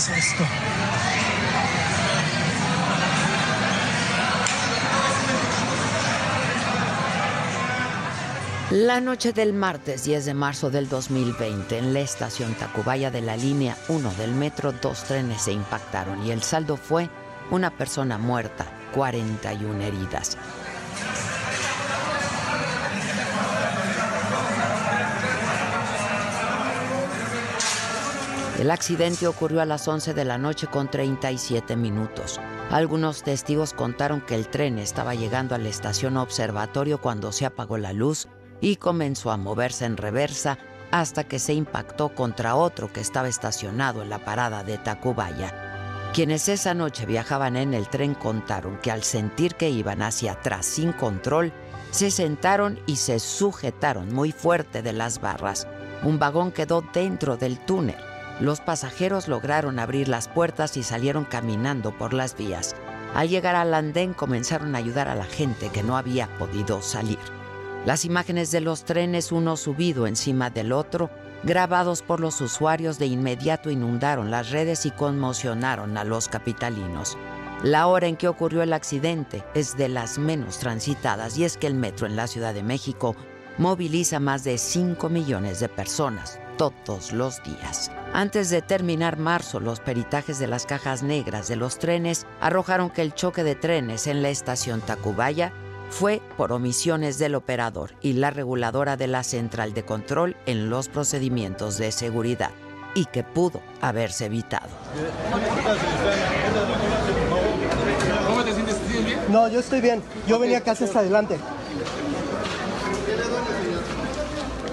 ¿Cómo pasó esto? La noche del martes 10 de marzo del 2020, en la estación Tacubaya de la línea 1 del metro, dos trenes se impactaron y el saldo fue una persona muerta, 41 heridas. El accidente ocurrió a las 11 de la noche con 37 minutos. Algunos testigos contaron que el tren estaba llegando a la estación observatorio cuando se apagó la luz y comenzó a moverse en reversa hasta que se impactó contra otro que estaba estacionado en la parada de Tacubaya. Quienes esa noche viajaban en el tren contaron que al sentir que iban hacia atrás sin control, se sentaron y se sujetaron muy fuerte de las barras. Un vagón quedó dentro del túnel. Los pasajeros lograron abrir las puertas y salieron caminando por las vías. Al llegar al andén comenzaron a ayudar a la gente que no había podido salir. Las imágenes de los trenes, uno subido encima del otro, grabados por los usuarios, de inmediato inundaron las redes y conmocionaron a los capitalinos. La hora en que ocurrió el accidente es de las menos transitadas y es que el metro en la Ciudad de México moviliza más de 5 millones de personas todos los días. Antes de terminar marzo, los peritajes de las cajas negras de los trenes arrojaron que el choque de trenes en la estación Tacubaya fue por omisiones del operador y la reguladora de la central de control en los procedimientos de seguridad y que pudo haberse evitado. ¿Cómo te sientes? ¿Te sientes bien? No, yo estoy bien. Yo venía casi hasta adelante.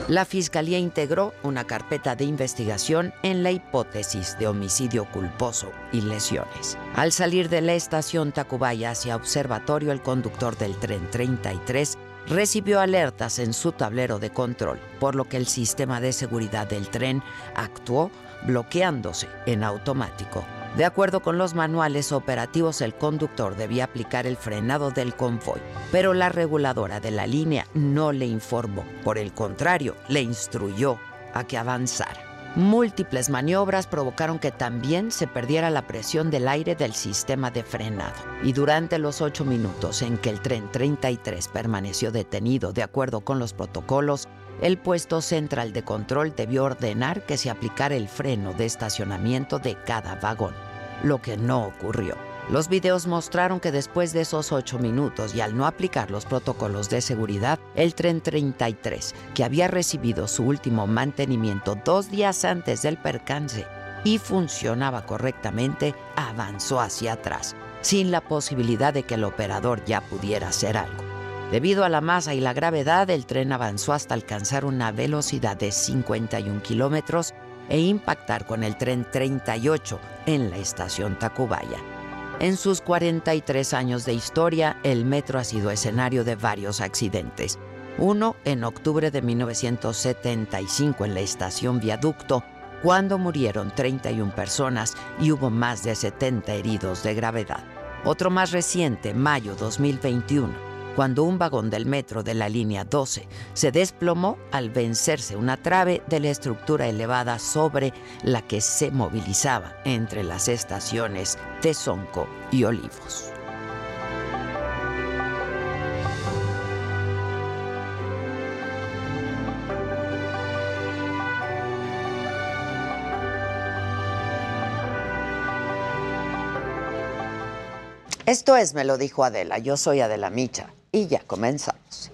La Fiscalía integró una carpeta de investigación en la hipótesis de homicidio culposo y lesiones. Al salir de la estación Tacubaya hacia Observatorio, el conductor del tren 33 recibió alertas en su tablero de control, por lo que el sistema de seguridad del tren actuó bloqueándose en automático. De acuerdo con los manuales operativos, el conductor debía aplicar el frenado del convoy, pero la reguladora de la línea no le informó. Por el contrario, le instruyó a que avanzara. Múltiples maniobras provocaron que también se perdiera la presión del aire del sistema de frenado. Y durante los ocho minutos en que el tren 33 permaneció detenido de acuerdo con los protocolos, el puesto central de control debió ordenar que se aplicara el freno de estacionamiento de cada vagón, lo que no ocurrió. Los videos mostraron que después de esos ocho minutos y al no aplicar los protocolos de seguridad, el tren 33, que había recibido su último mantenimiento dos días antes del percance y funcionaba correctamente, avanzó hacia atrás, sin la posibilidad de que el operador ya pudiera hacer algo. Debido a la masa y la gravedad, el tren avanzó hasta alcanzar una velocidad de 51 kilómetros e impactar con el tren 38 en la estación Tacubaya. En sus 43 años de historia, el metro ha sido escenario de varios accidentes. Uno en octubre de 1975 en la estación Viaducto, cuando murieron 31 personas y hubo más de 70 heridos de gravedad. Otro más reciente, mayo 2021, cuando un vagón del metro de la línea 12 se desplomó al vencerse una trave de la estructura elevada sobre la que se movilizaba entre las estaciones Tezonco y Olivos. Esto es, me lo dijo Adela, yo soy Adela Micha y ya comenzamos.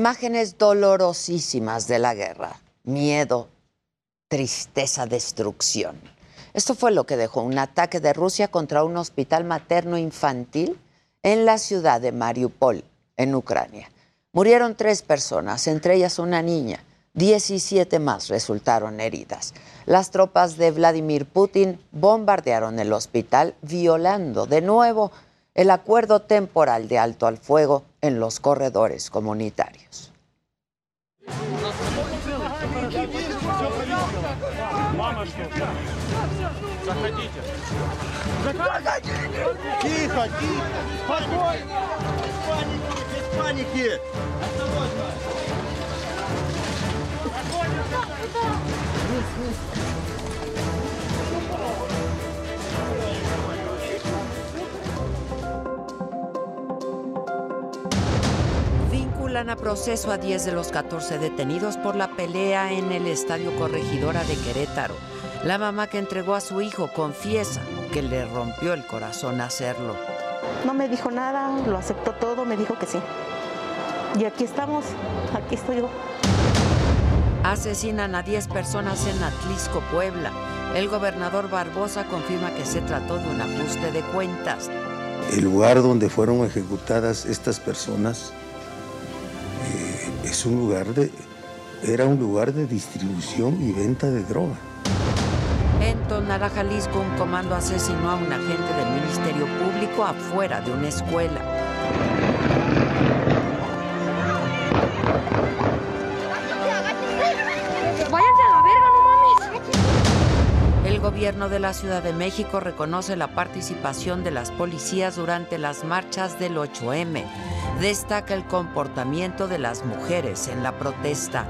Imágenes dolorosísimas de la guerra. Miedo, tristeza, destrucción. Esto fue lo que dejó un ataque de Rusia contra un hospital materno infantil en la ciudad de Mariupol, en Ucrania. Murieron tres personas, entre ellas una niña. 17 más resultaron heridas. Las tropas de Vladimir Putin bombardearon el hospital, violando de nuevo el acuerdo temporal de alto al fuego en los corredores comunitarios. Vinculan a proceso a 10 de los 14 detenidos por la pelea en el Estadio Corregidora de Querétaro. La mamá que entregó a su hijo confiesa que le rompió el corazón hacerlo. No me dijo nada, lo aceptó todo, me dijo que sí. Y aquí estamos, aquí estoy yo. Asesinan a 10 personas en Atlisco, Puebla. El gobernador Barbosa confirma que se trató de un ajuste de cuentas. El lugar donde fueron ejecutadas estas personas eh, es un lugar de, era un lugar de distribución y venta de droga. En Tonara, Jalisco, un comando asesinó a un agente del Ministerio Público afuera de una escuela. Váyanse a la verga, no mames. El gobierno de la Ciudad de México reconoce la participación de las policías durante las marchas del 8M. Destaca el comportamiento de las mujeres en la protesta.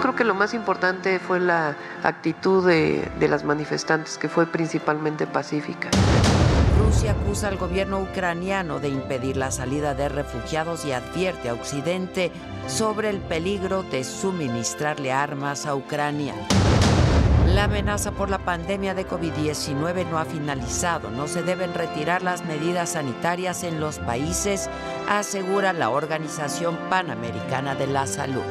Creo que lo más importante fue la actitud de, de las manifestantes, que fue principalmente pacífica. Rusia acusa al gobierno ucraniano de impedir la salida de refugiados y advierte a Occidente sobre el peligro de suministrarle armas a Ucrania. La amenaza por la pandemia de COVID-19 no ha finalizado. No se deben retirar las medidas sanitarias en los países, asegura la Organización Panamericana de la Salud.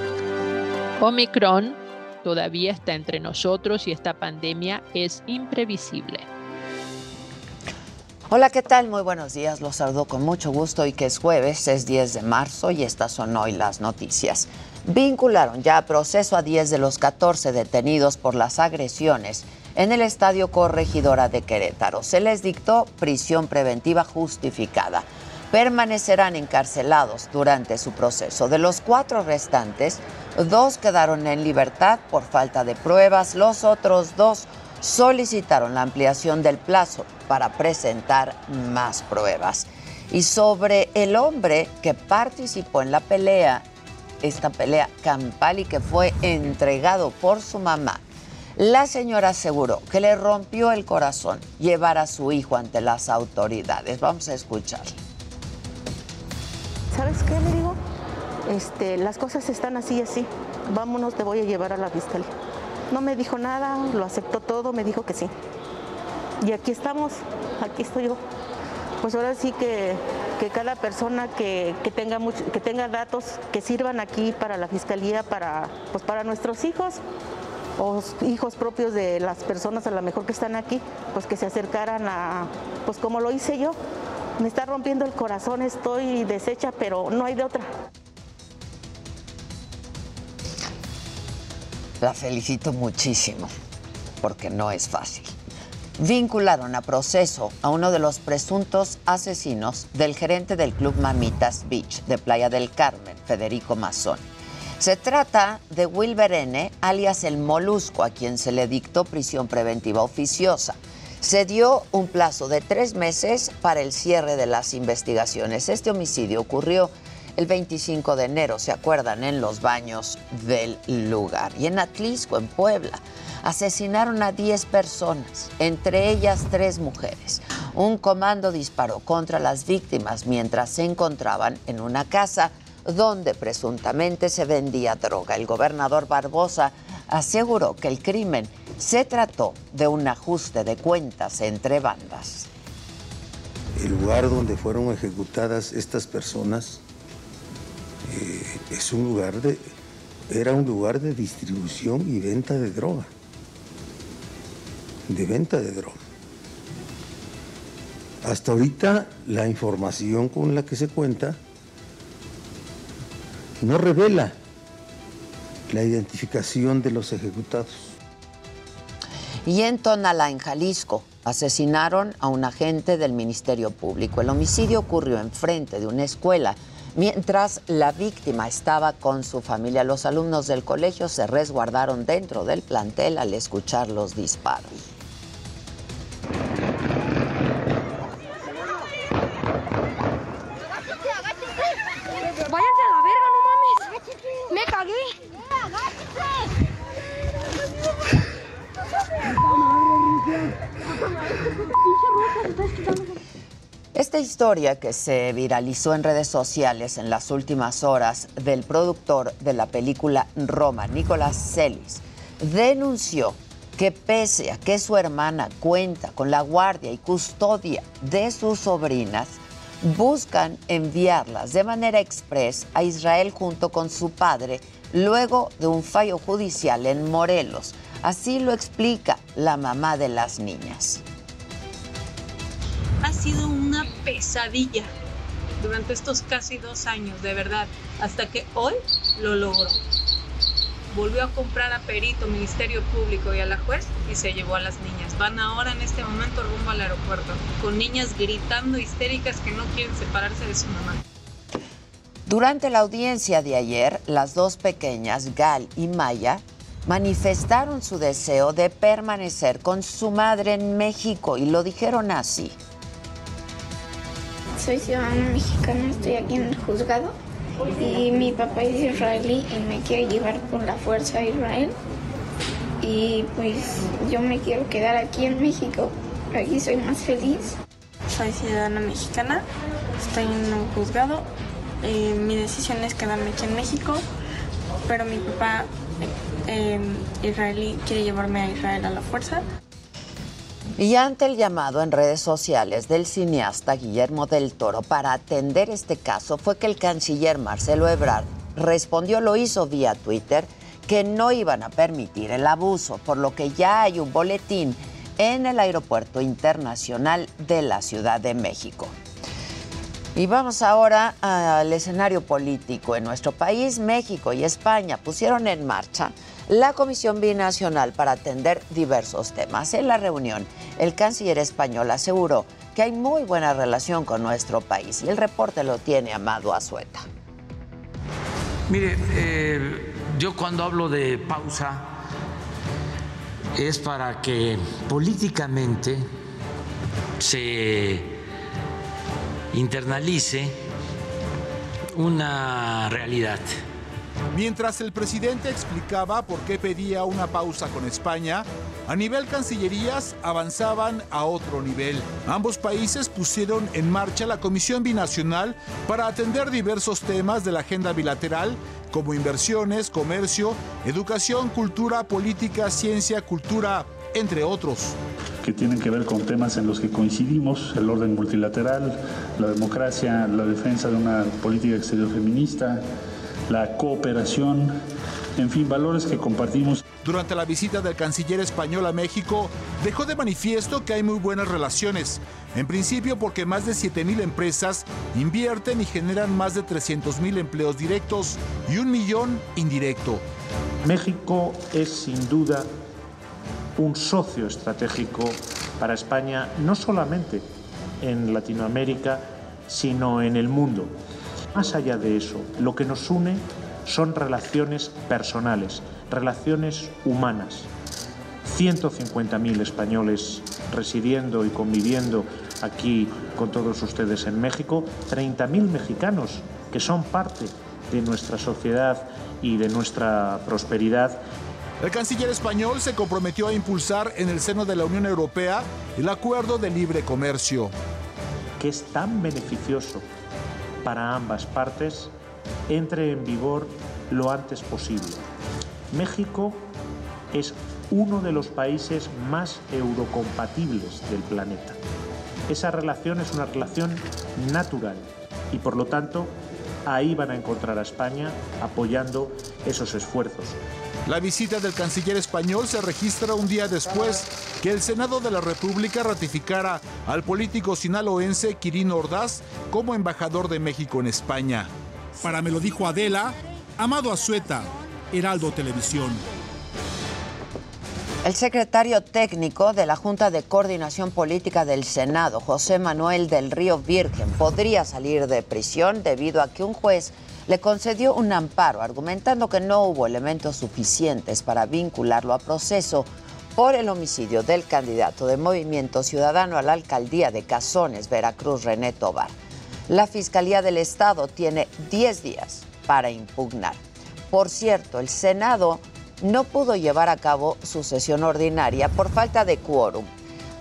Omicron todavía está entre nosotros y esta pandemia es imprevisible. Hola, ¿qué tal? Muy buenos días. Los saludo con mucho gusto y que es jueves, es 10 de marzo y estas son hoy las noticias. Vincularon ya a proceso a 10 de los 14 detenidos por las agresiones en el Estadio Corregidora de Querétaro. Se les dictó prisión preventiva justificada. Permanecerán encarcelados durante su proceso. De los cuatro restantes, dos quedaron en libertad por falta de pruebas, los otros dos solicitaron la ampliación del plazo para presentar más pruebas. Y sobre el hombre que participó en la pelea, esta pelea campal y que fue entregado por su mamá, la señora aseguró que le rompió el corazón llevar a su hijo ante las autoridades. Vamos a escucharle. ¿Sabes qué le digo? Este, las cosas están así y así. Vámonos, te voy a llevar a la fiscalía. No me dijo nada, lo aceptó todo, me dijo que sí. Y aquí estamos, aquí estoy yo. Pues ahora sí que, que cada persona que, que tenga que tenga datos que sirvan aquí para la fiscalía, para, pues para nuestros hijos o hijos propios de las personas a lo mejor que están aquí, pues que se acercaran a, pues como lo hice yo. Me está rompiendo el corazón, estoy deshecha, pero no hay de otra. La felicito muchísimo, porque no es fácil. Vincularon a proceso a uno de los presuntos asesinos del gerente del club Mamitas Beach de Playa del Carmen, Federico Mazón. Se trata de Wilber N., alias el Molusco, a quien se le dictó prisión preventiva oficiosa. Se dio un plazo de tres meses para el cierre de las investigaciones. Este homicidio ocurrió el 25 de enero, ¿se acuerdan? En los baños del lugar. Y en Atlisco, en Puebla, asesinaron a 10 personas, entre ellas tres mujeres. Un comando disparó contra las víctimas mientras se encontraban en una casa donde presuntamente se vendía droga. El gobernador Barbosa aseguró que el crimen se trató de un ajuste de cuentas entre bandas. El lugar donde fueron ejecutadas estas personas eh, es un lugar de, era un lugar de distribución y venta de droga, de venta de droga. Hasta ahorita la información con la que se cuenta no revela la identificación de los ejecutados. Y en Tonalá, en Jalisco, asesinaron a un agente del Ministerio Público. El homicidio ocurrió enfrente de una escuela mientras la víctima estaba con su familia. Los alumnos del colegio se resguardaron dentro del plantel al escuchar los disparos. Váyanse a la verga, no mames. Me cagué. Esta historia que se viralizó en redes sociales en las últimas horas del productor de la película Roma, Nicolás Celis, denunció que pese a que su hermana cuenta con la guardia y custodia de sus sobrinas, buscan enviarlas de manera express a Israel junto con su padre luego de un fallo judicial en Morelos. Así lo explica la mamá de las niñas. Ha sido una pesadilla durante estos casi dos años, de verdad, hasta que hoy lo logró. Volvió a comprar a Perito, Ministerio Público y a la juez y se llevó a las niñas. Van ahora en este momento rumbo al aeropuerto, con niñas gritando histéricas que no quieren separarse de su mamá. Durante la audiencia de ayer, las dos pequeñas, Gal y Maya, manifestaron su deseo de permanecer con su madre en México y lo dijeron así. Soy ciudadana mexicana, estoy aquí en el juzgado y mi papá es israelí y me quiere llevar por la fuerza a Israel y pues yo me quiero quedar aquí en México, aquí soy más feliz. Soy ciudadana mexicana, estoy en un juzgado. eh, mi decisión es quedarme aquí en México, pero mi papá eh, israelí quiere llevarme a Israel a la fuerza. Y ante el llamado en redes sociales del cineasta Guillermo del Toro para atender este caso fue que el canciller Marcelo Ebrard respondió, lo hizo vía Twitter, que no iban a permitir el abuso, por lo que ya hay un boletín en el Aeropuerto Internacional de la Ciudad de México. Y vamos ahora al escenario político. En nuestro país, México y España pusieron en marcha la Comisión Binacional para atender diversos temas. En la reunión, el canciller español aseguró que hay muy buena relación con nuestro país y el reporte lo tiene Amado Azueta. Mire, eh, yo cuando hablo de pausa es para que políticamente se internalice una realidad. Mientras el presidente explicaba por qué pedía una pausa con España, a nivel cancillerías avanzaban a otro nivel. Ambos países pusieron en marcha la Comisión Binacional para atender diversos temas de la agenda bilateral como inversiones, comercio, educación, cultura, política, ciencia, cultura, entre otros. que tienen que ver con temas en los que coincidimos, el orden multilateral, la democracia, la defensa de una política exterior feminista, la cooperación, en fin, valores que compartimos. Durante la visita del canciller español a México, dejó de manifiesto que hay muy buenas relaciones. En principio porque más de 7.000 empresas invierten y generan más de 300.000 empleos directos y un millón indirecto. México es sin duda un socio estratégico para España, no solamente en Latinoamérica, sino en el mundo. Más allá de eso, lo que nos une son relaciones personales, relaciones humanas. 150.000 españoles residiendo y conviviendo aquí con todos ustedes en México, 30.000 mexicanos que son parte de nuestra sociedad y de nuestra prosperidad El canciller español se comprometió a impulsar en el seno de la Unión Europea el acuerdo de libre comercio. que es tan beneficioso para ambas partes entre en vigor lo antes posible. México es uno de los países más eurocompatibles del planeta. Esa relación es una relación natural y por lo tanto ahí van a encontrar a España apoyando esos esfuerzos. La visita del canciller español se registra un día después que el Senado de la República ratificara al político sinaloense Quirino Ordaz como embajador de México en España. Para me lo dijo Adela, Amado Azueta, Heraldo Televisión. El secretario técnico de la Junta de Coordinación Política del Senado, José Manuel del Río Virgen, podría salir de prisión debido a que un juez le concedió un amparo argumentando que no hubo elementos suficientes para vincularlo a proceso por el homicidio del candidato de Movimiento Ciudadano a la alcaldía de Cazones, Veracruz, René Tobar. La Fiscalía del Estado tiene 10 días para impugnar. Por cierto, el Senado no pudo llevar a cabo su sesión ordinaria por falta de quórum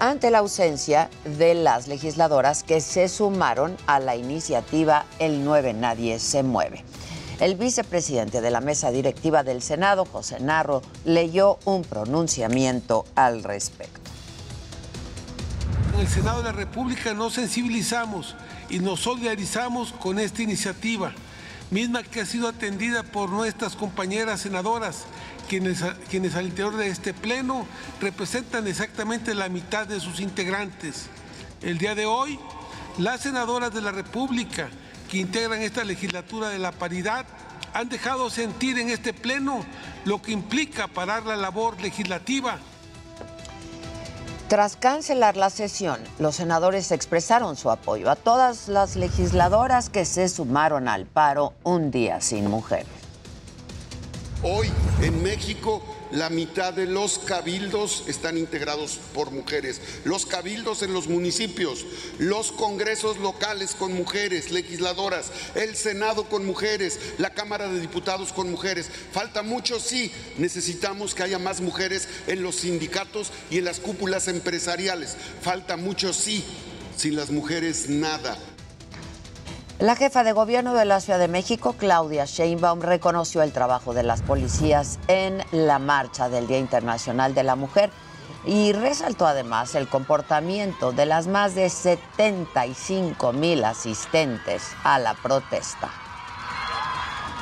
ante la ausencia de las legisladoras que se sumaron a la iniciativa El 9 Nadie se mueve. El vicepresidente de la mesa directiva del Senado, José Narro, leyó un pronunciamiento al respecto. En el Senado de la República nos sensibilizamos y nos solidarizamos con esta iniciativa, misma que ha sido atendida por nuestras compañeras senadoras quienes, al interior de este pleno representan exactamente la mitad de sus integrantes. El día de hoy, las senadoras de la República que integran esta legislatura de la paridad han dejado sentir en este pleno lo que implica parar la labor legislativa. Tras cancelar la sesión, los senadores expresaron su apoyo a todas las legisladoras que se sumaron al paro un día sin mujeres. Hoy en México la mitad de los cabildos están integrados por mujeres. Los cabildos en los municipios, los congresos locales con mujeres, legisladoras, el Senado con mujeres, la Cámara de Diputados con mujeres. Falta mucho, sí. Necesitamos que haya más mujeres en los sindicatos y en las cúpulas empresariales. Falta mucho, sí. Sin las mujeres, nada. La jefa de gobierno de la Ciudad de México, Claudia Sheinbaum, reconoció el trabajo de las policías en la marcha del Día Internacional de la Mujer y resaltó además el comportamiento de las más de 75 mil asistentes a la protesta.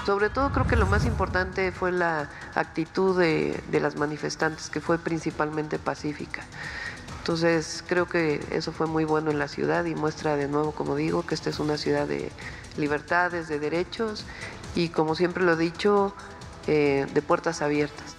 Sobre todo creo que lo más importante fue la actitud de, de las manifestantes, que fue principalmente pacífica. Entonces creo que eso fue muy bueno en la ciudad y muestra de nuevo, como digo, que esta es una ciudad de libertades, de derechos y como siempre lo he dicho, eh, de puertas abiertas.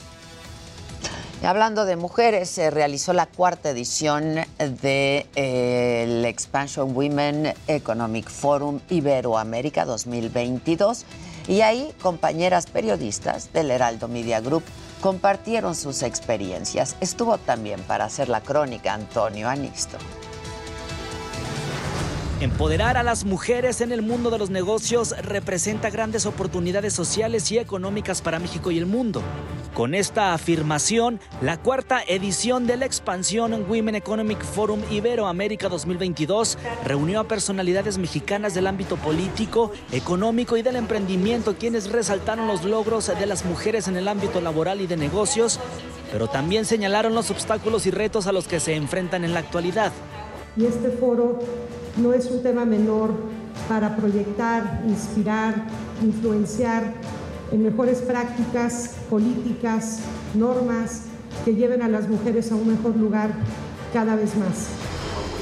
Hablando de mujeres, se realizó la cuarta edición del Expansion Women Economic Forum Iberoamérica 2022 y ahí compañeras periodistas del Heraldo Media Group compartieron sus experiencias. Estuvo también para hacer la crónica Antonio Anisto. Empoderar a las mujeres en el mundo de los negocios representa grandes oportunidades sociales y económicas para México y el mundo. Con esta afirmación, la cuarta edición de la expansión Women Economic Forum Iberoamérica 2022 reunió a personalidades mexicanas del ámbito político, económico y del emprendimiento quienes resaltaron los logros de las mujeres en el ámbito laboral y de negocios, pero también señalaron los obstáculos y retos a los que se enfrentan en la actualidad. Y este foro no es un tema menor para proyectar, inspirar, influenciar en mejores prácticas, políticas, normas que lleven a las mujeres a un mejor lugar cada vez más.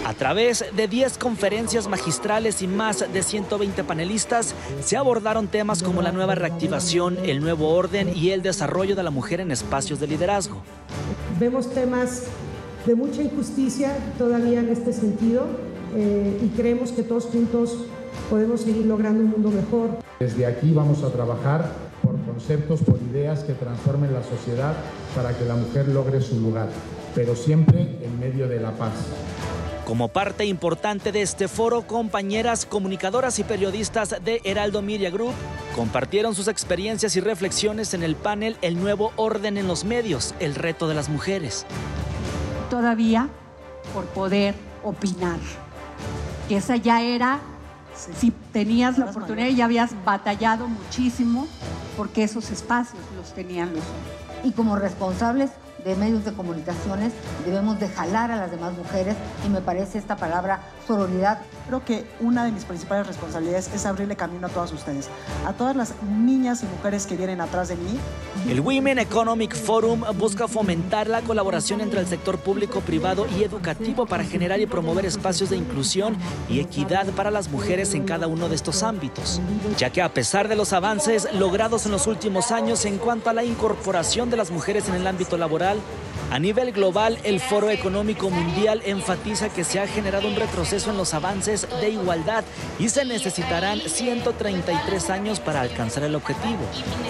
A través de 10 conferencias magistrales y más de 120 panelistas, se abordaron temas como la nueva reactivación, el nuevo orden y el desarrollo de la mujer en espacios de liderazgo. Vemos temas de mucha injusticia todavía en este sentido eh, y creemos que todos juntos podemos seguir logrando un mundo mejor. Desde aquí vamos a trabajar por conceptos, por ideas que transformen la sociedad para que la mujer logre su lugar, pero siempre en medio de la paz. Como parte importante de este foro, compañeras comunicadoras y periodistas de Heraldo Media Group compartieron sus experiencias y reflexiones en el panel El nuevo orden en los medios, el reto de las mujeres. Todavía por poder opinar, que esa ya era, si tenías la oportunidad y ya habías batallado muchísimo porque esos espacios los tenían los hombres. Y como responsables de medios de comunicaciones, debemos de jalar a las demás mujeres y me parece esta palabra sororidad. Creo que una de mis principales responsabilidades es abrirle camino a todas ustedes, a todas las niñas y mujeres que vienen atrás de mí. El Women Economic Forum busca fomentar la colaboración entre el sector público, privado y educativo para generar y promover espacios de inclusión y equidad para las mujeres en cada uno de estos ámbitos, ya que a pesar de los avances logrados en los últimos años en cuanto a la incorporación de las mujeres en el ámbito laboral, a nivel global, el Foro Económico Mundial enfatiza que se ha generado un retroceso en los avances de igualdad y se necesitarán 133 años para alcanzar el objetivo.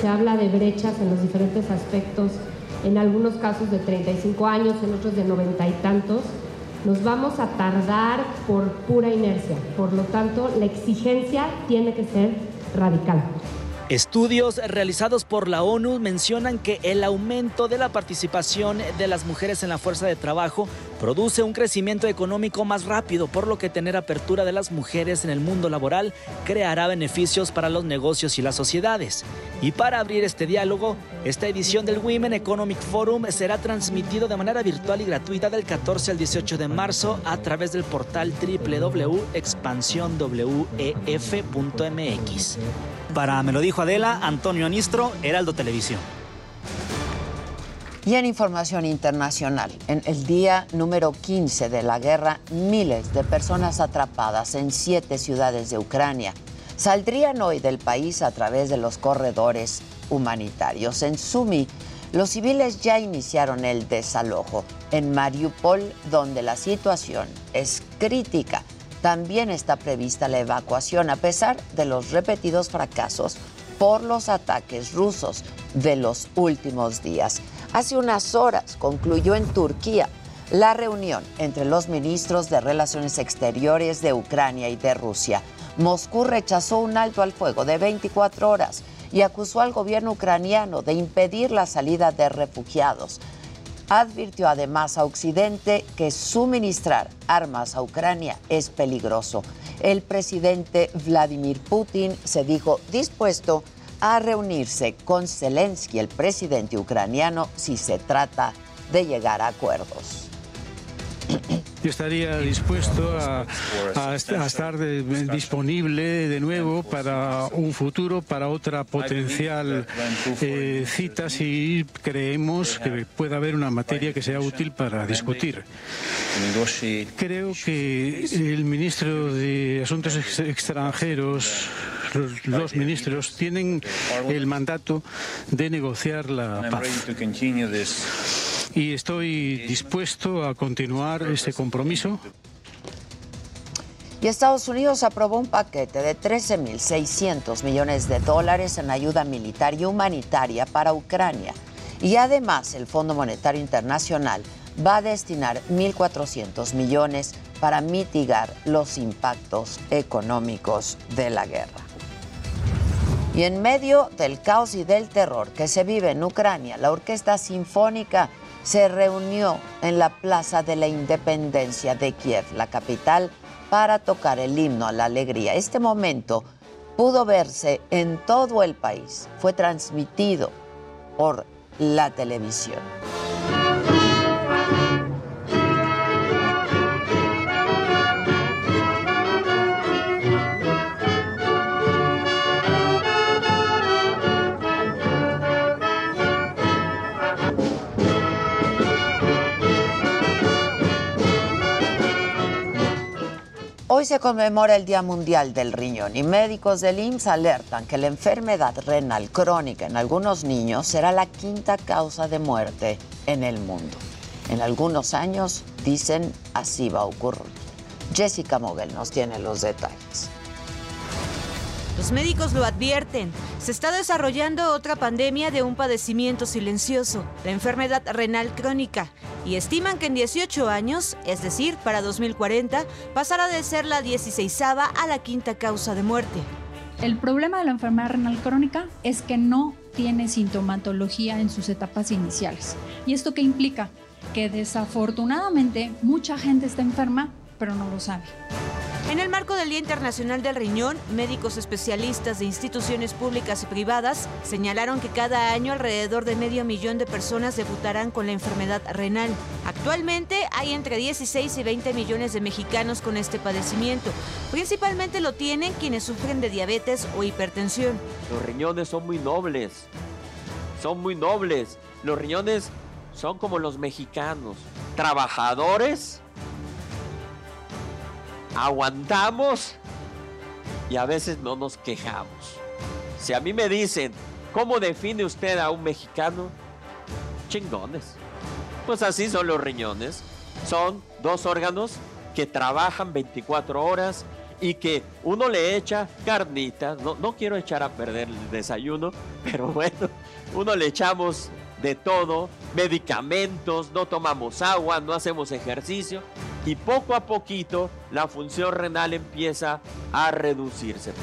Se habla de brechas en los diferentes aspectos, en algunos casos de 35 años, en otros de 90 y tantos. Nos vamos a tardar por pura inercia, por lo tanto la exigencia tiene que ser radical. Estudios realizados por la ONU mencionan que el aumento de la participación de las mujeres en la fuerza de trabajo produce un crecimiento económico más rápido, por lo que tener apertura de las mujeres en el mundo laboral creará beneficios para los negocios y las sociedades. Y para abrir este diálogo, esta edición del Women Economic Forum será transmitido de manera virtual y gratuita del 14 al 18 de marzo a través del portal www.expansiondwef.mx. Para Me lo dijo Adela, Antonio Anistro, Heraldo Televisión. Y en información internacional, en el día número 15 de la guerra, miles de personas atrapadas en siete ciudades de Ucrania saldrían hoy del país a través de los corredores humanitarios. En Sumi, los civiles ya iniciaron el desalojo. En Mariupol, donde la situación es crítica, también está prevista la evacuación a pesar de los repetidos fracasos por los ataques rusos de los últimos días. Hace unas horas concluyó en Turquía la reunión entre los ministros de Relaciones Exteriores de Ucrania y de Rusia. Moscú rechazó un alto al fuego de 24 horas y acusó al gobierno ucraniano de impedir la salida de refugiados. Advirtió además a Occidente que suministrar armas a Ucrania es peligroso. El presidente Vladimir Putin se dijo dispuesto a reunirse con Zelensky, el presidente ucraniano, si se trata de llegar a acuerdos. Yo estaría dispuesto a, a estar de- disponible de nuevo para un futuro, para otra potencial eh, cita si creemos que pueda haber una materia que sea útil para discutir. Creo que el ministro de Asuntos Ex- Extranjeros, los ministros, tienen el mandato de negociar la paz. Y estoy dispuesto a continuar ese compromiso. Y Estados Unidos aprobó un paquete de 13.600 millones de dólares en ayuda militar y humanitaria para Ucrania. Y además el Fondo Monetario Internacional va a destinar 1.400 millones para mitigar los impactos económicos de la guerra. Y en medio del caos y del terror que se vive en Ucrania, la Orquesta Sinfónica se reunió en la Plaza de la Independencia de Kiev, la capital, para tocar el himno a la alegría. Este momento pudo verse en todo el país. Fue transmitido por la televisión. Hoy se conmemora el Día Mundial del Riñón y médicos del IMSS alertan que la enfermedad renal crónica en algunos niños será la quinta causa de muerte en el mundo. En algunos años, dicen, así va a ocurrir. Jessica Mogel nos tiene los detalles. Los médicos lo advierten. Se está desarrollando otra pandemia de un padecimiento silencioso, la enfermedad renal crónica, y estiman que en 18 años, es decir, para 2040, pasará de ser la 16 a la quinta causa de muerte. El problema de la enfermedad renal crónica es que no tiene sintomatología en sus etapas iniciales. ¿Y esto qué implica? Que desafortunadamente mucha gente está enferma, pero no lo sabe. En el marco del Día Internacional del Riñón, médicos especialistas de instituciones públicas y privadas señalaron que cada año alrededor de medio millón de personas debutarán con la enfermedad renal. Actualmente hay entre 16 y 20 millones de mexicanos con este padecimiento. Principalmente lo tienen quienes sufren de diabetes o hipertensión. Los riñones son muy nobles, son muy nobles. Los riñones son como los mexicanos, trabajadores aguantamos y a veces no nos quejamos. Si a mí me dicen, ¿cómo define usted a un mexicano? Chingones. Pues así son los riñones. Son dos órganos que trabajan 24 horas y que uno le echa carnitas. No, no quiero echar a perder el desayuno, pero bueno, uno le echamos de todo, medicamentos, no tomamos agua, no hacemos ejercicio y poco a poquito la función renal empieza a reducirse.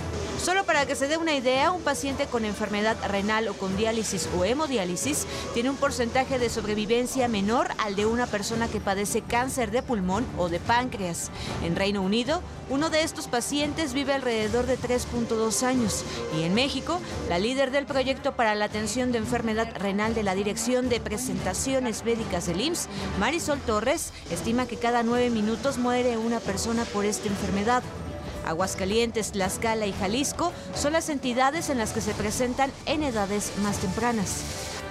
Solo para que se dé una idea, un paciente con enfermedad renal o con diálisis o hemodiálisis tiene un porcentaje de sobrevivencia menor al de una persona que padece cáncer de pulmón o de páncreas. En Reino Unido, uno de estos pacientes vive alrededor de 3.2 años y en México, la líder del proyecto para la atención de enfermedad renal de la Dirección de Médicas del IMSS, Marisol Torres, estima que cada nueve minutos muere una persona por esta enfermedad. Aguascalientes, Tlaxcala y Jalisco son las entidades en las que se presentan en edades más tempranas.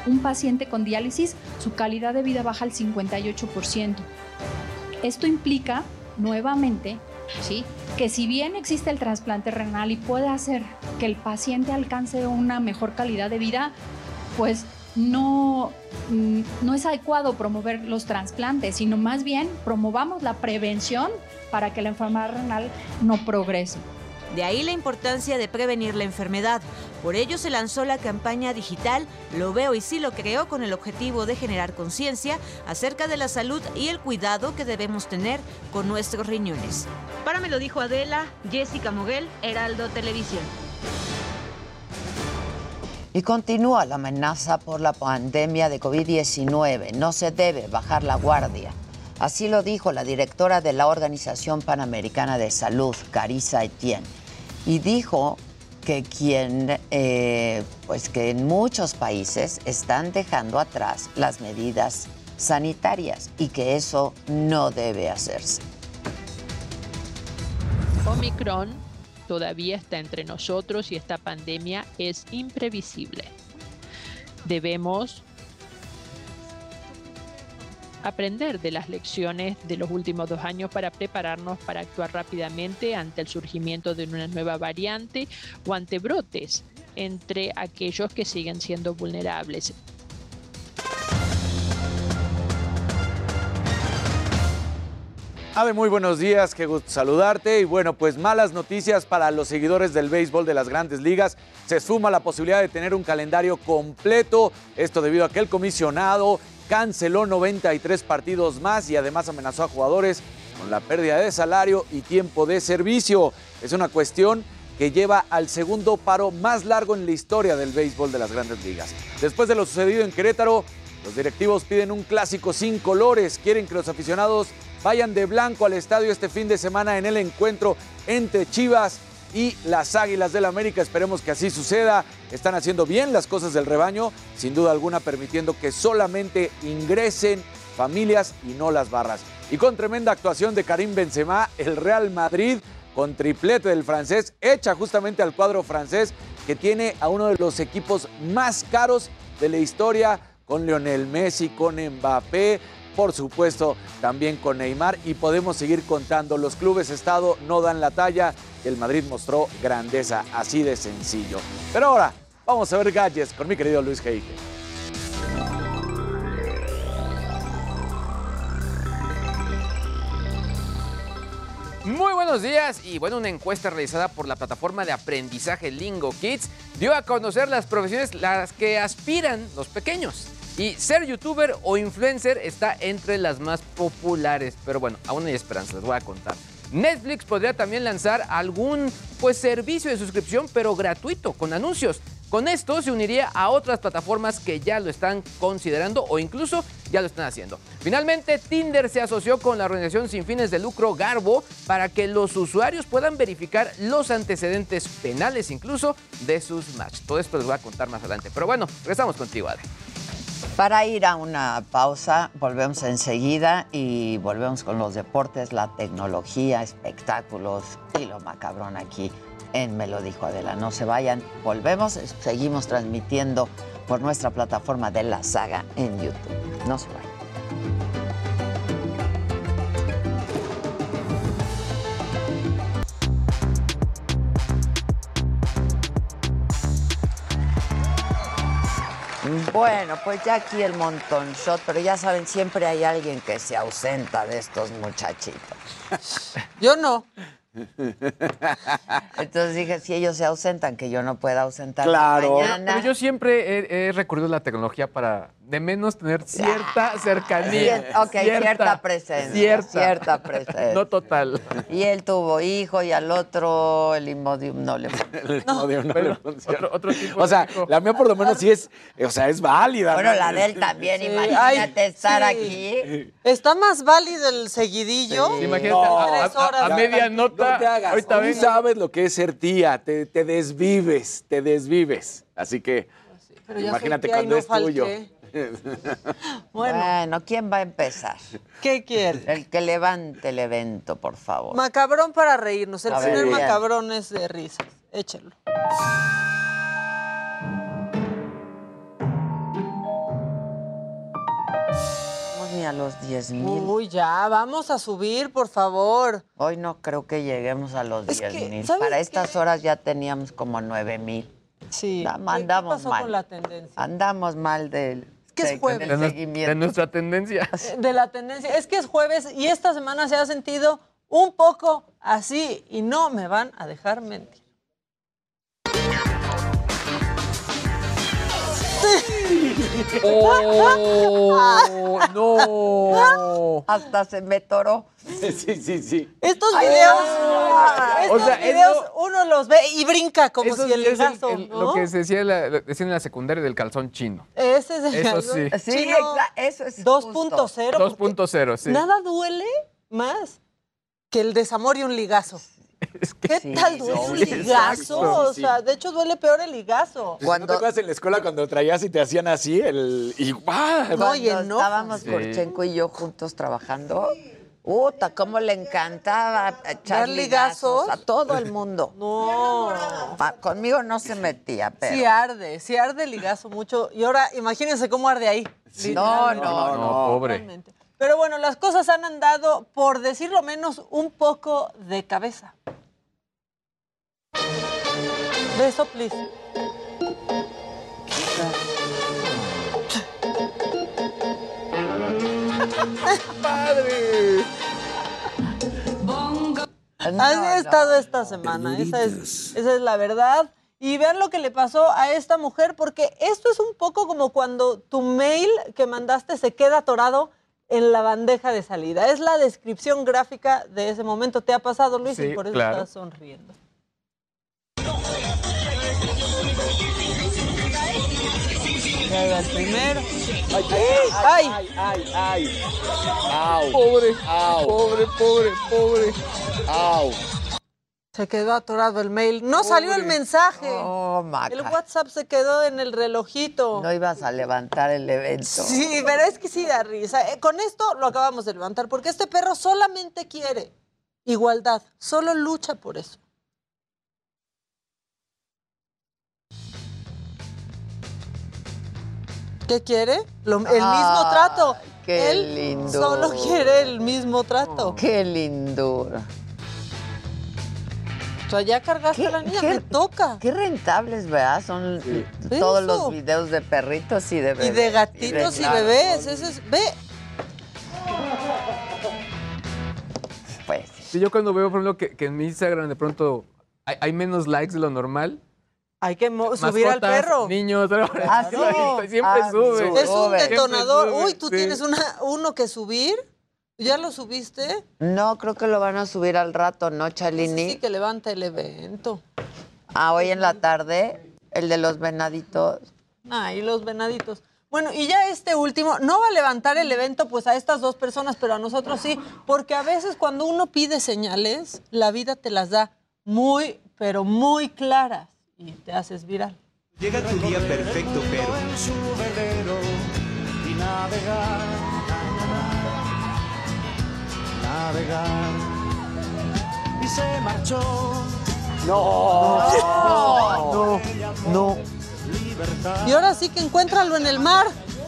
Un paciente con diálisis, su calidad de vida baja al 58%. Esto implica, nuevamente, ¿sí? que si bien existe el trasplante renal y puede hacer que el paciente alcance una mejor calidad de vida, pues no, mm, no es adecuado promover los trasplantes, sino más bien promovamos la prevención para que la enfermedad renal no progrese. De ahí la importancia de prevenir la enfermedad. Por ello se lanzó la campaña digital Lo veo y sí lo creo con el objetivo de generar conciencia acerca de la salud y el cuidado que debemos tener con nuestros riñones. Para me lo dijo Adela, Jessica Moguel, Heraldo Televisión. Y continúa la amenaza por la pandemia de COVID-19. No se debe bajar la guardia. Así lo dijo la directora de la Organización Panamericana de Salud, Carissa Etienne. Y dijo que quien, eh, pues que en muchos países están dejando atrás las medidas sanitarias y que eso no debe hacerse. Omicron todavía está entre nosotros y esta pandemia es imprevisible. Debemos aprender de las lecciones de los últimos dos años para prepararnos para actuar rápidamente ante el surgimiento de una nueva variante o ante brotes entre aquellos que siguen siendo vulnerables. Ave, muy buenos días, qué gusto saludarte. Y bueno, pues malas noticias para los seguidores del béisbol de las grandes ligas. Se suma la posibilidad de tener un calendario completo, esto debido a que el comisionado canceló 93 partidos más y además amenazó a jugadores con la pérdida de salario y tiempo de servicio. Es una cuestión que lleva al segundo paro más largo en la historia del béisbol de las grandes ligas. Después de lo sucedido en Querétaro, los directivos piden un clásico sin colores, quieren que los aficionados vayan de blanco al estadio este fin de semana en el encuentro entre Chivas y las Águilas del América. Esperemos que así suceda. Están haciendo bien las cosas del rebaño, sin duda alguna permitiendo que solamente ingresen familias y no las barras. Y con tremenda actuación de Karim Benzema, el Real Madrid con triplete del francés, echa justamente al cuadro francés que tiene a uno de los equipos más caros de la historia con Lionel Messi, con Mbappé, por supuesto también con Neymar y podemos seguir contando. Los clubes Estado no dan la talla, el Madrid mostró grandeza, así de sencillo. Pero ahora vamos a ver gadgets con mi querido Luis Heike. Muy buenos días y bueno, una encuesta realizada por la plataforma de aprendizaje Lingo Kids dio a conocer las profesiones las que aspiran los pequeños. Y ser youtuber o influencer está entre las más populares. Pero bueno, aún hay esperanza, les voy a contar. Netflix podría también lanzar algún pues, servicio de suscripción, pero gratuito, con anuncios. Con esto se uniría a otras plataformas que ya lo están considerando o incluso ya lo están haciendo. Finalmente, Tinder se asoció con la organización sin fines de lucro Garbo para que los usuarios puedan verificar los antecedentes penales incluso de sus match. Todo esto les voy a contar más adelante. Pero bueno, regresamos contigo, Adri. Para ir a una pausa, volvemos enseguida y volvemos con los deportes, la tecnología, espectáculos y lo macabrón aquí en Me lo dijo Adela. No se vayan, volvemos, seguimos transmitiendo por nuestra plataforma de la saga en YouTube. No se vayan. Bueno, pues ya aquí el montón shot, pero ya saben, siempre hay alguien que se ausenta de estos muchachitos. Yo no. Entonces dije, si ellos se ausentan, que yo no pueda ausentar Claro. mañana. Pero yo siempre he, he recurrido a la tecnología para de menos tener cierta cercanía. Cier- ok, cierta presencia, Cierta. cierta presencia. No total. Y él tuvo hijo y al otro el Imodium no le No, Dios, no le funciona. otro, otro tipo O sea, la mía por lo menos sí es, o sea, es válida. Bueno, ¿no? la de él también, Sí. imagínate Ay, estar sí. aquí. Está más válido el seguidillo. Sí, imagínate, No. a, Tres a- a media nota. No te hagas. Ahorita sabes lo que es ser tía, te, te desvives, te desvives. Así que Pero imagínate cuando no es tuyo. Bueno. Bueno. ¿quién va a empezar? ¿Qué quiere? El que levante el evento, por favor. Macabrón para reírnos. El A ver, primer bien. macabrón es de risas. Ni a los 10 mil. Uy, ya, vamos a subir, por favor. Hoy no creo que lleguemos a los Es 10 que, mil. ¿sabes Para qué? estas horas ya teníamos como 9 mil. Sí. Ya, ¿Qué- ¿Qué andamos pasó mal. con la tendencia? Andamos mal del, que es jueves. De, de nuestra tendencia. De la tendencia. Es que es jueves y esta semana se ha sentido un poco así y no me van a dejar mentir. ¡Oh! ¡No! Hasta se me toró. Sí, sí, sí. Estos Ay, videos, ay. estos O sea, videos eso- uno los ve y brinca como si el el- ¿no? lo que se decía, en la- lo decían en la secundaria del calzón chino. Ese es el Eso calzón sí. Sí, eso es 2.0. porque 2.0, sí. Nada duele más que el desamor y un ligazo. ¿Qué Sí, tal duele un sí, ligazo? exacto. O sea, de hecho duele peor el ligazo. ¿No te acuerdas en la escuela cuando traías y te hacían así? El, y ¡guau! No, y Cuando estábamos Sí. Kurchenko y yo juntos trabajando, Uta, cómo le encantaba echar ¿Dar ligazos a todo el mundo. No. Pa- Conmigo no se metía, pero. Sí arde, sí arde el ligazo mucho. Y ahora imagínense cómo arde ahí. No, literalmente. no, No, pobre. Totalmente. Pero bueno, las cosas han andado, por decirlo menos, un poco de cabeza. Beso, please. ¡Padre! No, Así no. ha estado esta semana, esa es, esa es la verdad. Y vean lo que le pasó a esta mujer, porque esto es un poco como cuando tu mail que mandaste se queda atorado en la bandeja de salida. Es la descripción gráfica de ese momento. ¿Te ha pasado, Luis? Sí, y por eso claro. estás sonriendo. Iba el primero. ¡Ay! ¡Ay! ¡Ay! ¡Ay! ¡Ay! ¡Au! Pobre, Au. pobre, pobre, pobre. ¡Au! Se quedó atorado el mail. No salió el mensaje. Oh, Maca. El WhatsApp se quedó en el relojito. No ibas a levantar el evento. Sí, pero es que sí da risa. Eh, Con esto lo acabamos de levantar, porque este perro solamente quiere igualdad, solo lucha por eso. ¿Qué quiere? Lo- el mismo trato. qué Él lindo. solo quiere el mismo trato. Qué lindura. O sea, ya cargaste a la niña, qué- me toca. Qué rentables, ¿verdad? Son todos eso. los videos de perritos y de Y bebés. de gatitos y, claro, bebés. Ese es, ve, Pues Sí, yo cuando veo, por ejemplo, que, que en mi Instagram de pronto hay, hay menos likes de lo normal. Hay que subir al perro. Niños, Ah, sí. siempre Ah, sube. Es un detonador. Sube, Uy, tú sí. tienes una, uno que subir. ¿Ya lo subiste? No, creo que lo van a subir al rato, ¿no, Chalini? Sí, que levanta el evento. Ah, hoy en la tarde, el de los venaditos. Ah, y los venaditos. Bueno, y ya este último, no va a levantar el evento pues a estas dos personas, pero a nosotros sí, porque a veces cuando uno pide señales, la vida te las da muy, pero muy claras y te haces viral. Llega tu día perfecto, pero y navegar, navegar. Y se marchó. No, no, no. Y ahora sí que encuéntralo en el mar.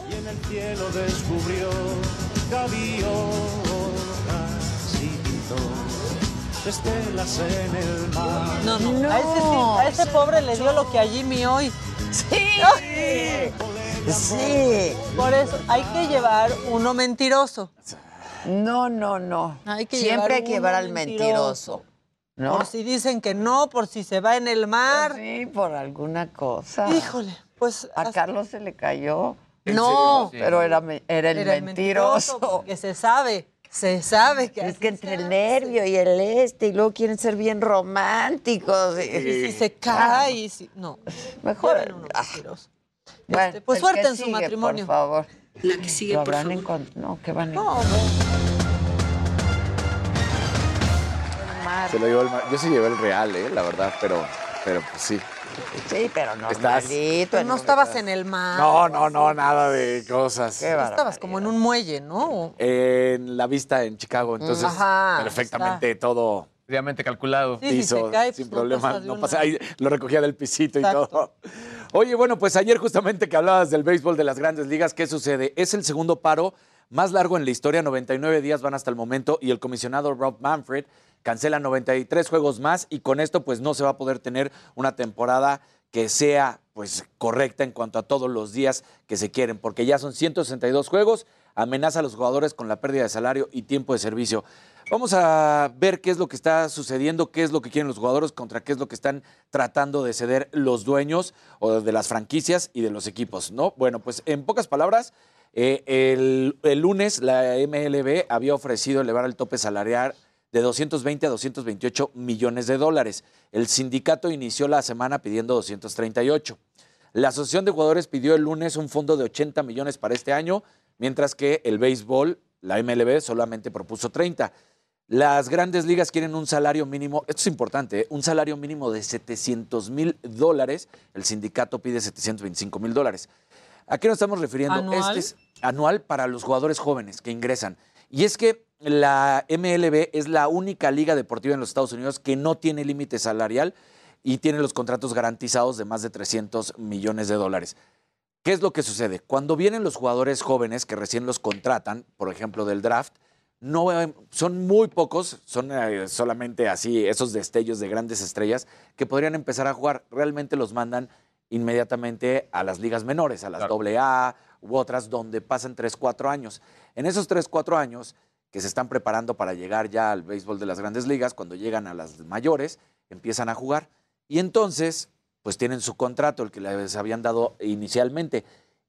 Y en el cielo descubrió estelas en el mar. No, no, A, ese, sí, a ese pobre le dio lo que a Jimmy hoy. Sí. Sí. Por eso hay que llevar uno mentiroso. No, no, no. Hay que Siempre hay que llevar al mentiroso. ¿no? Por si dicen que no, por si se va en el mar. Sí, por alguna cosa. Híjole, pues. A Carlos se le cayó. No, pero era, era el Era el mentiroso. porque se sabe, se sabe que Es que entre el nervio y el este, y luego quieren ser bien románticos. Y si se cae, y si. No. Mejor. Lleven uno Ah. Bueno, Este, pues suerte en su matrimonio. Por favor. La que sigue, ¿Lo por favor. No, que van a No, Se lo llevó el mar. Yo sí llevé el real, eh, la verdad, pero, pero pues sí. Sí, pero no Estás- Pero no estabas en el mar. No, no, no, nada de cosas. Estabas como en un muelle, ¿no? En la vista en Chicago, entonces Ajá, perfectamente todo Previamente calculado. Sí, si hizo se cae, sin pues, no problema. No pasa, ahí lo recogía del pisito y todo. Oye, bueno, pues ayer justamente que hablabas del béisbol de las grandes ligas, ¿qué sucede? Es el segundo paro más largo en la historia, 99 días van hasta el momento y el comisionado Rob Manfred cancela 93 juegos más y con esto pues no se va a poder tener una temporada que sea pues correcta en cuanto a todos los días que se quieren, porque ya son 162 juegos, amenaza a los jugadores con la pérdida de salario y tiempo de servicio. Vamos a ver qué es lo que está sucediendo, qué es lo que quieren los jugadores, contra qué es lo que están tratando de ceder los dueños o de las franquicias y de los equipos, ¿no? Bueno, pues en pocas palabras, eh, el, el lunes la MLB había ofrecido elevar el tope salarial de 220 a 228 millones de dólares. El sindicato inició la semana pidiendo 238. La Asociación de Jugadores pidió el lunes un fondo de 80 millones para este año, mientras que el béisbol, la MLB, solamente propuso 30. Las grandes ligas quieren un salario mínimo, esto es importante, ¿eh? un salario mínimo de 700 mil dólares. El sindicato pide 725 mil dólares. ¿A qué nos estamos refiriendo? ¿Anual? Este es anual para los jugadores jóvenes que ingresan. Y es que la MLB es la única liga deportiva en los Estados Unidos que no tiene límite salarial y tiene los contratos garantizados de más de 300 millones de dólares. ¿Qué es lo que sucede? Cuando vienen los jugadores jóvenes que recién los contratan, por ejemplo, del draft, no, son muy pocos, son eh, solamente así esos destellos de grandes estrellas que podrían empezar a jugar. Realmente los mandan inmediatamente a las ligas menores, a las AA u otras, donde pasan 3, 4 años. En esos 3, 4 años que se están preparando para llegar ya al béisbol de las grandes ligas, cuando llegan a las mayores, empiezan a jugar. Y entonces, pues tienen su contrato, el que les habían dado inicialmente.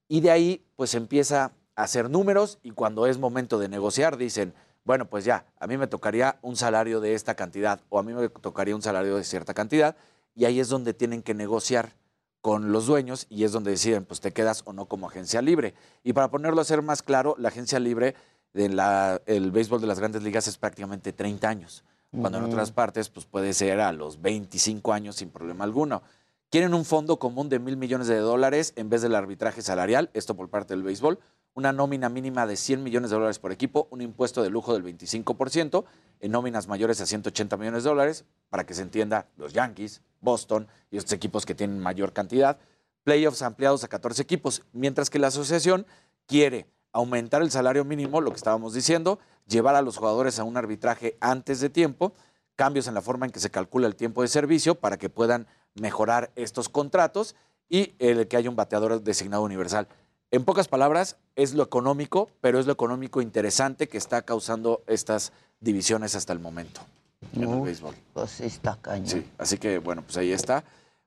Y de ahí, pues empieza a hacer números y cuando es momento de negociar, dicen, bueno, pues ya, a mí me tocaría un salario de esta cantidad o a mí me tocaría un salario de cierta cantidad. Y ahí es donde tienen que negociar con los dueños y es donde deciden, pues te quedas o no como agencia libre. Y para ponerlo a ser más claro, la agencia libre del el béisbol de las grandes ligas es prácticamente 30 años, cuando en otras partes pues puede ser a los 25 años sin problema alguno. Quieren un fondo común de mil millones de dólares en vez del arbitraje salarial, esto por parte del béisbol, una nómina mínima de 100 millones de dólares por equipo, un impuesto de lujo del 25%, en nóminas mayores a 180 millones de dólares, para que se entienda, los Yankees, Boston y estos equipos que tienen mayor cantidad, playoffs ampliados a 14 equipos, mientras que la asociación quiere aumentar el salario mínimo, lo que estábamos diciendo, llevar a los jugadores a un arbitraje antes de tiempo, cambios en la forma en que se calcula el tiempo de servicio para que puedan mejorar estos contratos y el que haya un bateador designado universal. En pocas palabras, es lo económico, pero es lo económico interesante que está causando estas divisiones hasta el momento en el béisbol. Pues sí, está cañón. Sí, así que bueno, pues ahí está,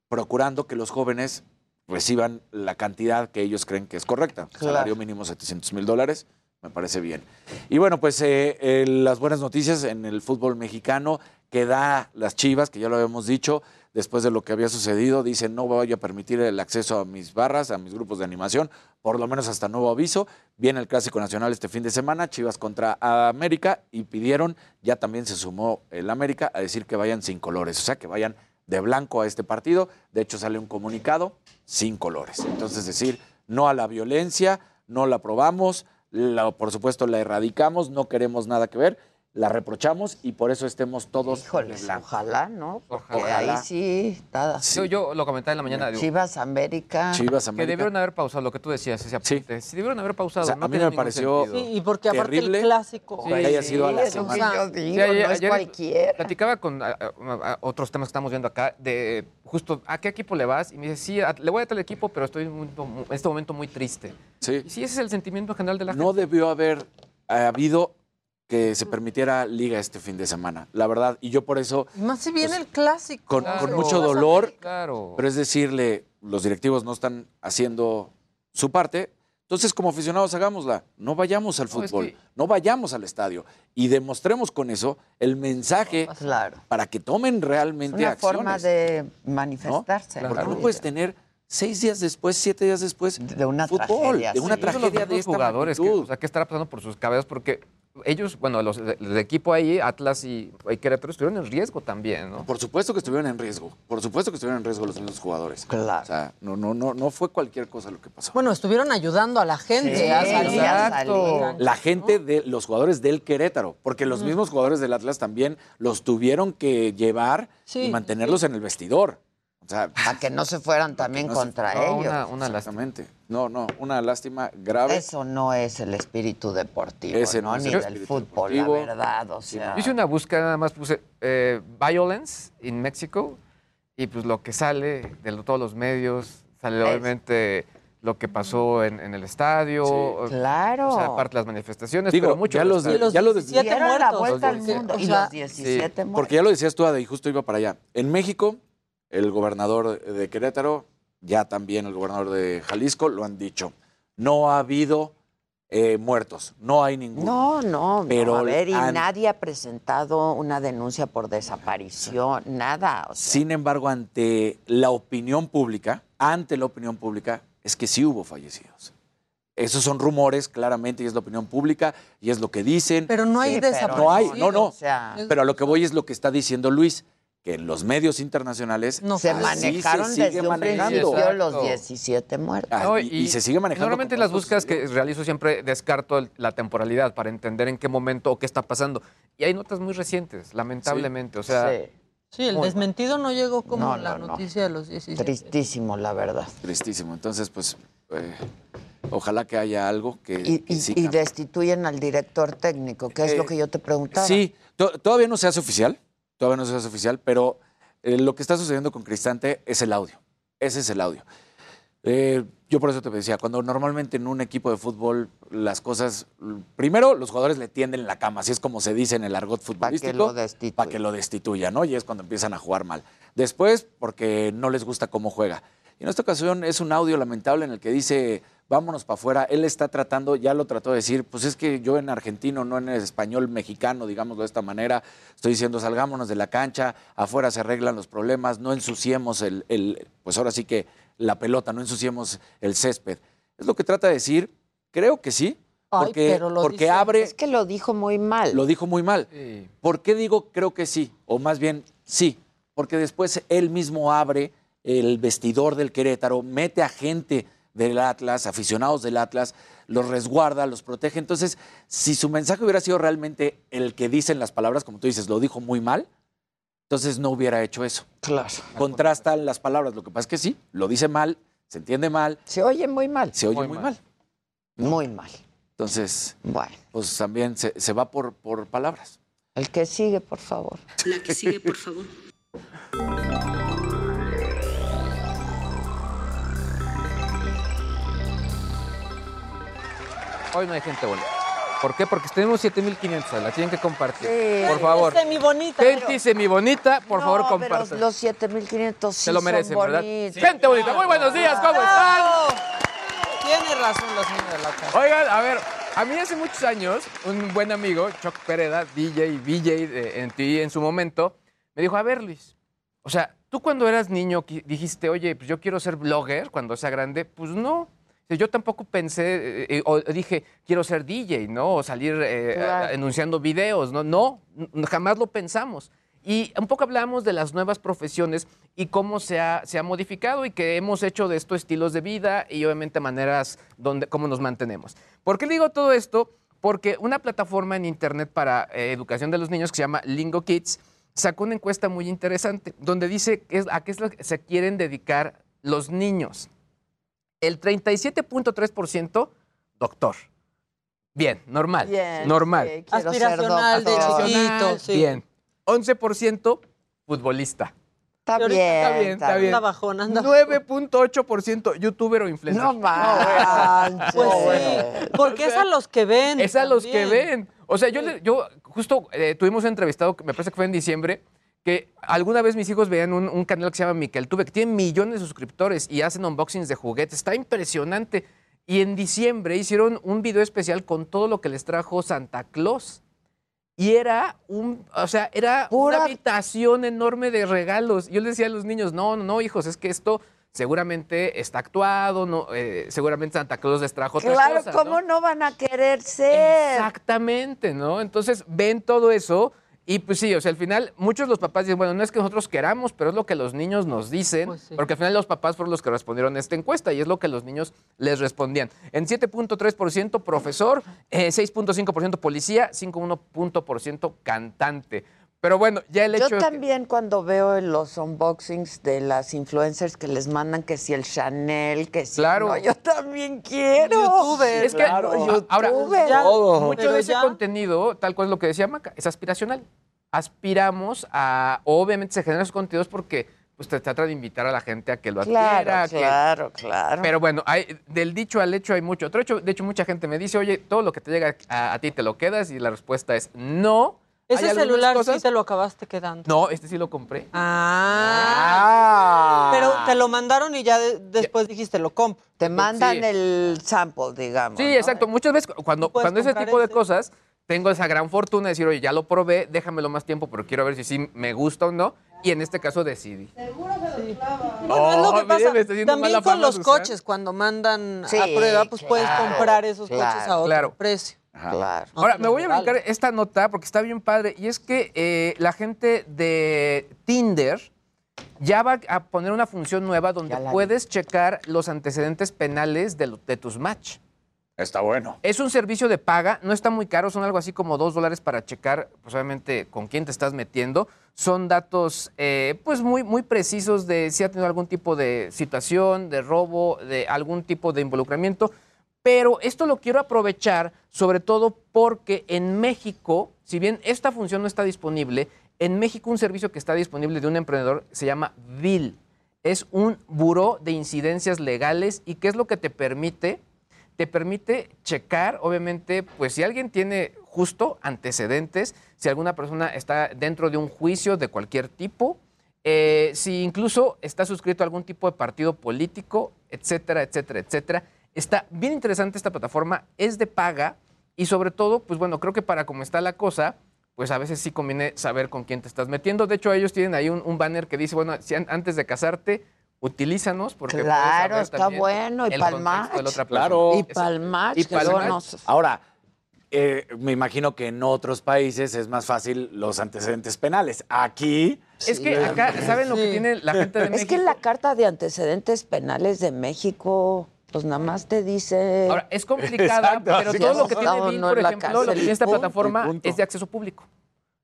procurando que los jóvenes reciban la cantidad que ellos creen que es correcta. Claro. Salario mínimo 700 mil dólares, Me parece bien. Y bueno, pues eh, eh, las buenas noticias en el fútbol mexicano que da las Chivas, que ya lo habíamos dicho, después de lo que había sucedido, dicen no voy a permitir el acceso a mis barras, a mis grupos de animación, por lo menos hasta nuevo aviso. Viene el Clásico Nacional este fin de semana, Chivas contra América, y pidieron, ya también se sumó el América, a decir que vayan sin colores, o sea, que vayan de blanco a este partido. De hecho, sale un comunicado sin colores. Entonces, decir, no a la violencia, no la aprobamos, por supuesto la erradicamos, no queremos nada que ver, la reprochamos y por eso estemos todos blanco. Ojalá, ¿no? Porque Ojalá. ahí sí está. Yo, yo lo comentaba en la mañana. digo, Chivas América. Chivas Que América. debieron haber pausado lo que tú decías, ese apunte. Sí. debieron haber pausado. O sea, no a mí me pareció. Sí, y porque aparte terrible el clásico. que haya sido a la que semana. yo digo, Sí, ayer- no es ayer cualquiera. Platicaba con a- a- a otros temas que estamos viendo acá, de justo a qué equipo le vas, y me dice, sí, a- le voy a tal equipo, pero estoy en, un en este momento muy triste. Sí. Y sí, ese es el sentimiento general de la No debió haber habido que se permitiera liga este fin de semana, la verdad. Y yo por eso, Más si viene el clásico. con, Claro. con mucho dolor, Claro. pero es decirle, los directivos no están haciendo su parte. Entonces, como aficionados, hagámosla. No vayamos al No, es fútbol, que- no vayamos al estadio y demostremos con eso el mensaje para que tomen realmente Una acciones. forma de ¿no? manifestarse. Porque ¿no? no puedes tener seis días después, siete días después de una fútbol, tragedia, de una sí. Tragedia los de esta jugadores, que, o sea, ¿qué estará pasando por sus cabezas? Porque ellos, bueno, los, el equipo ahí, Atlas y, y Querétaro, estuvieron en riesgo también, ¿no? Por supuesto que estuvieron en riesgo. Por supuesto que estuvieron en riesgo los mismos jugadores. Claro. O sea, no, no, no, no fue cualquier cosa lo que pasó. Bueno, estuvieron ayudando a la gente Sí, a salir. exacto. La gente de los jugadores del Querétaro, porque los mismos jugadores del Atlas también los tuvieron que llevar Sí. y mantenerlos en el vestidor. O sea, Para que no se fueran también no se- contra no, ellos. Una, una Exactamente. No, no, una lástima grave. Eso no es el espíritu deportivo, Ese ¿no? no es Ni el del fútbol, deportivo. la verdad, o sea. Yo hice una búsqueda, nada más puse eh, violence in Mexico y pues lo que sale de lo- todos los medios, sale Es- obviamente lo que pasó en, en el estadio. Sí. Claro. O sea, aparte las manifestaciones, Digo, pero mucho ya los, respeto. ya lo Dieron la vuelta al Los mundo. Y los 17 muertos. Porque ya lo decías tú, Ada, y justo iba para allá. En México, el gobernador de Querétaro, ya también el gobernador de Jalisco, lo han dicho. No ha habido eh, muertos, no hay ninguno. No, no, Pero no, a ver, y han- nadie ha presentado una denuncia por desaparición, nada. o sea, Sin embargo, ante la opinión pública, ante la opinión pública, es que sí hubo fallecidos. Esos son rumores, claramente, y es la opinión pública, y es lo que dicen. Pero no hay Sí, desaparecidos. No hay, no, no. o sea, Pero a lo que voy es lo que está diciendo Luis, que en los medios internacionales se manejaron se sigue desde un manejando. principio los Exacto. 17 muertos. Ah, No, y, y se sigue manejando. Normalmente las búsquedas que realizo siempre descarto el- la temporalidad para entender en qué momento o qué está pasando. Y hay notas muy recientes, lamentablemente. O sea, Sí. Sí, el Muy desmentido no llegó como No, la no, no. noticia de los 17. Tristísimo, la verdad. Tristísimo. Entonces, pues, eh, ojalá que haya algo que, Y, que sí destituyen al director técnico, que es Eh, lo que yo te preguntaba. Sí, to- todavía no se hace oficial, todavía no se hace oficial, pero eh, lo que está sucediendo con Cristante es el audio. Ese es el audio. Eh, yo por eso te decía, cuando normalmente en un equipo de fútbol las cosas, primero los jugadores le tienden la cama, así es como se dice en el argot futbolístico, lo destituya. para que lo destituya, ¿no? Y es cuando empiezan a jugar mal. Después, porque no les gusta cómo juega. Y en esta ocasión es un audio lamentable en el que dice, vámonos para afuera. Él está tratando, ya lo trató de decir, pues es que yo en argentino, no en el español mexicano, digámoslo de esta manera, estoy diciendo, salgámonos de la cancha, afuera se arreglan los problemas, no ensuciemos el, el- pues ahora sí que la pelota, no ensuciemos el césped. Es lo que trata de decir, creo que sí, Ay, porque, pero lo porque dice- abre... Es que lo dijo muy mal. Lo dijo muy mal. ¿Por qué digo creo que sí? O más bien sí, porque después él mismo abre el vestidor del Querétaro, mete a gente del Atlas, aficionados del Atlas, los resguarda, los protege. Entonces, si su mensaje hubiera sido realmente el que dicen las palabras, como tú dices, lo dijo muy mal, entonces no hubiera hecho eso. Claro. Contrastan las palabras. Lo que pasa es que sí, lo dice mal, se entiende mal. Se oye muy mal. Se oye Muy muy, mal. mal. Muy mal. Entonces, Bueno, pues también se, se va por, por palabras. el que sigue, por favor. La que sigue, por favor. hoy no hay gente bonita. ¿Por qué? Porque tenemos 7500, la tienen que compartir. Sí. Por favor. Semi bonita. Gente semi bonita, por favor, No, pero compartan. los 7500 sí Se lo merecen, son ¿verdad? Gente bonita, muy buenos días, ¿cómo están? Tiene razón la señora de la casa. Oigan, a ver, A mí hace muchos años, un buen amigo, Chuck Pereda, DJ y VJ de- en ti en su momento, me dijo, a ver Luis, o sea, tú cuando eras niño dijiste, oye, pues yo quiero ser blogger cuando sea grande, pues no. Yo tampoco pensé, eh, eh, o dije, quiero ser DJ, ¿no? O salir eh, Claro. anunciando videos, ¿no? No, jamás lo pensamos. Y un poco hablamos de las nuevas profesiones y cómo se ha, se ha modificado y que hemos hecho de estos estilos de vida y obviamente maneras donde, cómo nos mantenemos. ¿Por qué digo todo esto? Porque una plataforma en internet para eh, educación de los niños que se llama Lingo Kids sacó una encuesta muy interesante donde dice a qué se quieren dedicar los niños. El 37.3% doctor. Bien, normal. Bien, normal. sí, Aspiracional, de chiquito, sí. Bien. 11% futbolista. Está bien, Está bien, está bien. Anda bajón, anda 9.8% youtuber o influencer. No manches. Pues sí, porque es a los que ven. Es a los que ven. O sea, yo, le- yo justo eh, tuvimos un entrevistado, me parece que fue en diciembre, que alguna vez mis hijos veían un, un canal que se llama Miquel Tube, que tiene millones de suscriptores y hacen unboxings de juguetes. Está impresionante. Y en diciembre hicieron un video especial con todo lo que les trajo Santa Claus. Y era un, o sea, era una habitación enorme de regalos. Yo les decía a los niños, no, no, no, hijos, es que esto seguramente está actuado, no, eh, seguramente Santa Claus les trajo otras Claro, cosas. ¿no? ¿cómo no van a querer ser? Exactamente, ¿no? Entonces ven todo eso y pues sí, o sea, al final muchos los papás dicen, bueno, no es que nosotros queramos, pero es lo que los niños nos dicen, porque al final los papás fueron los que respondieron a esta encuesta y es lo que los niños les respondían. En 7.3% profesor, eh, 6.5% policía, 5.1% cantante. Pero bueno, ya el hecho Yo que- también cuando veo los unboxings de las influencers que les mandan que si el Chanel, que si Claro. no, yo también quiero. Youtuber. Es que Claro, ahora, youtuber. Ya, mucho pero de ese ya- contenido, tal cual es lo que decía Maca, es aspiracional. Aspiramos a, obviamente se generan esos contenidos porque pues te trata de invitar a la gente a que lo adquiera. Claro, que- claro, claro. Pero bueno, hay, del dicho al hecho hay mucho. Otro hecho, de hecho, mucha gente me dice, oye, todo lo que te llega a, a ti te lo quedas y la respuesta es no. Ese celular cosas- sí te lo acabaste quedando. No, este sí lo compré. Ah. Pero te lo mandaron y ya de- después dijiste, lo compro. Te mandan Sí. el sample, digamos. Sí, ¿no? exacto. Muchas veces cuando, cuando ese tipo de cosas, tengo esa gran fortuna de decir, oye, ya lo probé, déjamelo más tiempo, pero quiero ver si sí me gusta o no. Y en este caso decidí. Bueno, es lo que mire, pasa. me está haciendo También con los Susana. coches, cuando mandan Sí, a prueba, pues puedes comprar esos claro, coches a otro claro. precio. Claro. Ahora, me voy a brincar esta nota porque está bien padre. Y es que eh, la gente de Tinder ya va a poner una función nueva donde vi. puedes checar los antecedentes penales de, lo- de tus match. Está bueno. Es un servicio de paga, no está muy caro, son algo así como dos dólares para checar, pues obviamente, con quién te estás metiendo. Son datos, eh, pues muy, muy precisos de si ha tenido algún tipo de situación, de robo, de algún tipo de involucramiento. Pero esto lo quiero aprovechar, sobre todo porque en México, si bien esta función no está disponible, en México un servicio que está disponible de un emprendedor se llama VIL. Es un buró de incidencias legales y qué es lo que te permite te permite checar, obviamente, pues si alguien tiene justo antecedentes, si alguna persona está dentro de un juicio de cualquier tipo, eh, si incluso está suscrito a algún tipo de partido político, etcétera, etcétera, etcétera. Está bien interesante esta plataforma, es de paga y sobre todo, pues bueno, creo que para cómo está la cosa, pues a veces sí conviene saber con quién te estás metiendo. De hecho, ellos tienen ahí un, un banner que dice, bueno, si an- antes de casarte, utilízanos porque Claro, saber está bueno. Y el pa'l contexto de la match. otra Claro. Y persona. pa'l match. Y que pa'l luego match. nos- Ahora, eh, me imagino que en otros países es más fácil los antecedentes penales. Aquí. Es que acá, ¿saben lo que tiene la gente de Es México? que la carta de antecedentes penales de México, pues nada más te dice. Ahora, es complicada, Exacto, pero todo lo que tiene BIM, no por en la ejemplo, lo que cárcel, tiene esta punto, plataforma es de acceso público.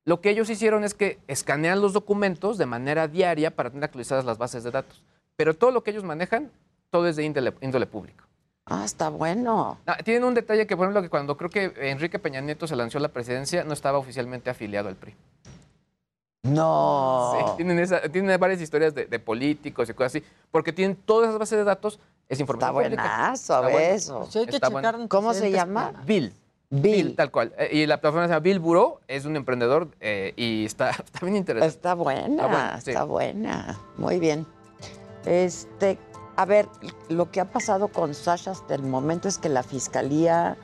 Lo que ellos hicieron es que escanean los documentos de manera diaria para tener actualizadas las bases de datos. Pero todo lo que ellos manejan, todo es de índole, índole público. Ah, está bueno. Ah, tienen un detalle que, por ejemplo, que cuando creo que Enrique Peña Nieto se lanzó a la presidencia, no estaba oficialmente afiliado al PRI. No. Sí, tienen, esa- tienen varias historias de, de políticos y cosas así, porque tienen todas esas bases de datos, es Está información pública. buenazo, a Está bueno. eso. Sí, hay que Está checar bueno. ¿Cómo se llama? Bill. Bill, tal cual. Eh, Y la plataforma se llama Bill Bureau, es un emprendedor eh, y está, está bien interesante. Está buena, Está sí. está buena. Muy bien. Este, a ver, lo que ha pasado con Sasha hasta el momento es que la fiscalía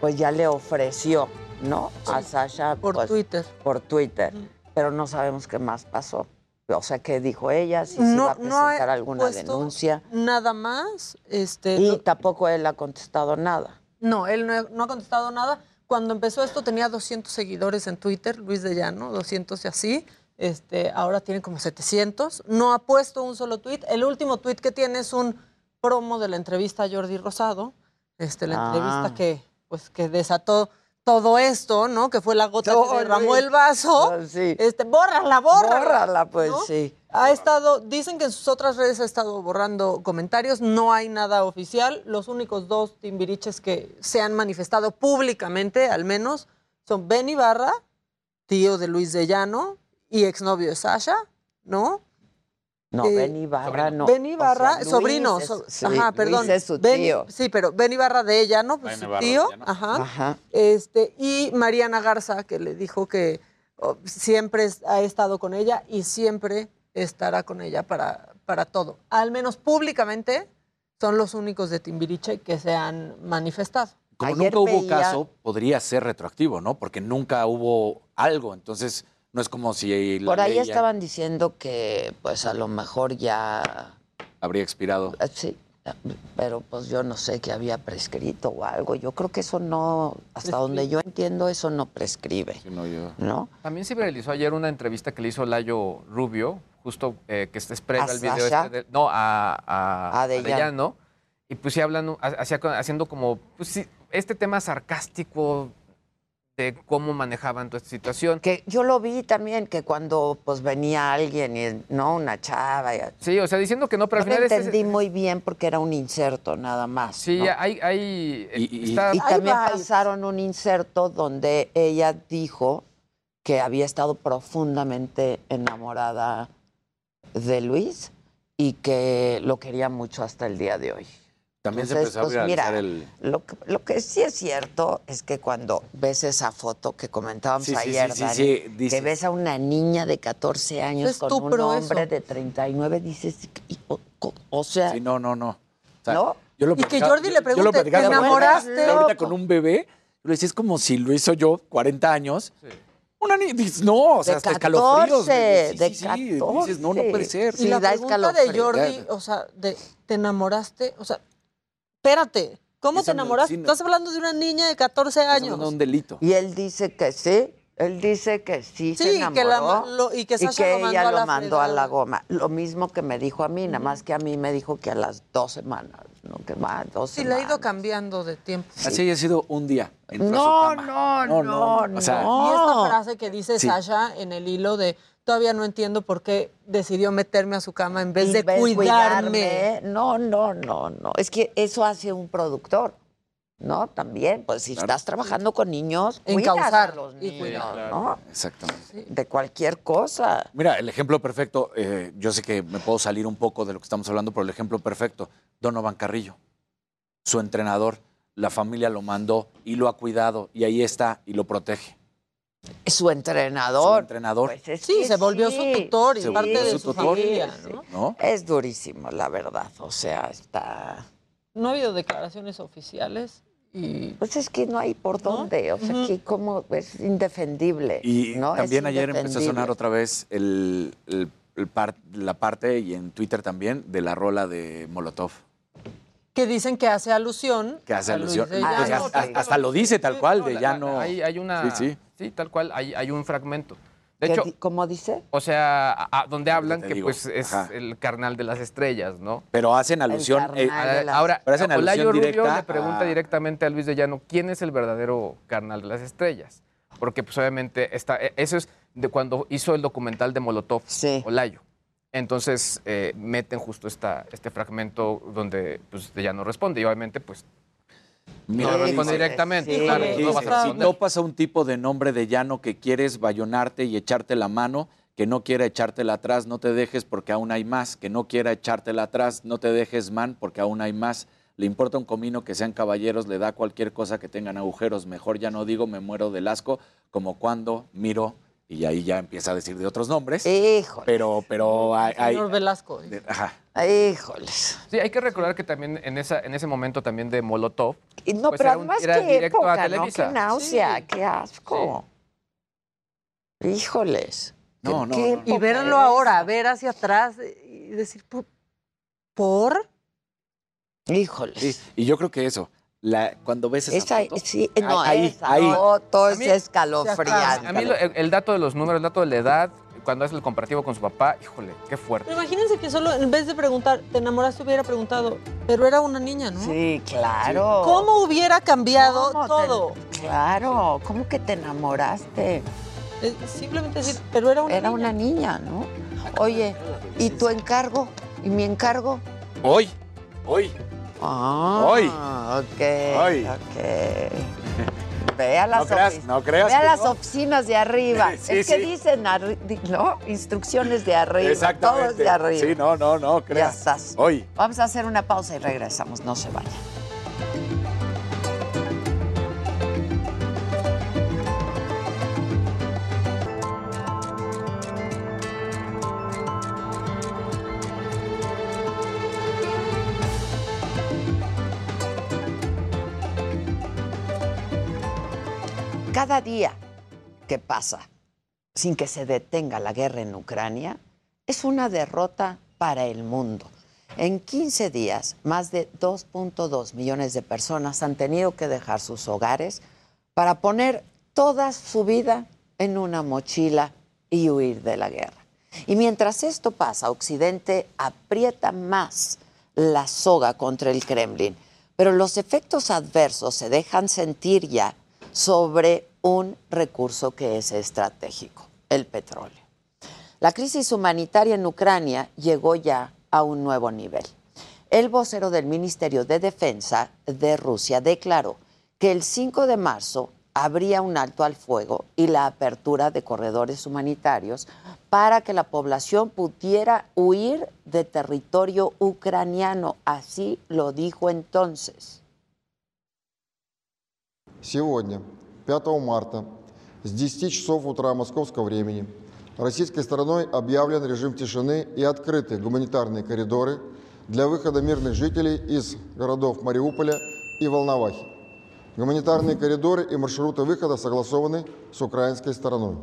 pues ya le ofreció, ¿no? A Sasha. Por pues, Twitter. Por Twitter. Pero no sabemos qué más pasó. O sea, qué dijo ella, si se iba a presentar alguna denuncia. Nada más. Este, Y lo- tampoco él ha contestado nada. No, él no, no ha contestado nada. Cuando empezó esto tenía 200 seguidores en Twitter, Luis de Llano, 200 y así. Este, ahora tiene como 700. No ha puesto un solo tweet. El último tweet que tiene es un promo de la entrevista a Jordi Rosado. Este, la Ah. entrevista que, pues, que desató todo esto, ¿no? Que fue la gota No, que derramó el vaso. Ah, sí. Este, bórrala, bórrala. Bórrala, pues ¿no? sí. Ha estado, dicen que en sus otras redes ha estado borrando comentarios, no hay nada oficial. Los únicos dos timbiriches que se han manifestado públicamente, al menos, son Ben Ibarra, tío de Luis de Llano y exnovio de Sasha, ¿no? No, Eh, Ben Ibarra no. Ben O Ibarra, sea, Luis sobrino. es- so- sí, ajá, perdón. Luis es su Ben- tío. sí, pero Ben Ibarra de ella, ¿no? Pues Ben su tío. Ajá. Ajá. Este, y Mariana Garza, que le dijo que oh, siempre ha estado con ella y siempre estará con ella para, para todo. Al menos públicamente son los únicos de Timbiriche que se han manifestado. Como Ayer nunca hubo caso, podría ser retroactivo, ¿no? Porque nunca hubo algo. Entonces, no es como si la Por ahí ley ya estaban diciendo que, pues a lo mejor ya. habría expirado. eh, Sí, pero pues yo no sé que había prescrito o algo. Yo creo que eso no, hasta donde yo entiendo, eso no prescribe. no, yo... ¿No? También se viralizó ayer una entrevista que le hizo Layo Rubio, justo eh, que es previo ¿A al video Sasha? este de- no, a, a, A. Y pues sí hablan, hacía- haciendo como, pues sí, este tema sarcástico de cómo manejaban toda esta situación. Que yo lo vi también, que cuando pues venía alguien, y, ¿no? Una chava. y- Sí, o sea, diciendo que no, pero al no final es- entendí muy bien porque era un inserto nada más. Sí, ¿no? hay, hay Y, está- Y también pasaron un inserto donde ella dijo que había estado profundamente enamorada de Luis y que lo quería mucho hasta el día de hoy. También Entonces, se empezó pues, a mira, el... Lo que, lo que sí es cierto es que cuando ves esa foto que comentábamos Sí, sí, ayer, sí, sí, Dani, sí, que ves a una niña de 14 años Es con un hombre eso. de 39, dices, o, o- o sea, Sí, no, no, no. O sea, ¿No? Yo lo Y que Jordi le yo- yo lo pregunte, ¿te ahorita- enamoraste? ahorita con un bebé, le decía, es como si lo hizo yo 40 años. Una niña, dices, no, o sea, De hasta escalofríos. 14, Sí, de sí, sí, Dices, no, no 14. puede ser. Y la da pregunta de. Jordi, o sea, de, ¿te enamoraste? O sea, espérate, ¿cómo te no- enamoraste? sí, no. Estás hablando de una niña de 14 años. No, un delito. Y él dice que sí. Él dice que sí, se Sí, enamoró. que la ma- lo- y que Sasha lo mandó ella a lo mandó a la goma. Lo mismo que me dijo a mí, nada más que a mí me dijo que a las dos semanas, ¿no? Que va, dos Sí, le ha semanas. ido cambiando de tiempo. Así haya sido un día. No, no, No, no, no, o sea, Y esta no. frase que dice Sí. Sasha en el hilo de todavía no entiendo por qué decidió meterme a su cama en vez de cuidarme. cuidarme, No, no, no, no. Es que eso hace un productor, ¿no? También, pues si estás trabajando con niños, cuidas Encauzar a los y niños, cuidar. ¿no? Exactamente. De cualquier cosa. Mira, el ejemplo perfecto, eh, yo sé que me puedo salir un poco de lo que estamos hablando, pero el ejemplo perfecto, Donovan Carrillo, su entrenador, la familia lo mandó y lo ha cuidado y ahí está y lo protege. Su entrenador. Su entrenador. Pues es Sí, se volvió sí. su tutor y Se parte de su su, tutor. familia, Sí, ¿no? ¿no? Es durísimo, la verdad. O sea, está. No ha habido declaraciones oficiales y Pues es que no hay por ¿No? dónde. O sea, que como es indefendible. Y ¿no? Es también ayer empezó a sonar otra vez el, el- el par- la parte, y en Twitter también, de la rola de Molotov, que dicen que hace alusión. que hace Luis alusión. Pues Llano. hasta, hasta lo dice tal cual, de ya no... Hay, hay una. Sí, sí. tal cual, hay, hay un fragmento. De ¿Qué hecho, ¿Cómo dice? o sea, a- a- donde hablan que digo, pues es ajá. el carnal de las estrellas, ¿no? Pero hacen alusión... eh, Ah, de las- Ahora, Pero hacen Rubio le pregunta directamente a Luis de Llano quién es el verdadero carnal de las estrellas. Porque, pues, obviamente, está, e- eso es de cuando hizo el documental de Molotov, Sí. Olayo. Entonces, eh, meten justo esta, este fragmento donde pues, de Llano responde. Y obviamente, pues, Mira, no Sí, responde directamente. sí. claro, no vas a si topas a un tipo de nombre de llano que quieres bayonarte y echarte la mano, que no quiera echártela atrás, no te dejes porque aún hay más. Que no quiera echártela atrás, no te dejes, man, porque aún hay más. Le importa un comino que sean caballeros, le da cualquier cosa que tengan agujeros. Mejor ya no digo, me muero del asco, como cuando miro y ahí ya empieza a decir de otros nombres. Híjole. Pero, pero hay... hay- Señor Velasco. de- ajá. Híjoles. Sí, hay que recordar que también en, esa, en ese momento también de Molotov. Y no, pues pero era un- además era qué a época, ¿no? Qué náusea, qué asco. Híjoles. No, ¿Qué- no, qué no. Y verlo es? ahora, ver hacia atrás y decir, "¿Por- ¿por? Híjoles. Sí, y yo creo que eso, la, cuando ves esa, Esa, foto, sí, no, ahí, esa ahí. foto es escalofriante. A mí lo- el, el dato de los números, el dato de la edad, cuando hace el comparativo con su papá, híjole, qué fuerte. Pero imagínense que solo en vez de preguntar, te enamoraste, hubiera preguntado, pero era una niña, ¿no? Sí, claro. ¿Cómo hubiera cambiado ¿Cómo te- todo? Claro, ¿cómo que te enamoraste? Eh, Simplemente decir, pero era una Era niña. una niña, ¿no? Oye, ¿y tu encargo? ¿Y mi encargo? Hoy, hoy. Ah, Hoy. ok. Hoy. Ok. Ve a las, No creas- no creas ve a que las no. oficinas de arriba. Sí, es que sí. dicen, ¿no? Instrucciones de arriba. Exactamente. Todos de arriba. Sí, no, no, no, Ya creas. estás. Hoy. Vamos a hacer una pausa y regresamos. No se vayan. Cada día que pasa sin que se detenga la guerra en Ucrania es una derrota para el mundo. En 15 días, más de 2.2 millones de personas han tenido que dejar sus hogares para poner toda su vida en una mochila y huir de la guerra. Y mientras esto pasa, Occidente aprieta más la soga contra el Kremlin, pero los efectos adversos se dejan sentir ya sobre un recurso que es estratégico, el petróleo. La crisis humanitaria en Ucrania llegó ya a un nuevo nivel. El vocero del Ministerio de Defensa de Rusia declaró que el 5 de marzo habría un alto al fuego y la apertura de corredores humanitarios para que la población pudiera huir de territorio ucraniano. Así lo dijo entonces. Сегодня, 5 марта, с 10 часов утра московского времени, российской стороной объявлен режим тишины и открыты гуманитарные коридоры для выхода мирных жителей из городов Мариуполя и Волновахи. Гуманитарные коридоры и маршруты выхода согласованы с украинской стороной.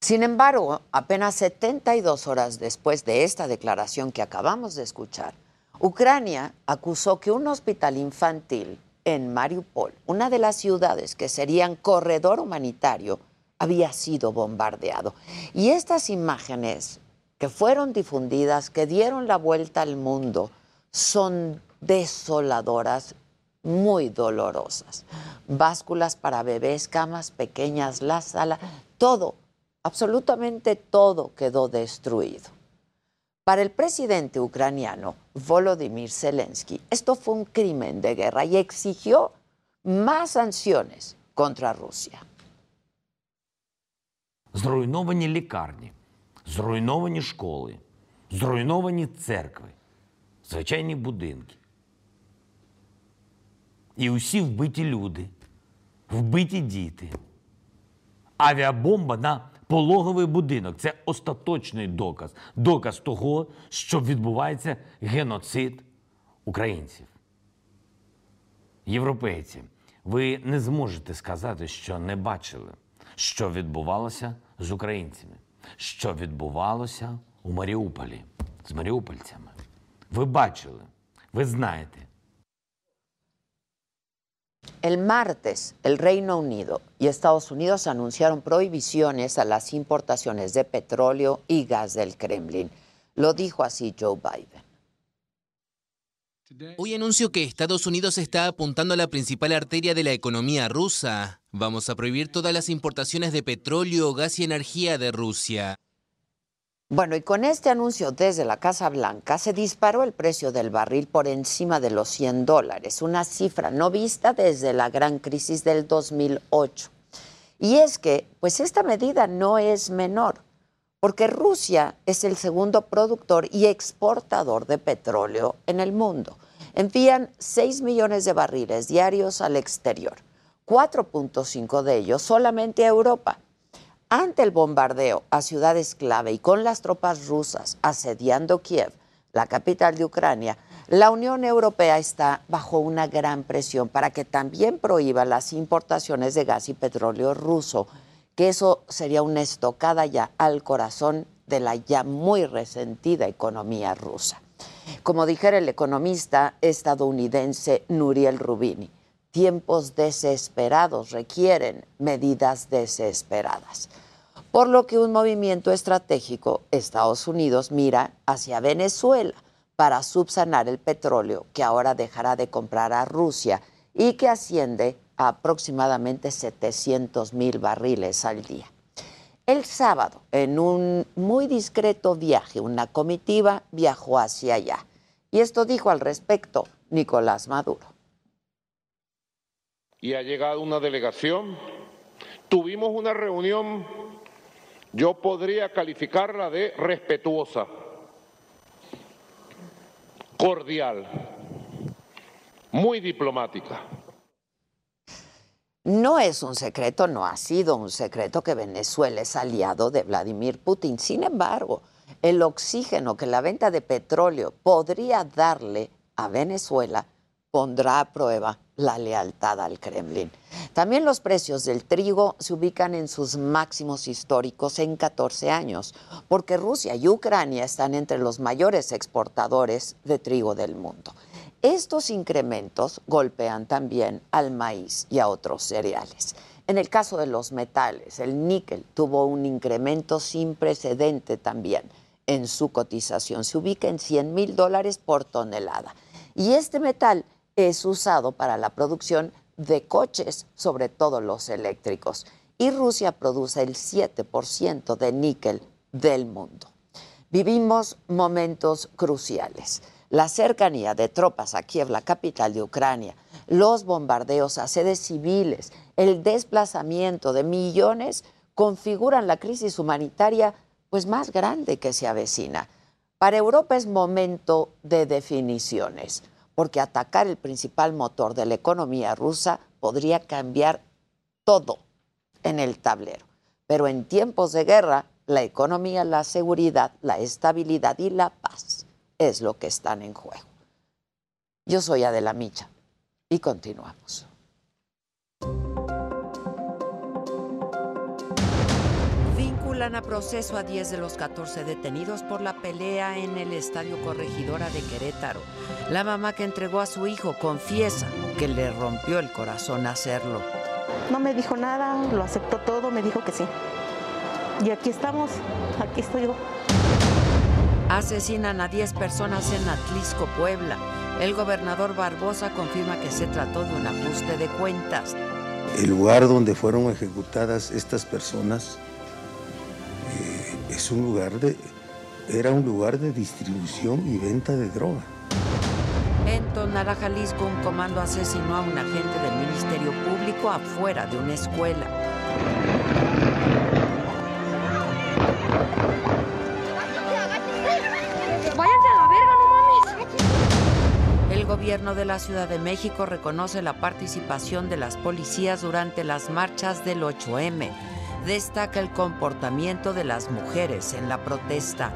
Sin embargo, apenas 72 horas después de esta declaración que acabamos de escuchar, Ucrania acusó que un hospital infantil en Mariupol, una de las ciudades que serían corredor humanitario, había sido bombardeado. Y estas imágenes que fueron difundidas, que dieron la vuelta al mundo, son desoladoras, muy dolorosas. Básculas para bebés, camas pequeñas, la sala, todo, absolutamente todo quedó destruido. Para el presidente ucraniano Volodymyr Zelensky, esto fue un crimen de guerra y exigió más sanciones contra Rusia. Зруйновані лікарні, зруйновані школи, зруйновані церкви, звичайні будинки. І усі вбиті люди, вбиті діти. Авіабомба на пологовий будинок це остаточний доказ. Доказ того, що відбувається геноцид українців. Європейці, ви не зможете сказати, що не бачили, що відбувалося з українцями, що відбувалося у Маріуполі з маріупольцями. Ви бачили, ви знаєте. El martes, el Reino Unido y Estados Unidos anunciaron prohibiciones a las importaciones de petróleo y gas del Kremlin. Lo dijo así Joe Biden. Hoy anuncio que Estados Unidos está apuntando a la principal arteria de la economía rusa. Vamos a prohibir todas las importaciones de petróleo, gas y energía de Rusia. Bueno, y con este anuncio desde la Casa Blanca se disparó el precio del barril por encima de los 100 dólares, una cifra no vista desde la gran crisis del 2008. Y es que, pues esta medida no es menor, porque Rusia es el segundo productor y exportador de petróleo en el mundo. Envían 6 millones de barriles diarios al exterior, 4.5 de ellos solamente a Europa. Ante el bombardeo a ciudades clave y con las tropas rusas asediando Kiev, la capital de Ucrania, la Unión Europea está bajo una gran presión para que también prohíba las importaciones de gas y petróleo ruso, que eso sería una estocada ya al corazón de la ya muy resentida economía rusa. Como dijera el economista estadounidense Nuriel Rubini, tiempos desesperados requieren medidas desesperadas. Por lo que un movimiento estratégico, Estados Unidos mira hacia Venezuela para subsanar el petróleo que ahora dejará de comprar a Rusia y que asciende a aproximadamente 700 mil barriles al día. El sábado, en un muy discreto viaje, una comitiva viajó hacia allá. Y esto dijo al respecto Nicolás Maduro. Y ha llegado una delegación. Tuvimos una reunión, yo podría calificarla de respetuosa, cordial, muy diplomática. No es un secreto, no ha sido un secreto que Venezuela es aliado de Vladimir Putin. Sin embargo, el oxígeno que la venta de petróleo podría darle a Venezuela pondrá a prueba la lealtad al Kremlin. También los precios del trigo se ubican en sus máximos históricos en 14 años, porque Rusia y Ucrania están entre los mayores exportadores de trigo del mundo. Estos incrementos golpean también al maíz y a otros cereales. En el caso de los metales, el níquel tuvo un incremento sin precedente también en su cotización. Se ubica en 100 mil dólares por tonelada. Y este metal es usado para la producción de coches, sobre todo los eléctricos. Y Rusia produce el 7% de níquel del mundo. Vivimos momentos cruciales la cercanía de tropas a Kiev, la capital de Ucrania, los bombardeos a sedes civiles, el desplazamiento de millones configuran la crisis humanitaria pues más grande que se avecina. Para Europa es momento de definiciones, porque atacar el principal motor de la economía rusa podría cambiar todo en el tablero. Pero en tiempos de guerra, la economía, la seguridad, la estabilidad y la paz es lo que están en juego. Yo soy Adela Micha y continuamos. Vinculan a proceso a 10 de los 14 detenidos por la pelea en el Estadio Corregidora de Querétaro. La mamá que entregó a su hijo confiesa que le rompió el corazón hacerlo. No me dijo nada, lo aceptó todo, me dijo que sí. Y aquí estamos, aquí estoy yo. Asesinan a 10 personas en Atlisco, Puebla. El gobernador Barbosa confirma que se trató de un ajuste de cuentas. El lugar donde fueron ejecutadas estas personas es un lugar de, era un lugar de distribución y venta de droga. En Tonara, Jalisco, un comando asesinó a un agente del Ministerio Público afuera de una escuela. El gobierno de la Ciudad de México reconoce la participación de las policías durante las marchas del 8M. Destaca el comportamiento de las mujeres en la protesta.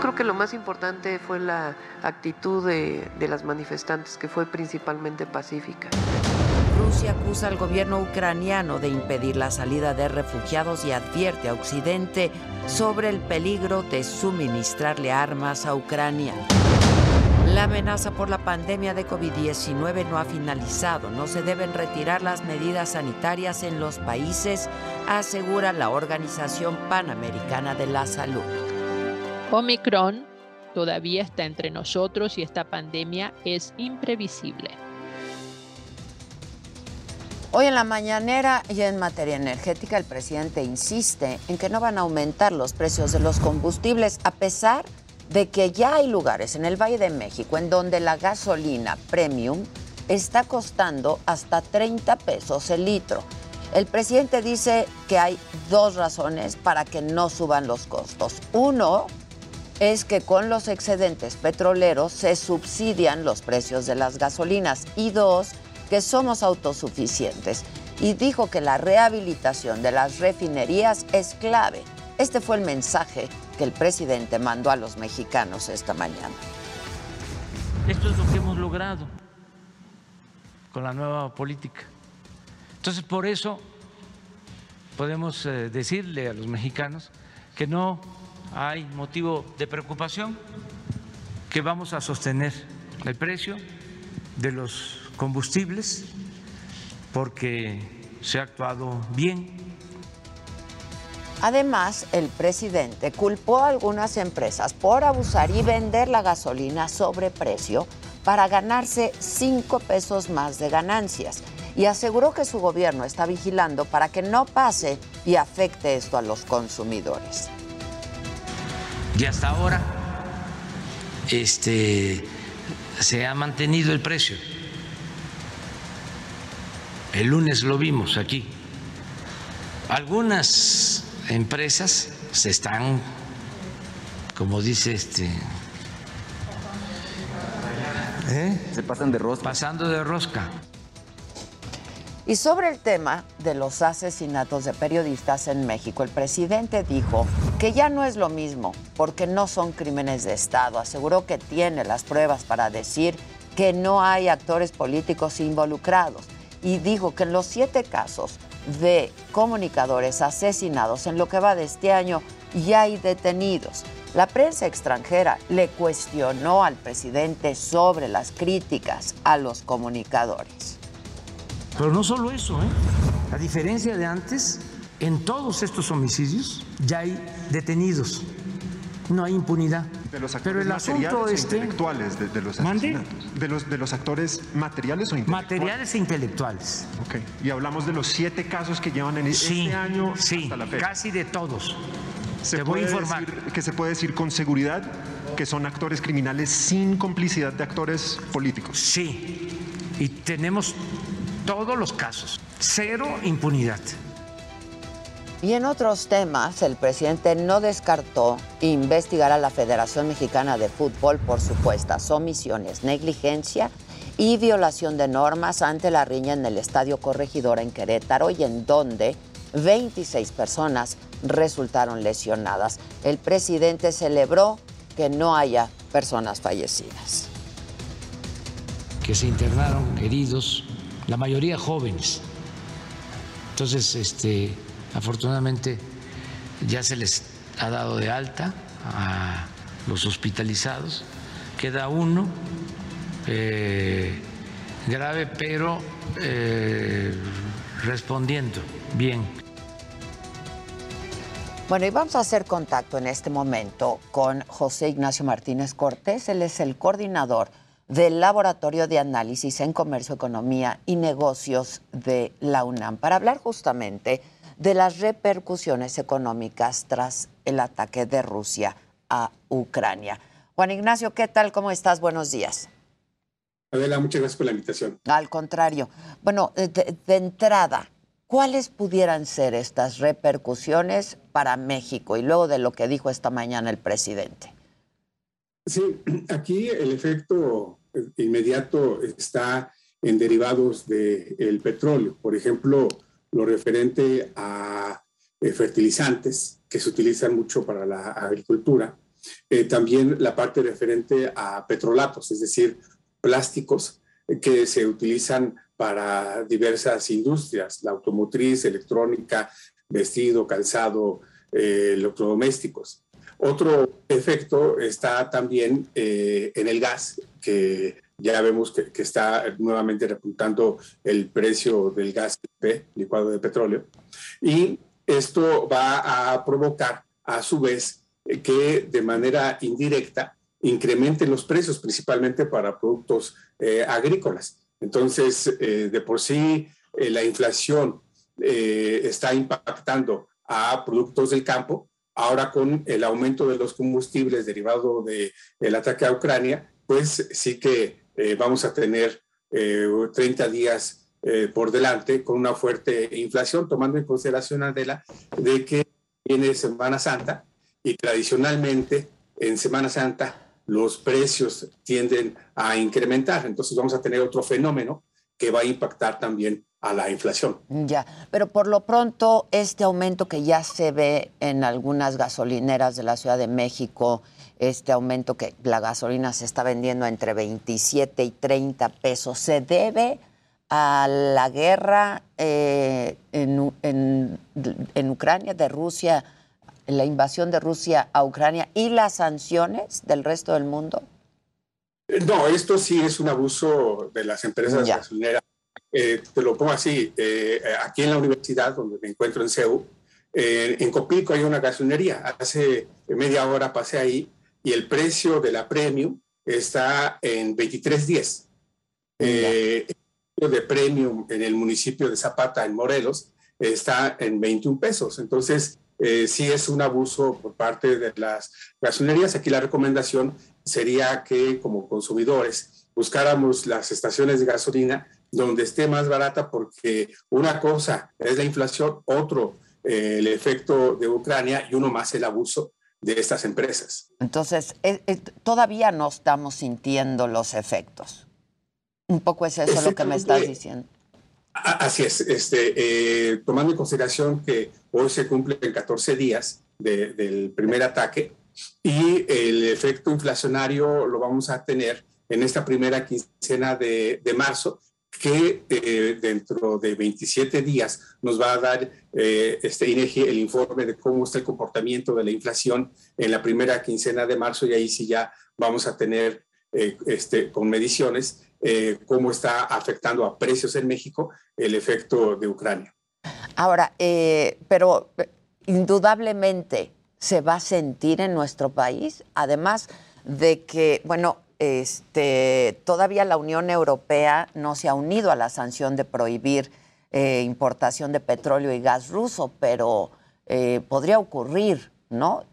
Creo que lo más importante fue la actitud de, de las manifestantes, que fue principalmente pacífica. Rusia acusa al gobierno ucraniano de impedir la salida de refugiados y advierte a Occidente sobre el peligro de suministrarle armas a Ucrania. La amenaza por la pandemia de COVID-19 no ha finalizado. No se deben retirar las medidas sanitarias en los países, asegura la Organización Panamericana de la Salud. Omicron todavía está entre nosotros y esta pandemia es imprevisible. Hoy en la mañanera y en materia energética el presidente insiste en que no van a aumentar los precios de los combustibles a pesar de que ya hay lugares en el Valle de México en donde la gasolina premium está costando hasta 30 pesos el litro. El presidente dice que hay dos razones para que no suban los costos. Uno es que con los excedentes petroleros se subsidian los precios de las gasolinas y dos, que somos autosuficientes. y dijo que la rehabilitación de las refinerías es clave. Este fue el mensaje que el presidente mandó a los mexicanos esta mañana. Esto es lo que hemos logrado con la nueva política. Entonces, por eso podemos eh, decirle a los mexicanos que no hay motivo de preocupación, que vamos a sostener el precio de los combustibles porque se ha actuado bien. Además, el presidente culpó a algunas empresas por abusar y vender la gasolina sobre precio para ganarse cinco pesos más de ganancias y aseguró que su gobierno está vigilando para que no pase y afecte esto a los consumidores. Y hasta ahora este, se ha mantenido el precio. El lunes lo vimos aquí. Algunas empresas se están, como dice este, ¿eh? se pasan de rosca. Pasando de rosca. Y sobre el tema de los asesinatos de periodistas en México, el presidente dijo que ya no es lo mismo porque no son crímenes de Estado. Aseguró que tiene las pruebas para decir que no hay actores políticos involucrados y dijo que en los siete casos de comunicadores asesinados en lo que va de este año ya hay detenidos. La prensa extranjera le cuestionó al presidente sobre las críticas a los comunicadores. Pero no solo eso, ¿eh? a diferencia de antes, en todos estos homicidios ya hay detenidos, no hay impunidad. De los Pero actores el asunto este, intelectuales de, de los. De los, de los actores materiales o intelectuales. materiales e intelectuales. Ok. Y hablamos de los siete casos que llevan en Sí, este año sí, hasta la fecha. casi de todos. Se Te voy a informar. decir- que se puede decir con seguridad que son actores criminales sin complicidad de actores políticos. Sí, y tenemos todos los casos, cero impunidad. Y en otros temas, el presidente no descartó investigar a la Federación Mexicana de Fútbol por supuestas omisiones, negligencia y violación de normas ante la riña en el Estadio Corregidora en Querétaro y en donde 26 personas resultaron lesionadas. El presidente celebró que no haya personas fallecidas. que se internaron heridos, la mayoría jóvenes. Entonces, este, afortunadamente ya se les ha dado de alta a los hospitalizados. Queda uno eh, grave, pero eh, respondiendo bien. Bueno, y vamos a hacer contacto en este momento con José Ignacio Martínez Cortés. Él es el coordinador del Laboratorio de Análisis en Comercio, Economía y Negocios de la UNAM para hablar justamente de las repercusiones económicas tras el ataque de Rusia a Ucrania. Juan Ignacio, ¿qué tal? ¿Cómo estás? Buenos días. Adela, muchas gracias por la invitación. Al contrario. Bueno, de, de entrada, ¿cuáles pudieran ser estas repercusiones para México? Y luego de lo que dijo esta mañana el presidente. Sí, aquí el efecto inmediato está en derivados del petróleo. Por ejemplo, lo referente a eh, fertilizantes que se utilizan mucho para la agricultura. Eh, también la parte referente a petrolatos, es decir, plásticos que se utilizan para diversas industrias, la automotriz, electrónica, vestido, calzado, eh, electrodomésticos. Otro efecto está también eh, en el gas, que ya vemos que, está nuevamente repuntando el precio del gas licuado de petróleo. Y esto va a provocar, a su vez, eh, que de manera indirecta incrementen los precios, principalmente para productos eh, agrícolas. Entonces, eh, de por sí, la inflación está impactando a productos del campo, Ahora con el aumento de los combustibles derivado del el ataque a Ucrania, pues sí que eh, vamos a tener eh, 30 días eh, por delante con una fuerte inflación, tomando en consideración, Adela, de que viene Semana Santa y tradicionalmente en Semana Santa los precios tienden a incrementar. Entonces vamos a tener otro fenómeno que va a impactar también a la inflación. Ya, pero por lo pronto este aumento que ya se ve en algunas gasolineras de la Ciudad de México, este aumento que la gasolina se está vendiendo entre 27 y 30 pesos, ¿se debe a la guerra eh, en, en, en Ucrania, de Rusia, la invasión de Rusia a Ucrania y las sanciones del resto del mundo? No, esto sí es un abuso de las empresas gasolineras. Eh, te lo pongo así, eh, aquí en la universidad, donde me encuentro en CEU, eh, en Copico hay una gasolinería. Hace media hora pasé ahí y el precio de la Premium está en 23.10. el precio de Premium en el municipio de Zapata, en Morelos, está en 21 pesos. Entonces, sí es un abuso por parte de las gasolinerías. Aquí la recomendación sería que como consumidores buscáramos las estaciones de gasolina donde esté más barata porque una cosa es la inflación, otro eh, el efecto de Ucrania y uno más el abuso de estas empresas. Entonces, todavía no estamos sintiendo los efectos. Un poco es eso lo que me estás diciendo. Así es, este, eh, tomando en consideración que hoy se cumplen 14 días del primer ataque, y el efecto inflacionario lo vamos a tener en esta primera quincena de, de marzo, que eh, dentro de 27 días nos va a dar eh, este INEGI el informe de cómo está el comportamiento de la inflación en la primera quincena de marzo y ahí sí ya vamos a tener eh, este, con mediciones cómo está afectando a precios en México el efecto de Ucrania. Ahora, pero indudablemente se va a sentir en nuestro país, además de que, bueno, este, todavía la Unión Europea no se ha unido a la sanción de prohibir eh, importación de petróleo y gas ruso, pero eh, podría ocurrir, ¿no?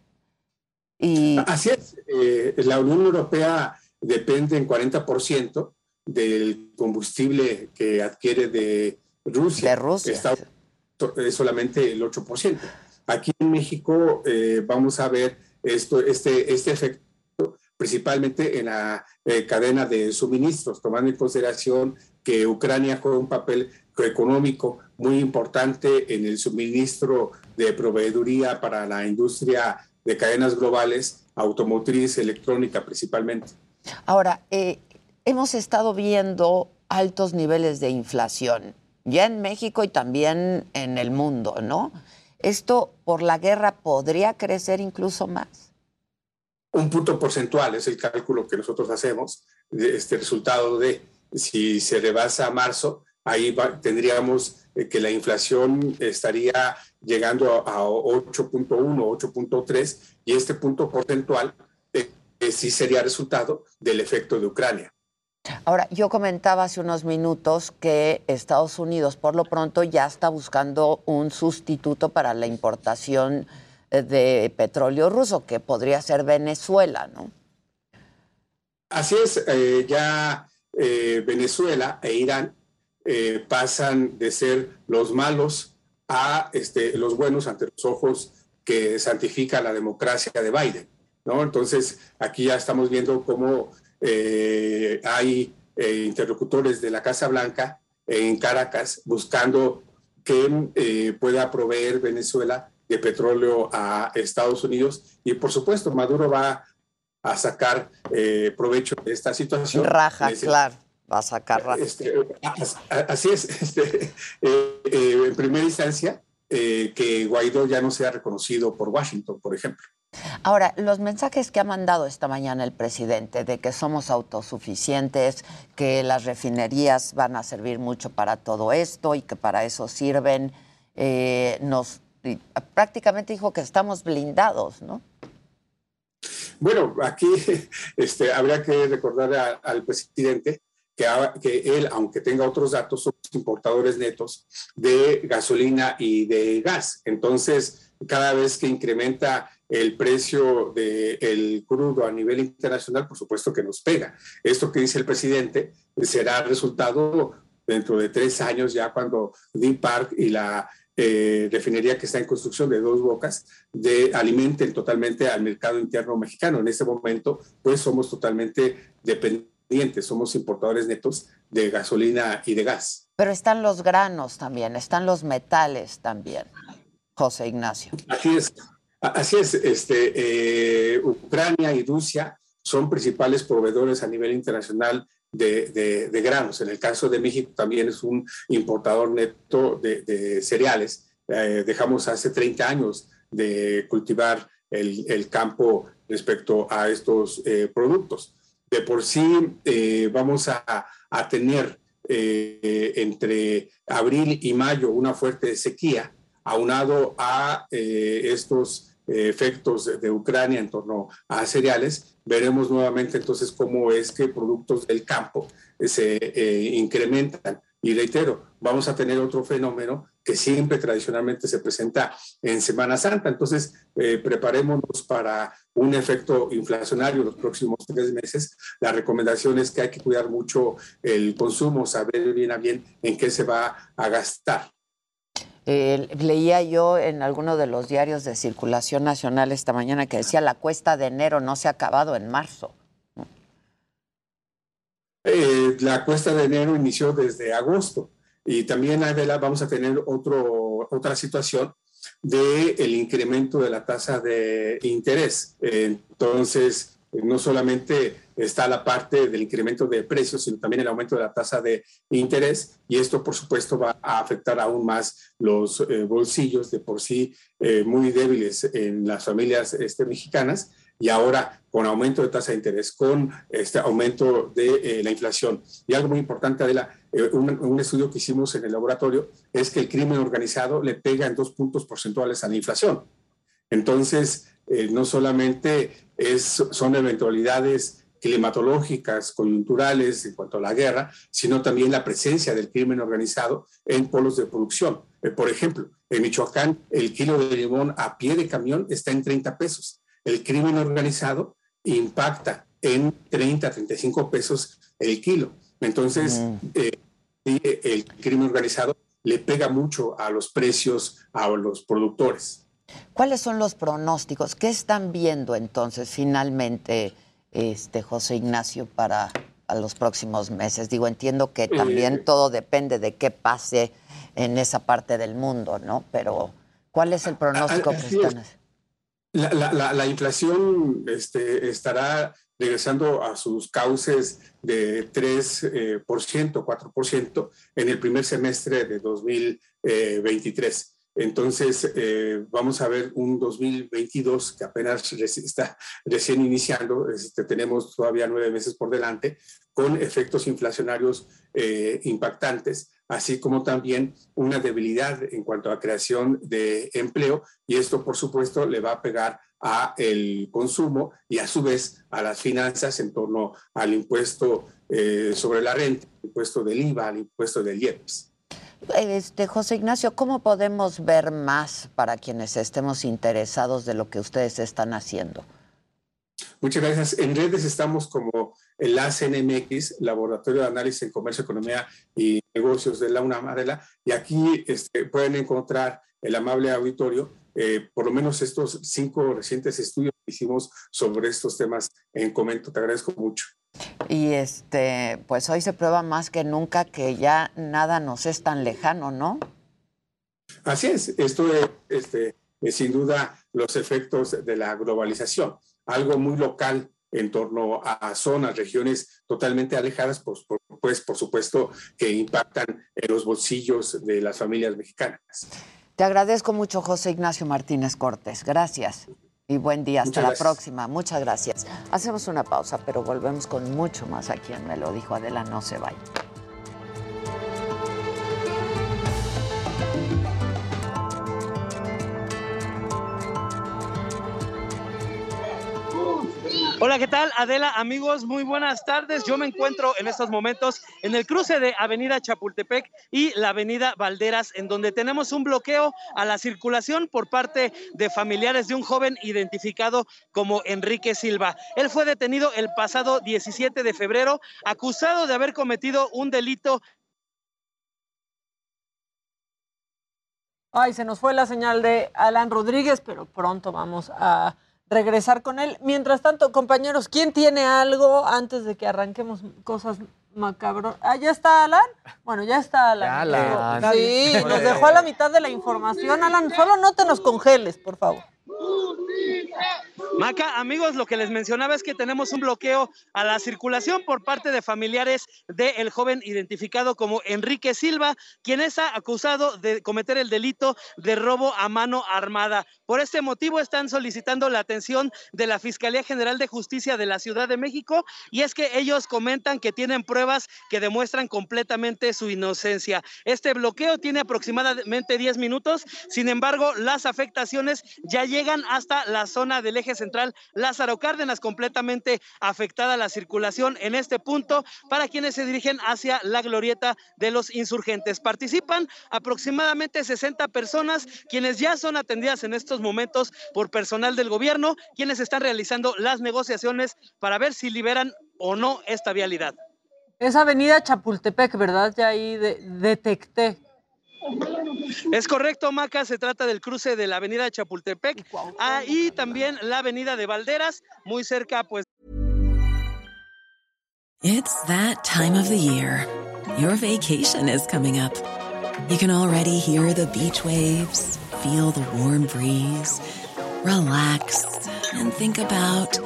Y... Así es, eh, la Unión Europea depende en 40% del combustible que adquiere de Rusia. De Rusia. Está, es solamente el 8%. Aquí en México eh, vamos a ver esto, este, este efecto principalmente en la eh, cadena de suministros, tomando en consideración que Ucrania juega un papel económico muy importante en el suministro de proveeduría para la industria de cadenas globales, automotriz, electrónica principalmente. Ahora, eh, hemos estado viendo altos niveles de inflación, ya en México y también en el mundo, ¿no? ¿Esto por la guerra podría crecer incluso más? Un punto porcentual es el cálculo que nosotros hacemos, de este resultado de si se rebasa a marzo, ahí tendríamos eh, que la inflación estaría llegando a, 8.1, 8.3 y este punto porcentual eh, eh, sí sería resultado del efecto de Ucrania. Ahora, yo comentaba hace unos minutos que Estados Unidos por lo pronto ya está buscando un sustituto para la importación de petróleo ruso, que podría ser Venezuela, ¿no? Así es, eh, ya eh, Venezuela e Irán pasan de ser los malos a este, los buenos ante los ojos que santifica la democracia de Biden, ¿no? Entonces, aquí ya estamos viendo cómo eh, hay eh, interlocutores de la Casa Blanca en Caracas buscando que eh, pueda proveer Venezuela de petróleo a Estados Unidos y por supuesto Maduro va a sacar provecho de esta situación. Raja, claro, va a sacar raja. Este, así es, este, en primera instancia, que Guaidó ya no sea reconocido por Washington, por ejemplo. Ahora, los mensajes que ha mandado esta mañana el presidente de que somos autosuficientes, que las refinerías van a servir mucho para todo esto y que para eso sirven, eh, nos prácticamente dijo que estamos blindados, ¿no? Bueno, aquí este, habría que recordar al presidente que, que, él, aunque tenga otros datos, son importadores netos de gasolina y de gas. Entonces, cada vez que incrementa el precio del crudo a nivel internacional, por supuesto que nos pega. Esto que dice el presidente será resultado dentro de tres años, ya cuando Deep Park y la eh, refinería que está en construcción de dos bocas de, alimenten totalmente al mercado interno mexicano. En este momento, pues somos totalmente dependientes somos importadores netos de gasolina y de gas. Pero están los granos también, están los metales también, José Ignacio. Así es, así es. Este, eh, Ucrania y Rusia son principales proveedores a nivel internacional de, de, granos. En el caso de México también es un importador neto de, cereales. Eh, dejamos hace 30 años de cultivar el, el campo respecto a estos eh, productos. De por sí eh, vamos a, a tener entre abril y mayo una fuerte sequía, aunado a estos efectos de Ucrania en torno a cereales, veremos nuevamente entonces cómo es que productos del campo se eh, incrementan. Y reitero, vamos a tener otro fenómeno que siempre tradicionalmente se presenta en Semana Santa. Entonces, eh, preparémonos para un efecto inflacionario los próximos tres meses. La recomendación es que hay que cuidar mucho el consumo, saber bien a bien en qué se va a gastar. Eh, leía yo en alguno de los diarios de circulación nacional esta mañana que decía la cuesta de enero no se ha acabado en marzo. Eh, la cuesta de enero inició desde agosto y también Adela, vamos a tener otro, otra situación del el incremento de la tasa de interés. entonces, no solamente está la parte del incremento de precios, sino también el aumento de la tasa de interés y esto por supuesto va a afectar aún más los eh, bolsillos de por sí eh, muy débiles en las familias este, mexicanas y ahora con aumento de tasa de interés, con este aumento de eh, la inflación. Y algo muy importante, Adela, un, un, estudio que hicimos en el laboratorio es que el crimen organizado le pega en dos puntos porcentuales a la inflación. Entonces, no solamente es, son eventualidades climatológicas, coyunturales en cuanto a la guerra, sino también la presencia del crimen organizado en polos de producción. Eh, por ejemplo, en Michoacán el kilo de limón a pie de camión está en 30 pesos. El crimen organizado impacta en 30, 35 pesos el kilo. Entonces, eh, el crimen organizado le pega mucho a los precios, a los productores. ¿Cuáles son los pronósticos? ¿Qué están viendo entonces finalmente? Este, José Ignacio, para los próximos meses? Digo, entiendo que también todo depende de qué pase en esa parte del mundo, ¿no? Pero, ¿cuál es el pronóstico que están la, la, la, inflación este, estará regresando a sus cauces de 3%, 4% eh, en el primer semestre de 2023. Entonces, eh, vamos a ver un 2022 que apenas está recién iniciando, este, tenemos todavía nueve meses por delante, con efectos inflacionarios eh, impactantes, así como también una debilidad en cuanto a creación de empleo, y esto, por supuesto, le va a pegar a el consumo y a su vez a las finanzas en torno al impuesto eh, sobre la renta, impuesto del IVA, al impuesto del IEPS. Este, José Ignacio, ¿cómo podemos ver más para quienes estemos interesados de lo que ustedes están haciendo? Muchas gracias. En redes estamos como el ACNMX, Laboratorio de Análisis en Comercio, Economía y Negocios de la UNAM, y aquí este, pueden encontrar el amable auditorio, eh, por lo menos estos cinco recientes estudios que hicimos sobre estos temas en Comento. Te agradezco mucho. Y este, pues hoy se prueba más que nunca que ya nada nos es tan lejano, ¿no? Así es, esto es, este, sin duda los efectos de la globalización, algo muy local en torno a zonas, regiones totalmente alejadas, pues por, pues, por supuesto que impactan en los bolsillos de las familias mexicanas. Te agradezco mucho, José Ignacio Martínez Cortés. Gracias y buen día. Hasta la próxima. Muchas gracias. Hacemos una pausa, pero volvemos con mucho más aquí en Me lo dijo Adela. No se vaya. Hola, ¿qué tal? Adela, amigos, muy buenas tardes. Yo me encuentro en estos momentos en el cruce de Avenida Chapultepec y la Avenida Valderas, en donde tenemos un bloqueo a la circulación por parte de familiares de un joven identificado como Enrique Silva. Él fue detenido el pasado 17 de febrero, acusado de haber cometido un delito Ay, se nos fue la señal de Alan Rodríguez, pero pronto vamos a regresar con él. Mientras tanto, compañeros, ¿quién tiene algo antes de que arranquemos cosas macabro? Ah, ¿ya está Alan? Bueno, ya está Alan. Ya, Alan. Sí, nos dejó a la mitad de la información. Alan, solo no te nos congeles, por favor. Maca, amigos, lo que les mencionaba es que tenemos un bloqueo a la circulación por parte de familiares del joven identificado como Enrique Silva, quien es acusado de cometer el delito de robo a mano armada. Por este motivo están solicitando la atención de la Fiscalía General de Justicia de la Ciudad de México y es que ellos comentan que tienen pruebas que demuestran completamente su inocencia. Este bloqueo tiene aproximadamente 10 minutos, sin embargo, las afectaciones ya llegan hasta la zona del eje central Lázaro Cárdenas, completamente afectada la circulación en este punto para quienes se dirigen hacia la glorieta de los insurgentes. Participan aproximadamente 60 personas, quienes ya son atendidas en estos momentos por personal del gobierno, quienes están realizando las negociaciones para ver si liberan o no esta vialidad. Es Avenida Chapultepec, ¿verdad? Ya ahí detecté. Es correcto, Maca, se trata del cruce de la avenida Chapultepec ah, y también la avenida de Valderas, muy cerca, pues. It's that time of the year. Your vacation is coming up. You can already hear the beach waves, feel the warm breeze, relax and think about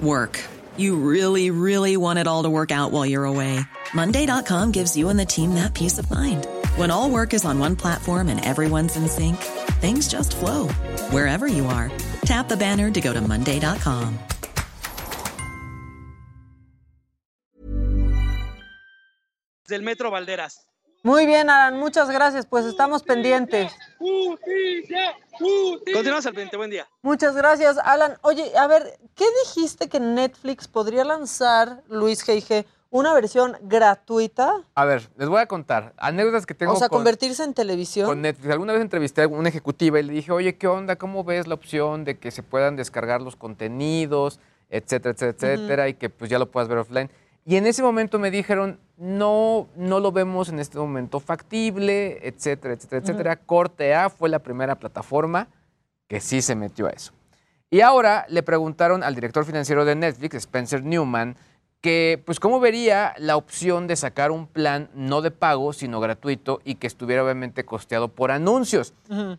work. You really, really want it all to work out while you're away. Monday.com gives you and the team that peace of mind. When all work is on one platform and everyone's in sync, things just flow wherever you are. Tap the banner to go to Monday.com. Del Metro Valderas. Muy bien, Alan, muchas gracias. Pues estamos pendientes. Continuamos al pendiente, buen día. Muchas gracias, Alan. Oye, a ver, ¿qué dijiste que Netflix podría lanzar, Luis G.I.G., una versión gratuita? A ver, les voy a contar anécdotas que tengo O sea, con, convertirse en televisión. con Netflix. Alguna vez entrevisté a una ejecutiva y le dije, oye, ¿qué onda? ¿Cómo ves la opción de que se puedan descargar los contenidos, etcétera, etcétera, etcétera, y que pues ya lo puedas ver offline? Y en ese momento me dijeron, no, no lo vemos en este momento factible, etcétera, etcétera, etcétera. Corte A fue la primera plataforma que sí se metió a eso. Y ahora le preguntaron al director financiero de Netflix, Spencer Newman, que pues cómo vería la opción de sacar un plan no de pago, sino gratuito y que estuviera obviamente costeado por anuncios.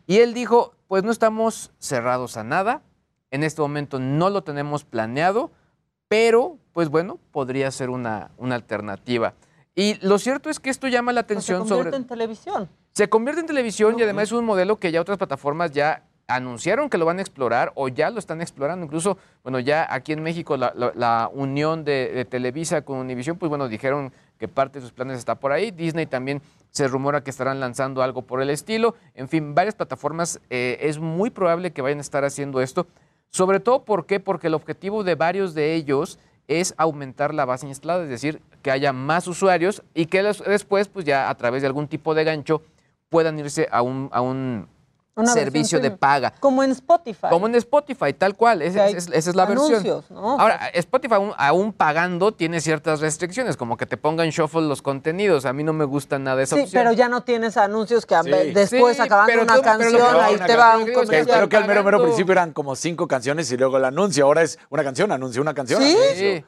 Y él dijo, pues no estamos cerrados a nada, en este momento no lo tenemos planeado, pero pues bueno, podría ser una, una alternativa. Y lo cierto es que esto llama la se atención convierte sobre... en televisión. Se convierte en televisión y además es un modelo que ya otras plataformas ya anunciaron que lo van a explorar o ya lo están explorando. Incluso, bueno, ya aquí en México la, la- unión de, Televisa con Univision, pues bueno, dijeron que parte de sus planes está por ahí. Disney también se rumora que estarán lanzando algo por el estilo. En fin, varias plataformas eh, es muy probable que vayan a estar haciendo esto. Sobre todo, ¿por qué? Porque el objetivo de varios de ellos es aumentar la base instalada, es decir, que haya más usuarios y que después, pues ya a través de algún tipo de gancho, puedan irse a un, a un Una versión servicio de paga. Como en Spotify. Como en Spotify, tal cual. Esa, es- esa es la versión. anuncios, ¿no? Ahora, Spotify aún, aún pagando tiene ciertas restricciones, como que te pongan shuffle los contenidos. A mí no me gusta nada esa Sí, opción. pero ya no tienes anuncios que Sí. después Sí, acabando pero una pero canción, ahí Una te va un que- comercial. Creo que al mero, mero principio eran como cinco canciones y luego el anuncio. Ahora es una canción, anuncio una canción. Sí. anuncio.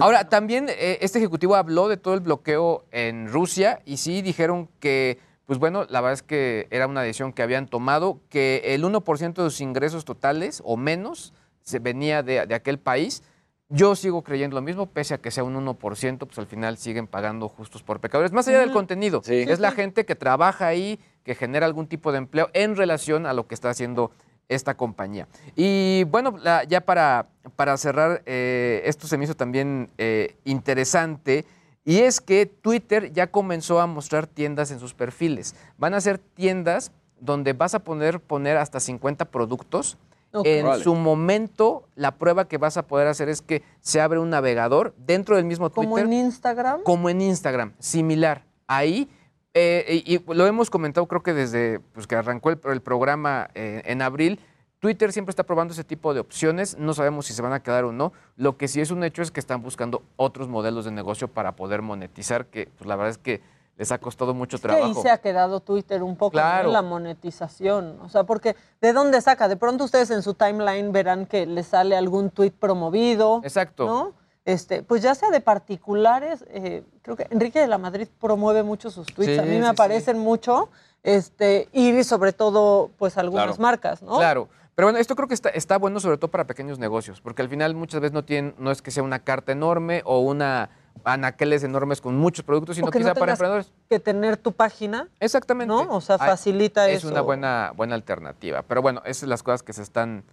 Ahora, también eh, este ejecutivo habló de todo el bloqueo en Rusia y sí dijeron que, pues bueno, la verdad es que era una decisión que habían tomado, que el 1% de sus ingresos totales o menos se venía de, de aquel país. Yo sigo creyendo lo mismo, pese a que sea un 1%, pues al final siguen pagando justos por pecadores. Más allá del contenido, Sí. es la gente que trabaja ahí, que genera algún tipo de empleo en relación a lo que está haciendo esta compañía. Y bueno, la- ya para, para cerrar, eh, esto se me hizo también eh, interesante, y es que Twitter ya comenzó a mostrar tiendas en sus perfiles. Van a ser tiendas donde vas a poder poner hasta 50 productos. En su momento, la prueba que vas a poder hacer es que se abre un navegador dentro del mismo Twitter Como en Instagram. como en Instagram, similar. Ahí, eh, y, y lo hemos comentado creo que desde pues, que arrancó el, el programa eh, en abril, Twitter siempre está probando ese tipo de opciones, no sabemos si se van a quedar o no. Lo que sí es un hecho es que están buscando otros modelos de negocio para poder monetizar, que pues, la verdad es que les ha costado mucho Que ahí trabajo. se ha quedado Twitter un poco Claro. en la monetización. O sea, porque ¿de dónde saca? De pronto ustedes en su timeline verán que les sale algún tweet promovido. Exacto. ¿No? Este, pues ya sea de particulares, eh, creo que Enrique de la Madrid promueve mucho sus tweets. Sí, a mí me sí. aparecen mucho. Este, y sobre todo, pues algunas Claro. marcas, ¿no? Claro. Pero bueno, esto creo que está, está bueno sobre todo para pequeños negocios, porque al final muchas veces no tienen, no es que sea una carta enorme o una anaqueles enormes con muchos productos, sino que quizá no para emprendedores. que tener tu página. Exactamente. ¿No? O sea, Ay, facilita es eso. una buena, buena alternativa. Pero bueno, esas son las cosas que se están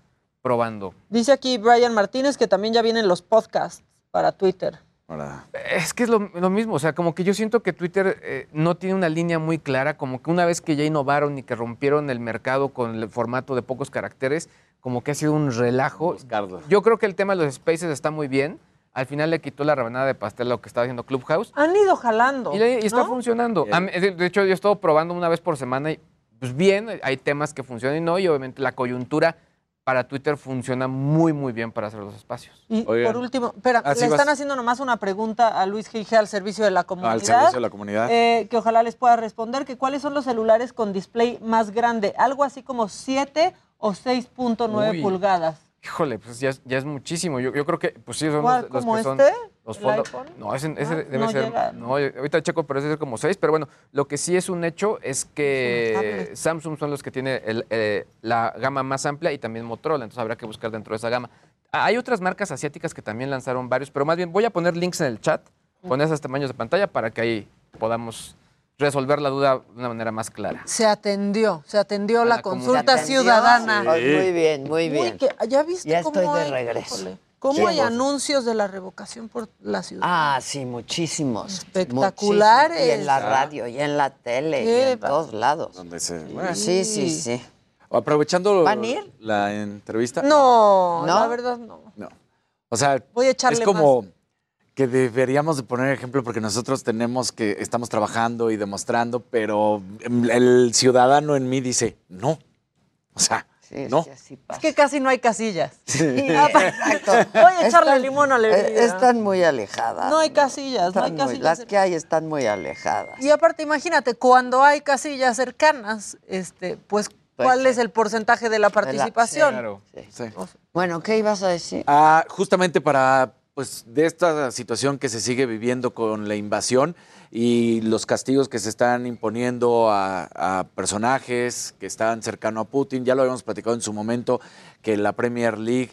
probando. Dice aquí Brian Martínez que también ya vienen los podcasts para Twitter. Es que es lo, lo mismo, o sea, como que yo siento que Twitter eh, no tiene una línea muy clara, como que una vez que ya innovaron y que rompieron el mercado con el formato de pocos caracteres, como que ha sido un relajo. Yo creo que el tema de los spaces está muy bien. Al final le quitó la rebanada de pastel a lo que estaba haciendo Clubhouse. Han ido jalando. Y, le- y está ¿no? funcionando. Mí- de hecho, yo he estado probando una vez por semana y pues bien, hay temas que funcionan y no, y obviamente la coyuntura para Twitter funciona muy, muy bien para hacer los espacios. Y por último, espera, le están haciendo nomás una pregunta a Luis Gige al servicio de la comunidad. Al servicio de la comunidad. eh, que ojalá les pueda responder, que cuáles son los celulares con display más grande, algo así como 7 o 6.9 Uy. pulgadas. Híjole, pues ya es, ya es muchísimo. Yo, yo creo que, pues sí, son ¿Cuál, los, los como que son este? Los ¿El fondos. No, ese, ese Ah, debe no ser. llega. No, ahorita checo, pero ese debe ser como seis. Pero bueno, lo que sí es un hecho es que. Samsung son los que tiene el, eh, la gama más amplia y también Motorola. Entonces habrá que buscar dentro de esa gama. Ah, Hay otras marcas asiáticas que también lanzaron varios, pero más bien voy a poner links en el chat con esos tamaños de pantalla para que ahí podamos resolver la duda de una manera más clara. Se atendió, se atendió A la, consulta ciudadana. Muy bien, muy bien. que- ¿Ya viste Ya cómo estoy de hay- regreso. híjole, ¿Cómo Sí. hay anuncios de la revocación por la ciudad? Ah, sí, muchísimos. Espectaculares. Muchísimos. Y en la radio, y en la tele, y en todos lados. Donde se- Sí, sí, sí. Aprovechando ¿Van a ir? la entrevista. No, ¿No? la verdad no. No. O sea, Voy a echarle es como que deberíamos de poner ejemplo porque nosotros tenemos que, estamos trabajando y demostrando, pero el ciudadano en mí dice, no. O sea, no. Es que casi no hay casillas. Sí. Ah, Exacto. Voy a echarle Están- limón a la herida. eh, Están muy alejadas. No hay casillas, no hay muy- casillas. las que hay están muy alejadas. Y aparte, imagínate, cuando hay casillas cercanas, este, pues, Pues ¿cuál es el porcentaje de la participación? Sí. Bueno, ¿qué ibas a decir? Ah, justamente para, pues, de esta situación que se sigue viviendo con la invasión y los castigos que se están imponiendo a, personajes que están cercanos a Putin. Ya lo habíamos platicado en su momento que la Premier League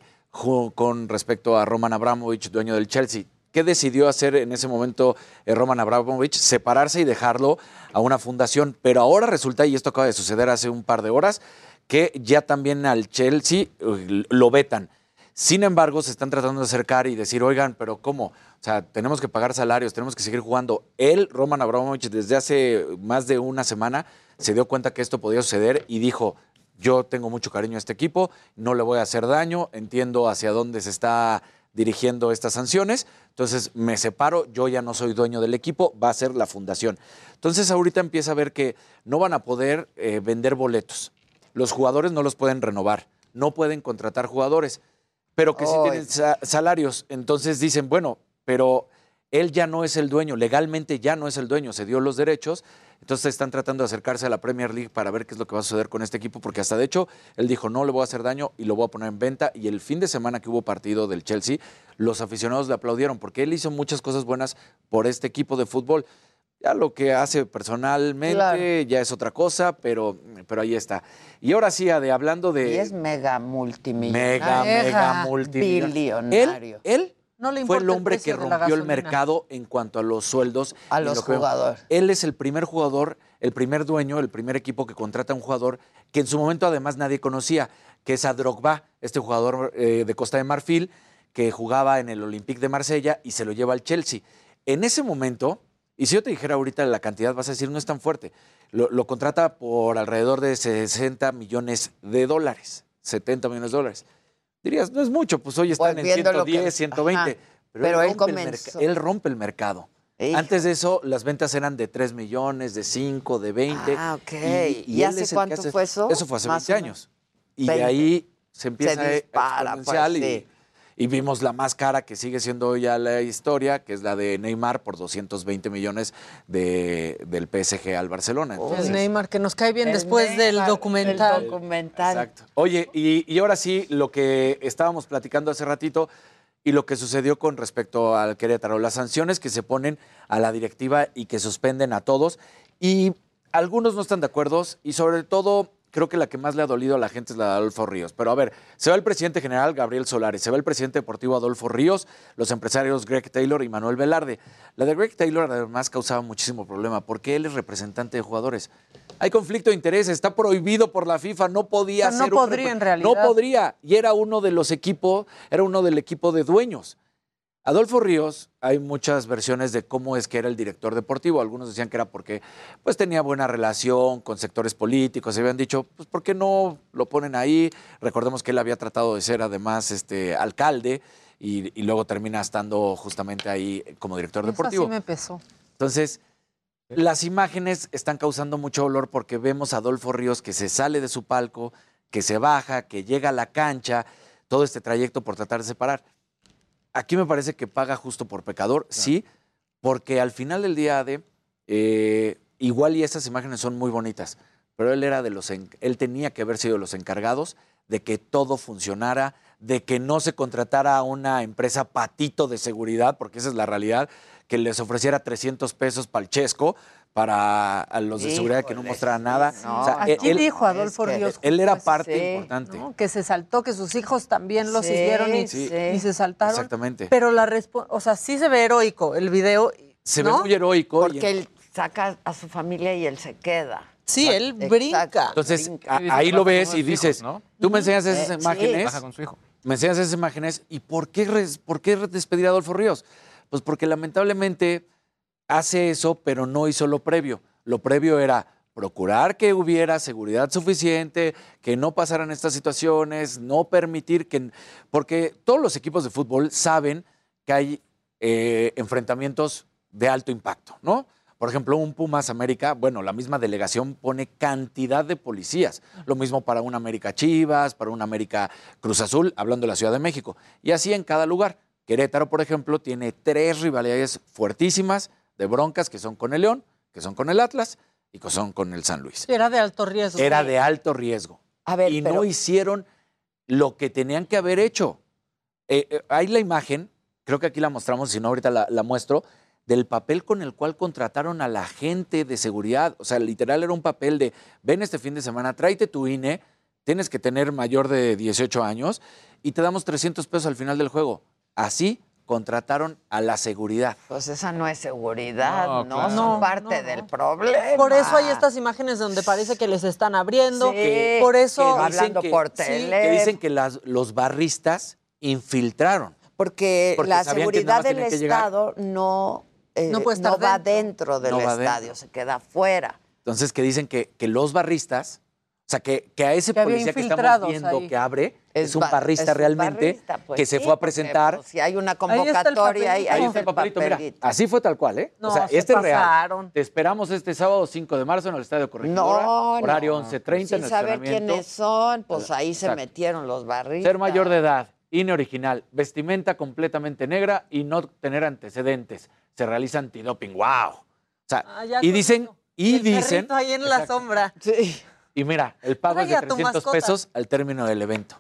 con respecto a Roman Abramovich, dueño del Chelsea. ¿Qué decidió hacer en ese momento eh, Roman Abramovich? Separarse y dejarlo a una fundación. Pero ahora resulta, y esto acaba de suceder hace un par de horas, que ya también al Chelsea eh, lo vetan. Sin embargo, se están tratando de acercar y decir, oigan, pero ¿cómo? O sea, tenemos que pagar salarios, tenemos que seguir jugando. Él, Roman Abramovich, desde hace más de una semana se dio cuenta que esto podía suceder y dijo, yo tengo mucho cariño a este equipo, no le voy a hacer daño, entiendo hacia dónde se está dirigiendo estas sanciones, entonces me separo, yo ya no soy dueño del equipo, va a ser la fundación. Entonces ahorita empieza a ver que no van a poder eh, vender boletos, los jugadores no los pueden renovar, no pueden contratar jugadores, pero que sí Ay. tienen sa- salarios. Entonces dicen, bueno, pero él ya no es el dueño, legalmente ya no es el dueño, se dio los derechos. Entonces están tratando de acercarse a la Premier League para ver qué es lo que va a suceder con este equipo, porque hasta de hecho él dijo, no le voy a hacer daño y lo voy a poner en venta. Y el fin de semana que hubo partido del Chelsea, los aficionados le aplaudieron, porque él hizo muchas cosas buenas por este equipo de fútbol. Ya lo que hace personalmente Claro. ya es otra cosa, pero, pero ahí está. Y ahora sí, Ade, hablando de... Y es mega multimillonario. Mega, mega multimillonario. Billonario. Él, él No le fue el hombre que rompió el mercado en cuanto a los sueldos. A los lo que- jugadores. Él es el primer jugador, el primer dueño, el primer equipo que contrata a un jugador que en su momento además nadie conocía, que es a Drogba, este jugador eh, de Costa de Marfil, que jugaba en el Olympique de Marsella y se lo lleva al Chelsea. En ese momento, y si yo te dijera ahorita la cantidad, vas a decir, no es tan fuerte. Lo, lo contrata por alrededor de 60 millones de dólares, 70 millones de dólares. Dirías, no es mucho, pues hoy están Pues en viendo lo que- 110, 120. Ajá. Pero, Pero él, rompe él rompe el mercado. Antes de eso, las ventas eran de 3 millones, de 5, de 20. Ah, ok. Y, ¿Y él hace cuánto hace- fue eso? Eso fue hace Más 20 o menos. años. Y de 20. ahí se empieza Se dispara, exponencial pues, y, sí. Y vimos la más cara que sigue siendo ya la historia, que es la de Neymar por 220 millones de, del PSG al Barcelona. El Entonces, Neymar, que nos cae bien El después del Neymar, documental. el documental. Exacto. Oye, y, y ahora sí, lo que estábamos platicando hace ratito y lo que sucedió con respecto al Querétaro, las sanciones que se ponen a la directiva y que suspenden a todos. Y algunos no están de acuerdo y sobre todo creo que la que más le ha dolido a la gente es la de Adolfo Ríos. Pero a ver, se va el presidente general Gabriel Solari, se va el presidente deportivo Adolfo Ríos, los empresarios Greg Taylor y Manuel Velarde. La de Greg Taylor además causaba muchísimo problema porque él es representante de jugadores. Hay conflicto de intereses, está prohibido por la FIFA, no podía no ser un podría, en realidad. No podría, y era uno de los equipos, era uno del equipo de dueños. Adolfo Ríos, hay muchas versiones de cómo es que era el director deportivo. Algunos decían que era porque pues, tenía buena relación con sectores políticos. Se habían dicho, pues, ¿por qué no lo ponen ahí? Recordemos que él había tratado de ser además este, alcalde y, y luego termina estando justamente ahí como director deportivo. sí me pesó. Entonces, las imágenes están causando mucho dolor porque vemos a Adolfo Ríos que se sale de su palco, que se baja, que llega a la cancha, todo este trayecto por tratar de separar. Aquí me parece que paga justo por pecador, sí, porque al final del día, Ade, eh, igual y esas imágenes son muy bonitas, pero él era de los, él tenía que haber sido de los encargados de que todo funcionara, de que no se contratara a una empresa patito de seguridad, porque esa es la realidad, que les ofreciera 300 pesos para el chesco, para los de seguridad que no mostraran nada. No, O sea, aquí él- dijo Adolfo es que Ríos. Él era pues, parte sí, importante. ¿no? Que se saltó, que sus hijos también lo Sí, siguieron y, Sí. y se saltaron. Exactamente. Pero la respuesta, o sea, sí se ve heroico el video. Se ¿no? ve muy heroico. y- Porque él saca a su familia y él se queda. Sí, él brinca. Entonces, brinca. a- ahí lo ves y dices, tú me enseñas esas sí. imágenes. Baja con su hijo. Me enseñas esas imágenes. ¿Y por qué, res- por qué despedir a Adolfo Ríos? Pues porque lamentablemente hace eso, pero no hizo lo previo. Lo previo era procurar que hubiera seguridad suficiente, que no pasaran estas situaciones, no permitir que... Porque todos los equipos de fútbol saben que hay eh, enfrentamientos de alto impacto, ¿no? Por ejemplo, un Pumas América, bueno, la misma delegación pone cantidad de policías. Lo mismo para un América Chivas, para un América Cruz Azul, hablando de la Ciudad de México. Y así en cada lugar. Querétaro, por ejemplo, tiene tres rivalidades fuertísimas de broncas que son con el León, que son con el Atlas y que son con el San Luis. Era de alto riesgo. Era de alto riesgo. A ver, y pero- no hicieron lo que tenían que haber hecho. Eh, eh, hay la imagen, creo que aquí la mostramos, si no ahorita la, la muestro, del papel con el cual contrataron a la gente de seguridad. O sea, literal era un papel de, ven este fin de semana, tráete tu INE, tienes que tener mayor de 18 años y te damos 300 pesos al final del juego. Así contrataron a la seguridad. Pues esa no es seguridad, No, no, claro. son No, parte del problema. Por eso hay estas imágenes donde parece que les están abriendo. Sí, por eso. que hablando que- por sí, teléfono. que dicen que las- los barristas infiltraron. Porque, Porque la seguridad del. Estado no, eh, No puede estar va dentro. dentro del No va estadio, dentro. se queda afuera. Entonces, que dicen que, que los barristas, o sea, que, que a ese policía que estamos viendo ahí. que abre, es, Es un barrista es un realmente, barrista, pues que se sí, fue a porque, presentar. pues, si hay una Ahí está el convocatoria, ahí, papelito. ahí está el papelito, mira, así fue tal cual, ¿eh? No, o sea, se este es real. pasaron. Te esperamos este sábado 5 de marzo en el Estadio Corregidora, No, horario no. 11.30 en Sin el saber quiénes son, pues ahí se Exacto. metieron los barristas. Ser mayor de edad, INE original, vestimenta completamente negra y no tener antecedentes. Se realiza antidoping. ¡Wow! O sea, Ah, y dicen, eso. y El dicen. ahí en la Exacto. sombra. Sí. Y mira, el pago es de a tu 300 mascota. pesos al término del evento.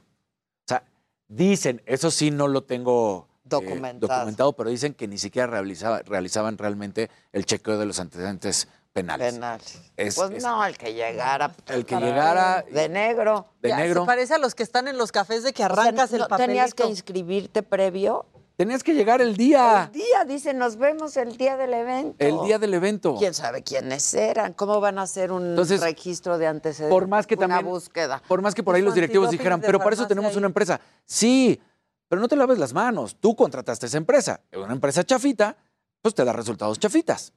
Dicen, eso sí no lo tengo eh, Documentado. documentado, pero dicen que ni siquiera realizaba- realizaban realmente el chequeo de los antecedentes penales. Penales. Es- pues es- no, el que llegara. El que llegara De negro. de Ya, negro. Se parece a los que están en los cafés de que O sea, arrancas el ¿no papelito. ¿Tenías que inscribirte previo? Tenías que llegar el día, El día, dice, nos vemos el día del evento. el día del evento. ¿Quién sabe quiénes eran? ¿Cómo van a hacer un Entonces, registro de antecedentes? Por más que Una también, búsqueda. por más que por ahí los directivos dijeran, pero para eso tenemos ahí". una empresa. Sí, pero no te laves las manos. Tú contrataste esa empresa. Una empresa chafita, pues te da resultados chafitas.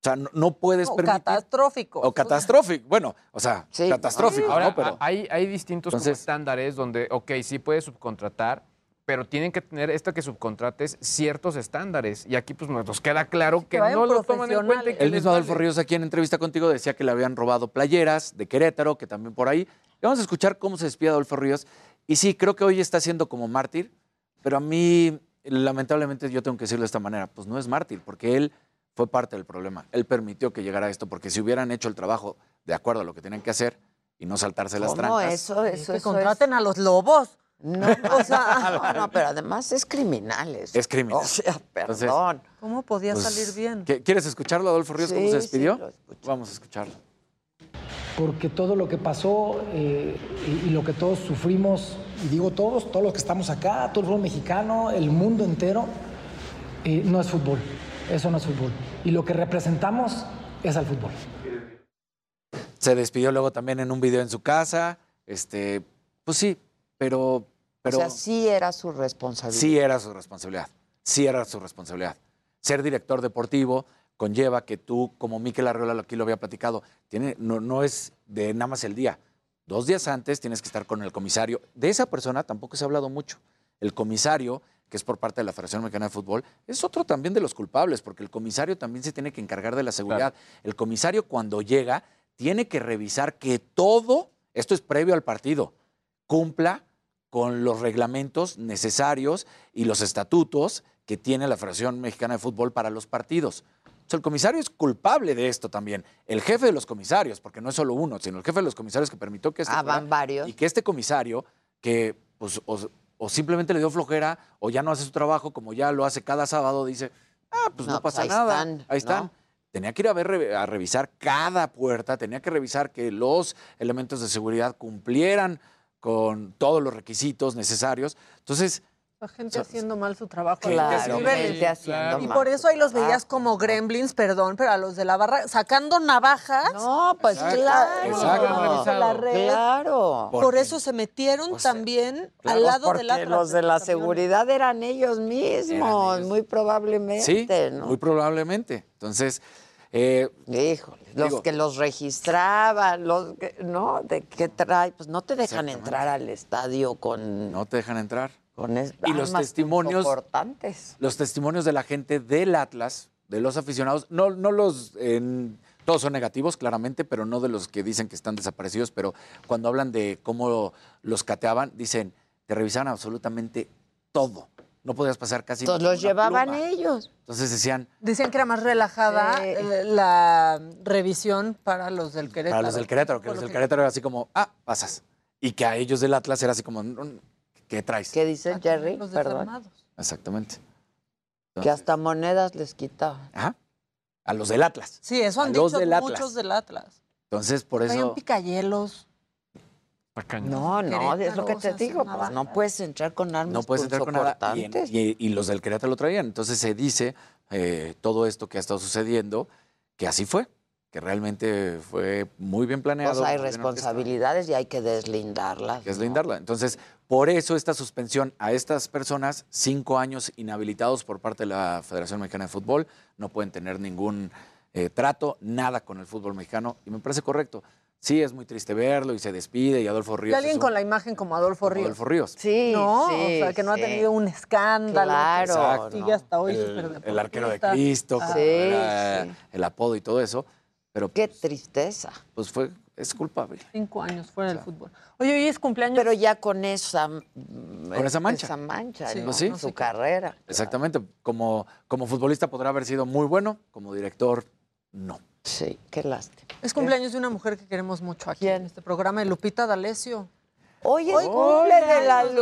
O sea, no, no puedes O permitir. catastrófico. O catastrófico. Bueno, o sea, Sí. catastrófico, Ahora, ¿no? Pero. hay, hay distintos Entonces- estándares donde, ok, sí puedes subcontratar, pero tienen que tener esto que subcontrates ciertos estándares. Y aquí pues nos queda claro que, no lo toman en cuenta. que El mismo Adolfo vale. Ríos aquí en entrevista contigo decía que le habían robado playeras de Querétaro, que también por ahí. Y vamos a escuchar cómo se despide Adolfo Ríos. Y sí, creo que hoy está siendo como mártir, Pero a mí, lamentablemente, yo tengo que decirlo de esta manera, pues no es mártir, porque él fue parte del problema. Él permitió que llegara esto, porque si hubieran hecho el trabajo de acuerdo a lo que tenían que hacer y no saltarse las ¿Cómo trancas. eso? Eso, que eso contraten a los lobos. No, o sea, no, no, pero además es criminal eso. Es criminal. O sea, Entonces, perdón. ¿Cómo podía pues, salir bien? ¿qué- ¿Quieres escucharlo, Adolfo Ríos, cómo Sí, se sí, despidió? lo Vamos a escucharlo. porque todo lo que pasó eh, y, y lo que todos sufrimos, y digo todos, todos los que estamos acá, todo el fútbol mexicano, el mundo entero, eh, no es fútbol. Eso no es fútbol. Y lo que representamos es al fútbol. Se despidió luego también en un video en su casa. Este, pues sí, pero, pero o sea, sí era su responsabilidad. sí era su responsabilidad. Sí era su responsabilidad. Ser director deportivo conlleva que tú, como Miquel Arreola aquí lo había platicado, tiene, no, no es de nada más el día. Dos días antes tienes que estar con el comisario. De esa persona tampoco se ha hablado mucho. El comisario, que es por parte de la Federación Mexicana de Fútbol, es otro también de los culpables, porque el comisario también se tiene que encargar de la seguridad. El comisario cuando llega tiene que revisar que todo, esto es previo al partido, cumpla con los reglamentos necesarios y los estatutos que tiene la Federación Mexicana de Fútbol para los partidos. O sea, el comisario es culpable de esto también. El jefe de los comisarios, porque no es solo uno, sino el jefe de los comisarios que permitió que este Ah, van varios. y que este comisario, que pues, o, o simplemente le dio flojera o ya no hace su trabajo como ya lo hace cada sábado, dice, ah, pues no, No, pues pasa ahí nada. están, ahí están. ¿no? Tenía que ir a, ver, a revisar cada puerta, tenía que revisar que los elementos de seguridad cumplieran con todos los requisitos necesarios. Entonces, La gente haciendo mal su trabajo. Claro, gente haciendo Y mal por eso ahí los su veías como gremlins, perdón, pero a los de la barra sacando navajas. No, pues Exacto, claro. exacto. de la red. Claro. Por eso se metieron también al lado Porque del Atlas. los de la seguridad eran ellos mismos, muy probablemente, sí, ¿no? muy probablemente. Entonces, eh, Híjole, los Digo- que los registraban, los que, ¿no? ¿De qué trae? Pues no te dejan entrar al estadio con, no te dejan entrar. con es- Y los testimonios- importantes. Los testimonios de la gente del Atlas, de los aficionados, no, no los... en- todos son negativos, claramente, pero no de los que dicen que están desaparecidos, pero cuando hablan de cómo los cateaban, dicen, te revisaban absolutamente todo. No podías pasar casi Entonces los llevaban pluma. ellos. Entonces decían, Decían que era más relajada eh, la revisión para los del Querétaro. para los del Querétaro, que los lo del que- Querétaro era así como, ah, pasas. Y que a ellos del Atlas era así como, "Mm, ¿qué traes? ¿Qué dice Jerry? Los Perdón. desarmados. Exactamente. Que hasta monedas les quitaban. Ajá. A los del Atlas. Sí, eso han A los dicho Atlas. muchos del Atlas. Entonces, por eso... picayelos. No, no, es lo que te o sea, digo, pues no puedes entrar con armas No puedes entrar con nada. Y, en- punzocortantes. y- y los del Querétaro lo traían. Entonces se dice eh, todo esto que ha estado sucediendo, que así fue, que realmente fue muy bien planeado. Pues hay responsabilidades y hay que deslindarlas. que es ¿no? lindarla. Entonces, por eso esta suspensión a estas personas, cinco años inhabilitados por parte de la Federación Mexicana de Fútbol, no pueden tener ningún eh, trato, nada con el fútbol mexicano, y me parece correcto. Sí, es muy triste verlo y se despide y Adolfo Y Ríos. alguien es un- con la imagen como Adolfo Ríos. Adolfo Ríos. Sí, No, sí, o sea, que no sí. ha tenido un escándalo. Claro, Exacto. Sigue hasta hoy el, arquero de Cristo, Ah. Sí, era sí. el apodo y todo eso, pero Qué tristeza. pues fue, es culpable. Cinco años fuera del fútbol. Oye, hoy es cumpleaños. Pero ya con esa, Con esa mancha. Esa mancha, Sí. ¿no? Pues sí. Su carrera. Exactamente, como, como futbolista podrá haber sido muy bueno, como director, no. Sí, qué lástima. Es cumpleaños de una mujer que queremos mucho aquí en este programa, Lupita D'Alessio. Hoy es Hoy cumple de la Lupe.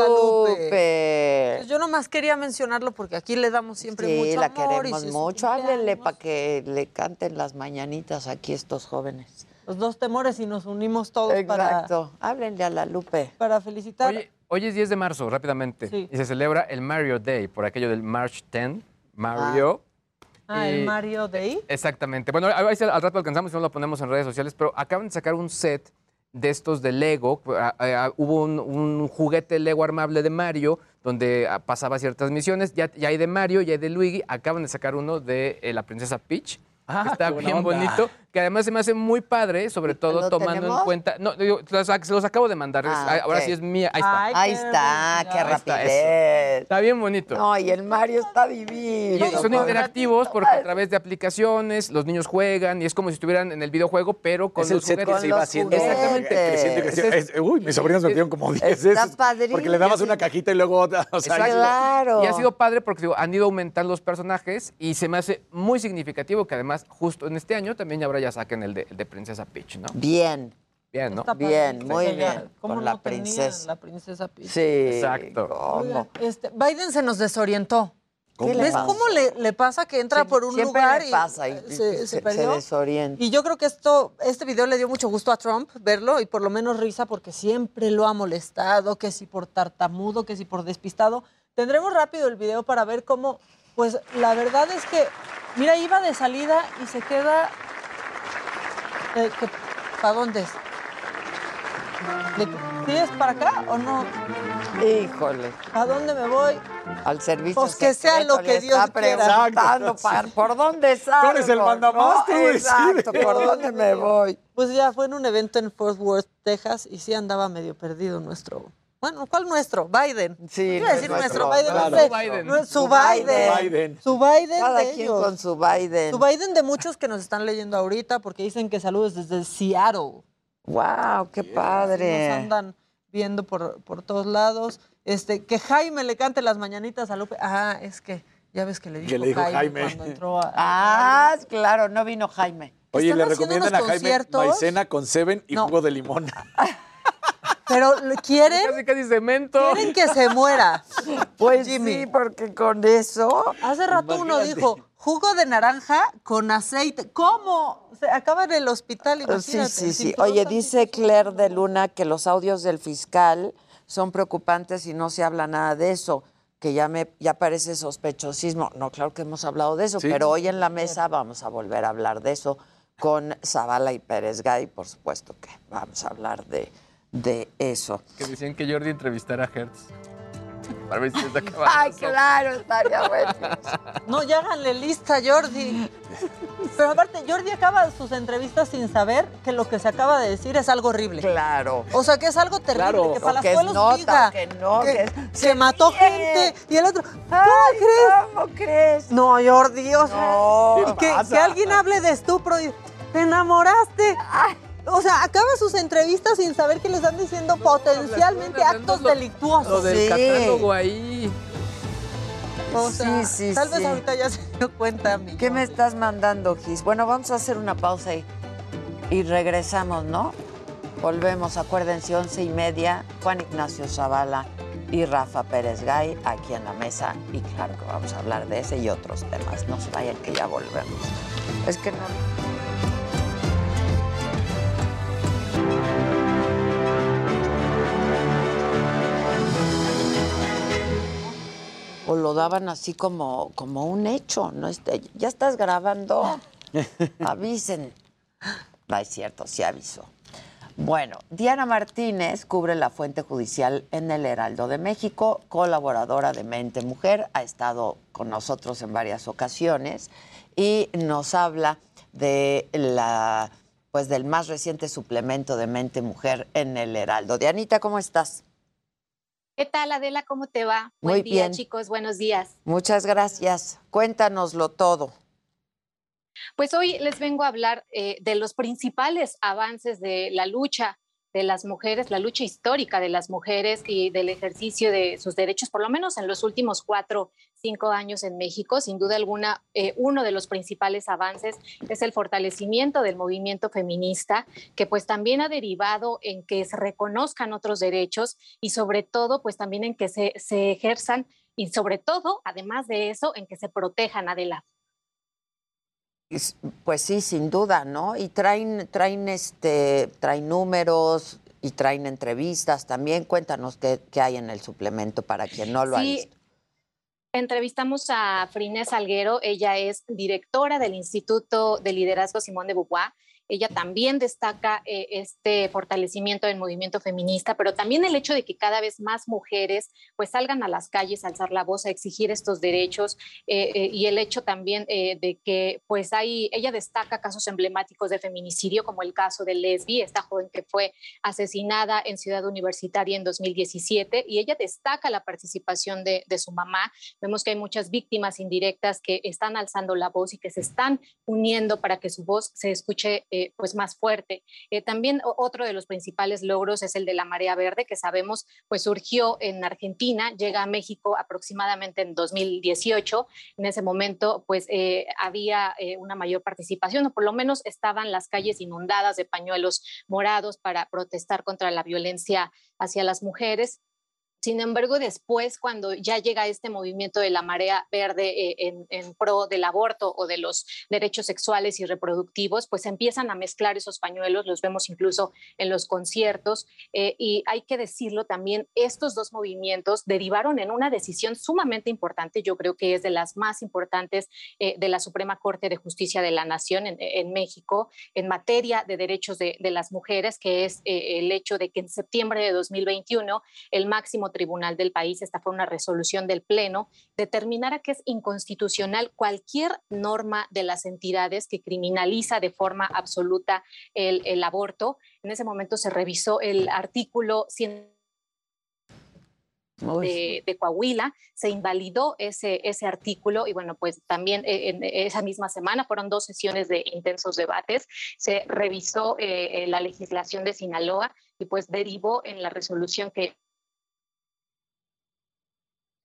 Lupe. Pues Yo nomás quería mencionarlo porque aquí le damos siempre Sí, mucho la amor. y queremos si su mucho. Háblenle para que le canten las mañanitas aquí estos jóvenes. Los dos temores y nos unimos todos para, Exacto. Háblenle a la Lupe. para felicitar. Oye, hoy es 10 de marzo, rápidamente. Sí. Y se celebra el Mario Day, por aquello del March 10. Mario. ah, y- el Mario Day. Exactamente. Bueno, a ver si al rato alcanzamos y no lo ponemos en redes sociales, pero acaban de sacar un set de estos de Lego. Ah, ah, hubo un, un juguete Lego armable de Mario donde ah, pasaba ciertas misiones. Ya, ya hay de Mario, ya hay de Luigi. Acaban de sacar uno de eh, la princesa Peach. Ah, está bien onda. bonito. Que además se me hace muy padre, sobre todo ¿Lo tomando tenemos? en cuenta. No, digo, los, los acabo de mandar. Ah, ahora sí es mía. Ahí está. Ahí está, qué está, rapidez. Está bien bonito. No, y el Mario está Y divino. son interactivos porque a través de aplicaciones los niños juegan y es como si estuvieran en el videojuego, pero con Es el los set que juguetes. se iba haciendo Exactamente. creciendo y creciendo. Es- Es- uy, mis sobrinos me dieron como 10 Está veces. Porque le dabas una cajita y luego otra. O sea, Exacto. Y ha sido padre porque digo, han ido aumentando los personajes y se me hace muy significativo que además justo en este año también ahora ya saquen el de, el de Princesa Peach, ¿no? Bien. Bien, ¿no? Está Bien, muy bien. ¿cómo Con no la princesa. La princesa Peach. Sí. Exacto. Este, Biden se nos desorientó. ¿Cómo? ¿Qué le ¿Ves pasa? cómo le, le pasa que entra Sí, por un siempre lugar le y pasa y- y se, se- se se perdió? desorienta. Y yo creo que esto, este video le dio mucho gusto a Trump verlo y por lo menos risa porque siempre lo ha molestado, que si por tartamudo, que si por despistado. Tendremos rápido el video para ver cómo, pues la verdad es que, mira, iba de salida y se queda... eh, ¿Para dónde es? ¿De- ¿Sí es para acá o no? Híjole. ¿A dónde me voy? Al servicio Pues que sea lo que Dios está quiera. preguntando para- por dónde salgo. eres el mandamás, tú ¿no? Exacto, por dónde me voy. Pues ya fue en un evento en Fort Worth, Texas, y sí andaba medio perdido nuestro. Bueno, ¿cuál nuestro? Biden. Sí, Iba a decir nuestro, nuestro, Biden. no claro. sé. Su Biden. No, su Su Biden. Biden. Su Biden. Cada de quien ellos. con su Biden. Su Biden de muchos que nos están leyendo ahorita porque dicen que saludos desde Seattle. Wow, qué padre. Nos andan viendo por, por todos lados. Este, que Jaime le cante las mañanitas a Lupe. Ah, es que ya ves que le dijo, Que le dijo Jaime. cuando entró a. Ah, claro, no vino Jaime. Oye, le recomiendan a Jaime conciertos. maicena con Seven y No. jugo de limón. Pero ¿le quieren. Casi, casi cemento. Quieren que se muera. Pues Jimmy. sí, porque con eso. Hace rato uno dijo jugo de naranja con aceite. ¿Cómo? Se acaba en el hospital, Sí, imagínate. sí, sí. sin Oye, dice Claire de Luna que los audios del fiscal son preocupantes y no se habla nada de eso, que ya me ya parece sospechosismo. No, claro que hemos hablado de eso, Sí. pero hoy en la mesa vamos a volver a hablar de eso con Zavala y Pérez Gay, por supuesto que vamos a hablar de, de eso. Que decían que Jordi entrevistara a Hertz. Para ver si se acaba. Ay, claro, estaría bueno. No, ya háganle lista, Jordi. Pero aparte, Jordi acaba sus entrevistas sin saber que lo que se acaba de decir es algo horrible. Claro. O sea, que es algo terrible, Claro, que Palazuelos nota, diga que no, que, que es- se mató gente y el otro, ¿cómo crees? ¿Cómo crees? No, Jordi, o sea, No, que, que alguien hable de estupro y te enamoraste. O sea, acaba sus entrevistas sin saber que le están diciendo potencialmente actos delictuosos. Lo del Sí. catálogo ahí. O sea, sí, sí, tal vez sí. ahorita ya se dio cuenta, amigo. ¿Qué me estás mandando, Gis? Bueno, vamos a hacer una pausa y, y regresamos, ¿no? Volvemos, acuérdense, once y media, Juan Ignacio Zavala y Rafa Pérez Gay aquí en la mesa. Y claro que vamos a hablar de ese y otros temas. No se vayan que ya volvemos. Es que no. O lo daban así como, como un hecho, ¿no? Este, ya estás grabando. Avisen. No es cierto, sí avisó. Bueno, Diana Martínez cubre la fuente judicial en el Heraldo de México, colaboradora de Mente Mujer, ha estado con nosotros en varias ocasiones y nos habla de la pues del más reciente suplemento de Mente Mujer en el Heraldo. Dianita, ¿cómo estás? ¿Qué tal, Adela? ¿Cómo te va? Muy Buen día, bien. chicos. Buenos días. Muchas gracias. Cuéntanoslo todo. Pues hoy les vengo a hablar eh, de los principales avances de la lucha de las mujeres, la lucha histórica de las mujeres y del ejercicio de sus derechos, por lo menos en los últimos cuatro, cinco años en México. Sin duda alguna, eh, uno de los principales avances es el fortalecimiento del movimiento feminista, que pues también ha derivado en que se reconozcan otros derechos y sobre todo, pues también en que se, se ejerzan y sobre todo, además de eso, en que se protejan, Adela. Es- Pues sí, sin duda, ¿no? Y traen, traen, este, traen números y traen entrevistas también. Cuéntanos qué, qué hay en el suplemento para quien no lo ha visto. Entrevistamos a Frines Salguero, ella es directora del Instituto de Liderazgo Simón de Beauvoir ella también destaca eh, este fortalecimiento del movimiento feminista, pero también el hecho de que cada vez más mujeres pues salgan a las calles a alzar la voz, a exigir estos derechos eh, eh, y el hecho también de que pues hay, ella destaca casos emblemáticos de feminicidio como el caso de Lesbi, esta joven que fue asesinada en Ciudad Universitaria en 2017 y ella destaca la participación de, de su mamá. Vemos que hay muchas víctimas indirectas que están alzando la voz y que se están uniendo para que su voz se escuche eh, pues más fuerte. Eh, también otro de los principales logros es el de la marea verde, que sabemos pues surgió en Argentina, llega a México aproximadamente en 2018. En ese momento pues eh, había una mayor participación, o por lo menos estaban las calles inundadas de pañuelos morados para protestar contra la violencia hacia las mujeres. Sin embargo, después, cuando ya llega este movimiento de la marea verde eh, en, pro del aborto o de los derechos sexuales y reproductivos, pues empiezan a mezclar esos pañuelos, los vemos incluso en los conciertos. Eh, y hay que decirlo también, estos dos movimientos derivaron en una decisión sumamente importante, yo creo que es de las más importantes eh, de la Suprema Corte de Justicia de la Nación en, México en materia de derechos de, de las mujeres, que es el hecho de que en septiembre de 2021 el máximo tribunal del país, esta fue una resolución del Pleno, determinara que es inconstitucional cualquier norma de las entidades que criminaliza de forma absoluta el, aborto. En ese momento se revisó el artículo 100 de, Coahuila, se invalidó ese, ese artículo y bueno, pues también eh, en esa misma semana fueron dos sesiones de intensos debates, se revisó eh, la legislación de Sinaloa y pues derivó en la resolución que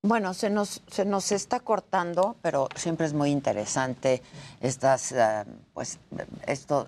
bueno, se nos, se nos está cortando, pero siempre es muy interesante estas, eh, pues, esto,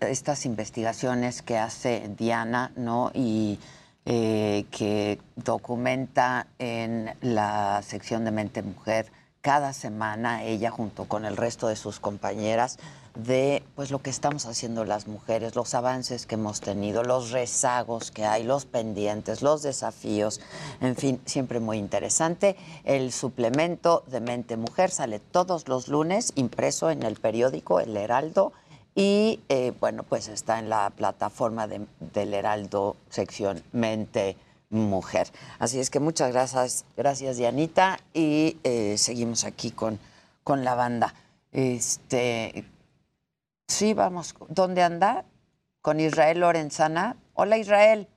estas investigaciones que hace Diana, ¿no? Y eh, que documenta en la sección de Mente Mujer cada semana, ella junto con el resto de sus compañeras, de pues lo que estamos haciendo las mujeres, los avances que hemos tenido, los rezagos que hay, los pendientes, los desafíos, en fin, siempre muy interesante. El suplemento de Mente Mujer sale todos los lunes, impreso en el periódico El Heraldo y eh, bueno, pues está en la plataforma del Heraldo sección Mente Mujer. Así es que muchas gracias, gracias Dianita y eh, seguimos aquí con, con la banda. Este, Sí, vamos. ¿Dónde anda? Con Israel Lorenzana. Hola Israel.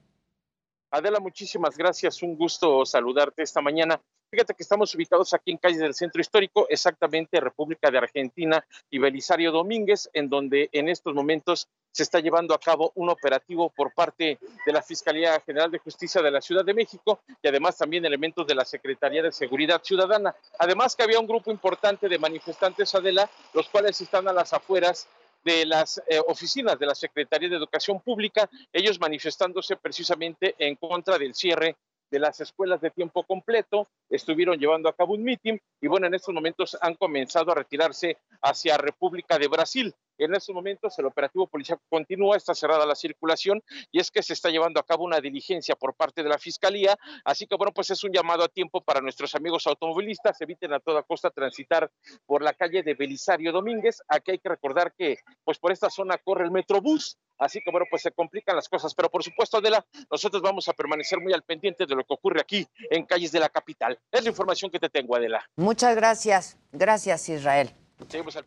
Adela, muchísimas gracias. Un gusto saludarte esta mañana. Fíjate que estamos ubicados aquí en calle del Centro Histórico, exactamente República de Argentina y Belisario Domínguez, en donde en estos momentos se está llevando a cabo un operativo por parte de la Fiscalía General de Justicia de la Ciudad de México y además también elementos de la Secretaría de Seguridad Ciudadana. Además que había un grupo importante de manifestantes, Adela, los cuales están a las afueras de las eh, oficinas de la Secretaría de Educación Pública, ellos manifestándose precisamente en contra del cierre de las escuelas de tiempo completo, estuvieron llevando a cabo un mitin y bueno, en estos momentos han comenzado a retirarse hacia República de Brasil. En estos momentos el operativo policial continúa, está cerrada la circulación y es que se está llevando a cabo una diligencia por parte de la Fiscalía. Así que bueno, pues es un llamado a tiempo para nuestros amigos automovilistas. Eviten a toda costa transitar por la calle de Belisario Domínguez. Aquí hay que recordar que pues por esta zona corre el Metrobús. Así que bueno, pues se complican las cosas. Pero por supuesto, Adela, nosotros vamos a permanecer muy al pendiente de lo que ocurre aquí en calles de la capital. Es la información que te tengo, Adela. Muchas gracias. Gracias, Israel.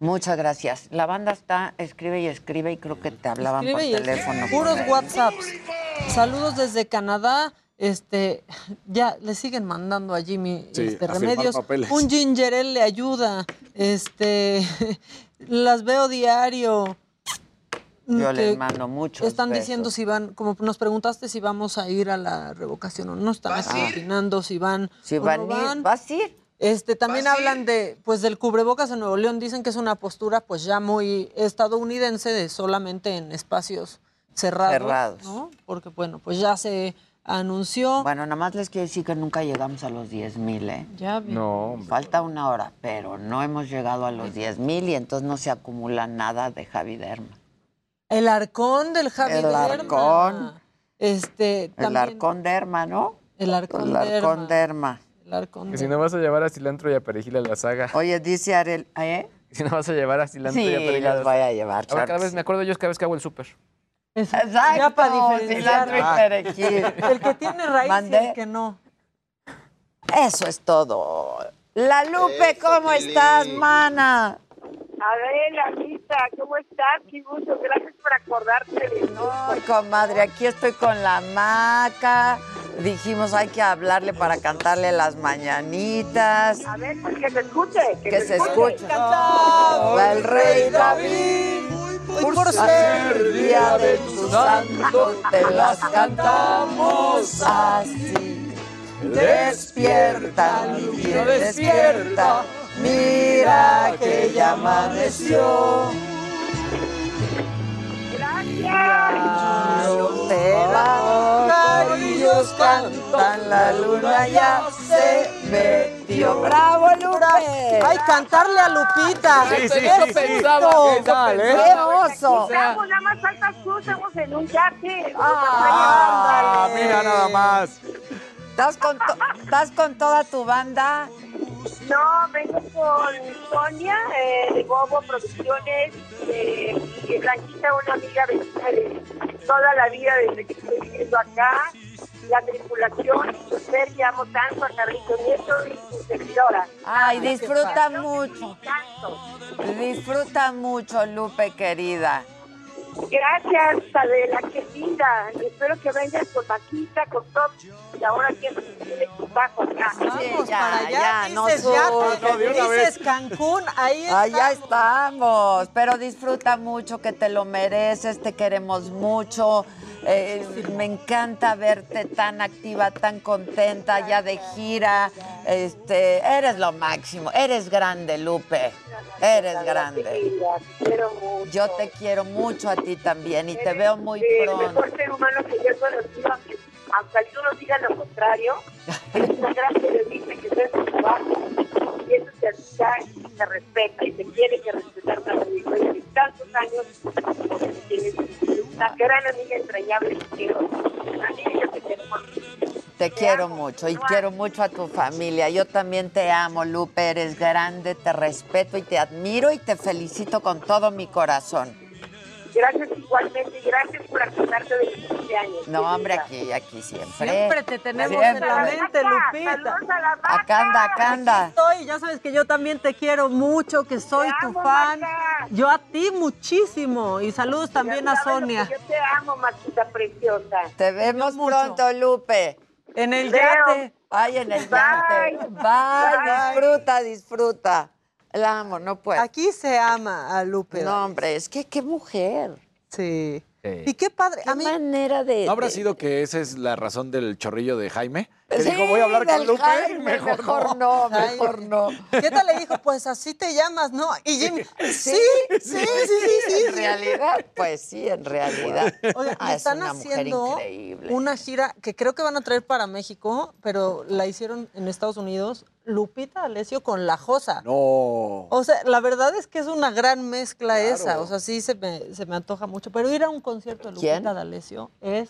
Muchas gracias. La banda está, escribe y escribe y creo que te hablaban por teléfono. Puros WhatsApps. Saludos desde Canadá. Este, ya le siguen mandando a Jimmy este, remedios. Un ginger le ayuda. Este, las veo diario. Yo les mando mucho. Están diciendo si van, como nos preguntaste si vamos a ir a la revocación o no, están opinando si van. Si van, van. ¿Vas a ir? Este, también hablan de, pues, del cubrebocas en Nuevo León. Dicen que es una postura, pues, ya muy estadounidense de solamente en espacios cerrados. Cerrados. ¿no? Porque, bueno, pues ya se anunció. Bueno, nada más les quiero decir que nunca llegamos a los 10 mil, ¿eh? Ya vi. No. Falta una hora, pero no hemos llegado a los 10 mil y entonces no se acumula nada de Javi Derma. El arcón del Javi El Derma. arcón. Este, El arcón Derma, ¿no? El arcón El arcón Derma. Que si no vas a llevar a cilantro y a perejil a la saga. Oye, dice Arel, ¿eh? Si no vas a llevar a cilantro Sí, y a perejil. los voy a llevar, Ahora, cada vez me acuerdo yo cada vez que hago el súper. Exacto, Ya para diferenciar. cilantro y perejil. El que tiene raíz y el que no. Eso es todo. La Lupe, ¿cómo estás, mana? Adela, Anita, ¿cómo estás? Qué gusto, gracias por acordarte de mí. Ay, comadre, aquí estoy con la maca. Dijimos hay que hablarle para cantarle las mañanitas. A ver, pues que se escuche. Que, Que se escuche. Va el rey David. Hoy por ser día de tu santo, te las cantamos así. Despierta, niño, despierta. Mira que ya amaneció. Te va, ellos cantan, la luna ya se metió. ¡Bravo, Lupe! Ay, cantarle a Lupita. Sí, sí, Eso sí, pensaba, ¿Qué eso tal, eh? pensaba. ¡Qué hermoso! Estamos, nada más faltas tú, estamos en un yate. Ah, mira nada más. ¿Estás con, ¿Estás con toda tu banda? No, vengo con Sonia eh, de Bobo Producciones eh, y Blanquita, una amiga vecina de toda la vida desde que estoy viviendo acá. La tripulación, Super, que amo tanto a Carlito Nieto y su servidora. Ay, disfruta mucho. Disfruta mucho, Lupe, querida. Gracias, Adela, qué linda. Espero que vengas con Maquita, con Top. Y ahora que el equipajo acá. Vamos ya, para allá, ya, no dices surge. yate, No, dices vez. Cancún, ahí está. Allá estamos, pero disfruta mucho, que te lo mereces, te queremos mucho. Eh, me encanta verte tan activa, tan contenta, ya de gira. Este, eres lo máximo, eres grande, Lupe. Eres grande. Yo te quiero mucho a ti también y te veo muy el pronto. mejor ser humano que yo he conocido, aunque, algunos digan lo contrario, es una gran periodista que hace su trabajo y eso te admira y te respeta y te quiere que respetar una trayectoria de tantos años. Tienes una gran amiga entrañable que quiero. Amiga, yo te mucho. Te quiero mucho y quiero mucho a tu familia. Yo también te amo, Lupe. Eres grande, te respeto y te admiro y te felicito con todo mi corazón. Gracias igualmente y gracias por acordarte de mis cumpleaños. No, hombre, aquí, aquí siempre. Siempre te tenemos Siempre. en la mente, Lupita. Acá anda, acá anda. Estoy, ya sabes que yo también te quiero mucho, que soy tu fan. Yo a ti muchísimo. Y saludos también a Sonia. Yo te amo, Maquita preciosa. Te vemos pronto, Lupe. En el Veo. yate. Ay, en el Bye. yate. Bye, Bye. disfruta, disfruta. La amo, no puedo. Aquí se ama a Lupe. No, hombre, es que qué mujer. Sí. Sí. Y qué padre. Qué manera de. ¿No habrá de- sido que esa es la razón del chorrillo de Jaime? Que Sí, dijo, voy a hablar con Lupe. Jaime, mejor, mejor no. no, mejor no. ¿Qué tal le dijo? Pues así te llamas, ¿no? Y Jimmy, sí, sí, sí, sí, sí. En realidad, pues sí, en realidad. Oiga, Ah, es están una haciendo increíble. una gira que creo que van a traer para México, pero la hicieron en Estados Unidos. Lupita Alessio con La Josa. No. O sea, la verdad es que es una gran mezcla esa. O sea, sí se me, se me antoja mucho. Pero ir a un concierto de Lupita. D'Alessio es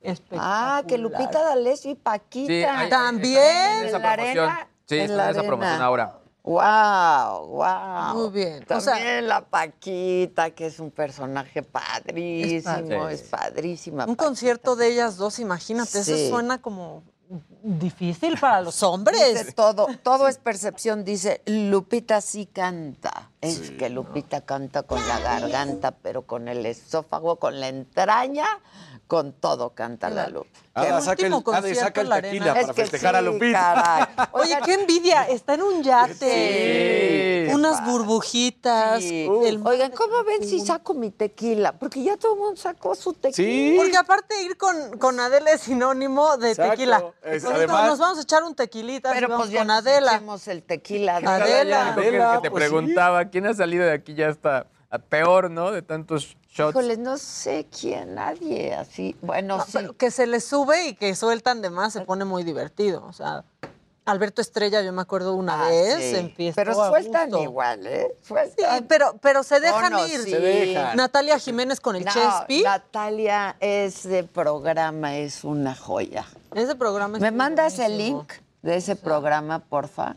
espectacular. Ah, que Lupita D'Alessio y Paquita. Sí, hay- También. en esa ¿En la promoción. arena? Sí, En está la en esa promoción arena. ahora. Wow, wow. Muy bien. O También sea- la Paquita, que es un personaje padrísimo, padre. es padrísima. Un concierto de ellas dos, imagínate, Sí. eso suena como difícil para los Dice hombres. todo, todo es percepción, dice Lupita sí canta. Es que Lupita canta con la garganta, pero con el esófago, con la entraña, con todo canta la Lupe. Ah, El saca el, último ah, saca el concierto tequila arena. para Es que festejar a Lupita. caray. Oye, qué envidia, está en un yate. Sí. Unas burbujitas. Sí. el- Oigan, ¿cómo ven si saco mi tequila? Porque ya todo el mundo sacó su tequila. Sí. Porque aparte ir con, con Adela es sinónimo de Exacto. tequila. Es- además- nos vamos a echar un tequilita Pero vamos pues ya con nos Adela. el tequila. de- Adela. Que- Adela, que te pues sí. preguntaba quién ha salido de aquí ya está peor, ¿no? De tantos shots. Híjole, no sé quién, nadie así. Bueno, No, sí. pero que se les sube y que sueltan de más se pone muy divertido. O sea, Alberto Estrella, yo me acuerdo una Ah, vez sí. Pero sueltan igual, ¿eh? Sí, Sueltan. pero, pero se dejan no, ir. sí. Se dejan. Natalia Jiménez con el No, Chespi. Natalia, ese programa es una joya. Ese programa es ¿Me mandas el link de ese programa, porfa?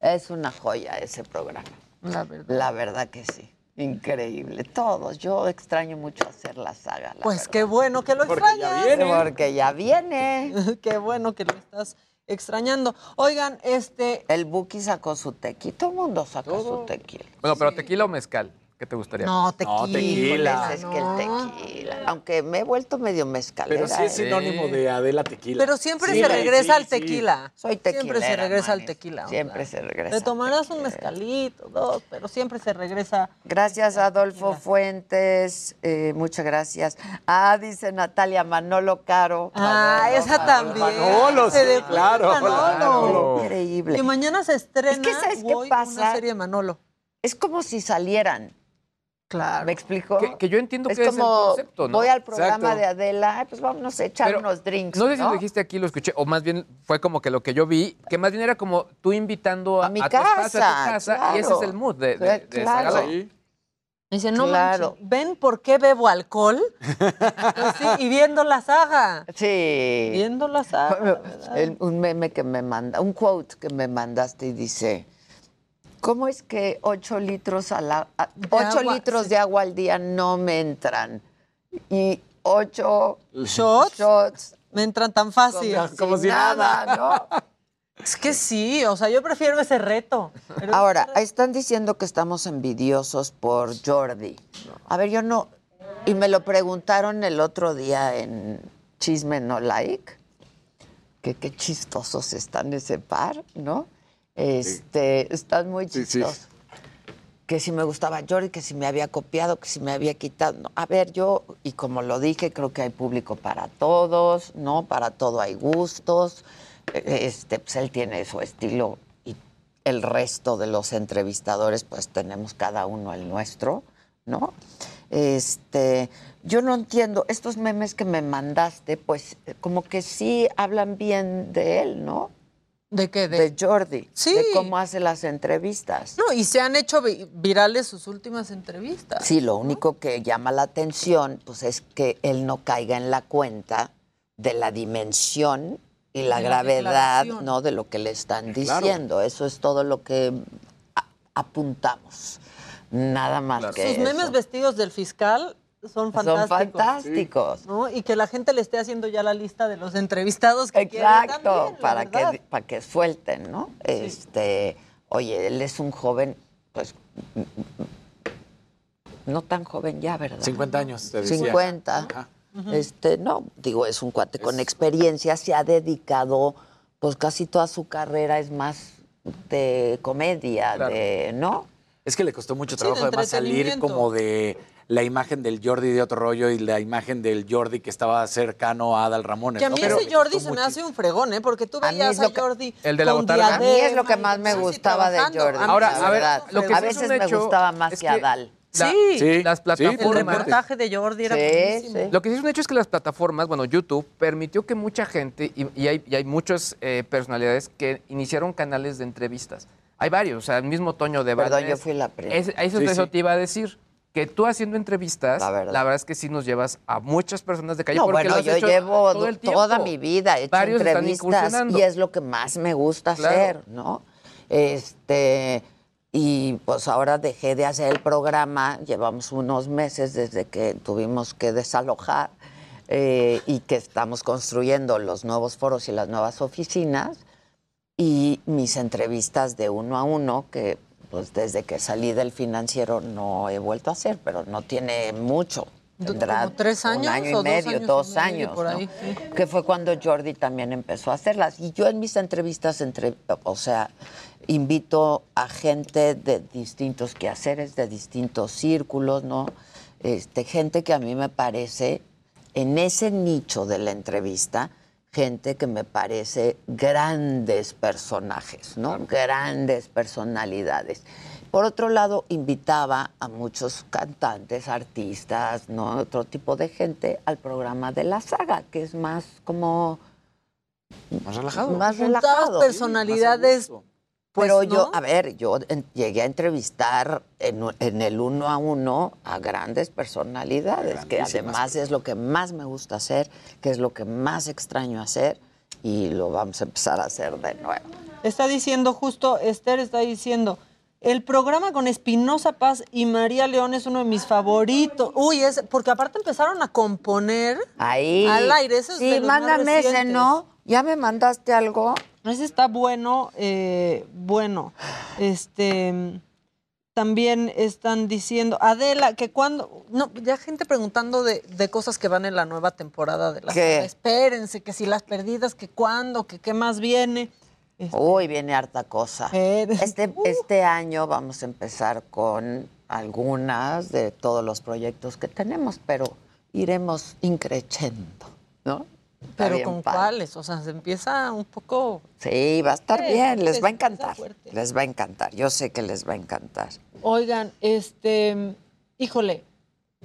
Es una joya ese programa. La verdad. La verdad que sí. Increíble. Todos. Yo extraño mucho hacer la saga. la Pues verdad. qué bueno que lo Porque ya extrañas. viene. Porque ya viene. qué bueno que lo estás extrañando. Oigan, este. El Buki sacó su tequila. Todo el mundo sacó su tequila. Bueno, pero tequila o mezcal, ¿qué te gustaría? No, tequila. tequila. Es que el tequila. Aunque me he vuelto medio mezcalera. Pero sí es ¿eh? sinónimo de Adela Tequila. Pero siempre Sí, se regresa sí, al sí. tequila. Soy Siempre se regresa al tequila. Siempre se regresa. Te tomarás un mezcalito, dos, pero siempre se regresa. Gracias, Adolfo Fuentes. eh, muchas gracias. Ah, dice Natalia Manolo Caro. Ah, esa también. Manolo, sí, claro, Manolo. Increíble. Que mañana se estrena Es que, ¿sabes qué pasa? una serie de Manolo. Es como si salieran. Claro. ¿Me explico? Que, que yo entiendo es que es el como concepto, ¿no? voy al programa Exacto. de Adela, ay, pues vámonos a echar Pero unos drinks. No sé si lo dijiste aquí, lo escuché, o más bien fue como que lo que yo vi, que más bien era como tú invitando a, A mi tu espacio, a tu casa, casa, y ese es el mood de, de, de esa Claro. gala. Dice, no Claro. manches, ¿ven por qué bebo alcohol? Pues sí, y viendo la saga. Sí. Viendo la saga. un meme que me manda, un quote que me mandaste y dice, ¿cómo es que ocho litros, a la, a- ocho agua, litros sí. de agua al día no me entran? Y ocho ¿Shots? shots Me entran tan fácil. como, como si nada, ¿no? Es que sí, o sea, yo prefiero ese reto. Pero- Ahora, están diciendo que estamos envidiosos por Jordi. A ver, yo no... Y me lo preguntaron el otro día en Chisme No Like, que qué chistosos están ese par, ¿no? Este, están muy Sí, sí. chistosos. Que si me gustaba Jordi, que si me había copiado, que si me había quitado. No, a ver, yo, y como lo dije, creo que hay público para todos, ¿no? Para todo hay gustos. Este, pues él tiene su estilo y el resto de los entrevistadores, pues tenemos cada uno el nuestro, ¿no? Este, yo no entiendo, estos memes que me mandaste, pues como que sí hablan bien de él, ¿no? ¿De qué? De, Jordi. Sí. De cómo hace las entrevistas. No, y se han hecho vi- virales sus últimas entrevistas. Sí, lo único que llama la atención, pues es que él no caiga en la cuenta de la dimensión y la, gravedad. ¿no? De lo que le están Claro. diciendo. Eso es todo lo que apuntamos. Nada más que Sus memes vestidos del fiscal son fantásticos. Son fantásticos. ¿no? Y que la gente le esté haciendo ya la lista de los entrevistados que quiere también, Exacto, la para verdad. que, para que suelten, ¿no? Este, oye, él es un joven, pues, no tan joven ya, ¿verdad? 50 años, te decía. 50. Ajá. Este, no, digo, es un cuate con experiencia, se ha dedicado, pues casi toda su carrera es más de comedia, Claro. de, ¿no? Es que le costó mucho trabajo de además salir como de la imagen del Jordi de otro rollo y la imagen del Jordi que estaba cercano a Adal Ramones. Que a mí ese Jordi se me hace un fregón, ¿eh? Porque tú veías a, que- Jordi El de la botarga. A mí es lo que más me gustaba de. Jordi. Ahora, a ver, verdad. lo que a veces me gustaba más es que que Adal. la- Sí. las El plataformas. reportaje de Jordi era Sí, buenísimo. sí. Lo que sí es un hecho es que las plataformas, bueno, YouTube permitió que mucha gente, y, y hay, y hay muchas eh, personalidades que iniciaron canales de entrevistas. Hay varios, o sea, el mismo Toño de Perdón, Valdés. yo fui la primera. Es- Eso, Sí, eso sí. te iba a decir. Que tú haciendo entrevistas, La la verdad. es que sí nos llevas a muchas personas de calle. No, porque bueno, yo hecho llevo todo el toda mi vida he hecho Varios entrevistas y es lo que más me gusta Claro. hacer, ¿no? Este y pues ahora dejé de hacer el programa, llevamos unos meses desde que tuvimos que desalojar eh, y que estamos construyendo los nuevos foros y las nuevas oficinas y mis entrevistas de uno a uno que pues desde que salí del financiero no he vuelto a hacer, pero no tiene mucho. Tendrá ¿Como tres años un año y dos medio, años dos años, ¿no? ahí, sí. que fue cuando Jordi también empezó a hacerlas. Y yo en mis entrevistas, entre, o sea, invito a gente de distintos quehaceres, de distintos círculos, ¿no? Este, gente que a mí me parece, en ese nicho de la entrevista, gente que me parece grandes personajes, ¿no? Grandes personalidades. Por otro lado, invitaba a muchos cantantes, artistas, ¿no? Otro tipo de gente al programa de la saga, que es más como Más relajado. más relajado. personalidades. Pues, Pero yo, ¿no? a ver, yo en- llegué a entrevistar en, el uno a uno a grandes personalidades, que además es lo que más me gusta hacer, que es lo que más extraño hacer y lo vamos a empezar a hacer de nuevo. Está diciendo justo, Esther está diciendo, El programa con Espinosa Paz y María León es uno de mis favoritos. Uy, es porque aparte empezaron a componer Ahí. al aire. Ese es sí, mándame ese. ¿no? ¿Ya me mandaste algo? Ese está bueno, eh, bueno. Este también están diciendo, Adela, que cuando, no, ya gente preguntando de, de cosas que van en la nueva temporada de la ¿Qué? Espérense, que si las perdidas, que cuándo, que qué más viene. Uy, viene harta cosa. Este, este año vamos a empezar con algunas de todos los proyectos que tenemos, pero iremos increciendo, ¿no? Pero con padre. cuáles, o sea, se empieza un poco... Sí, va a estar Sí, bien, les va a encantar. Les va a encantar, yo sé que les va a encantar. Oigan, este, híjole,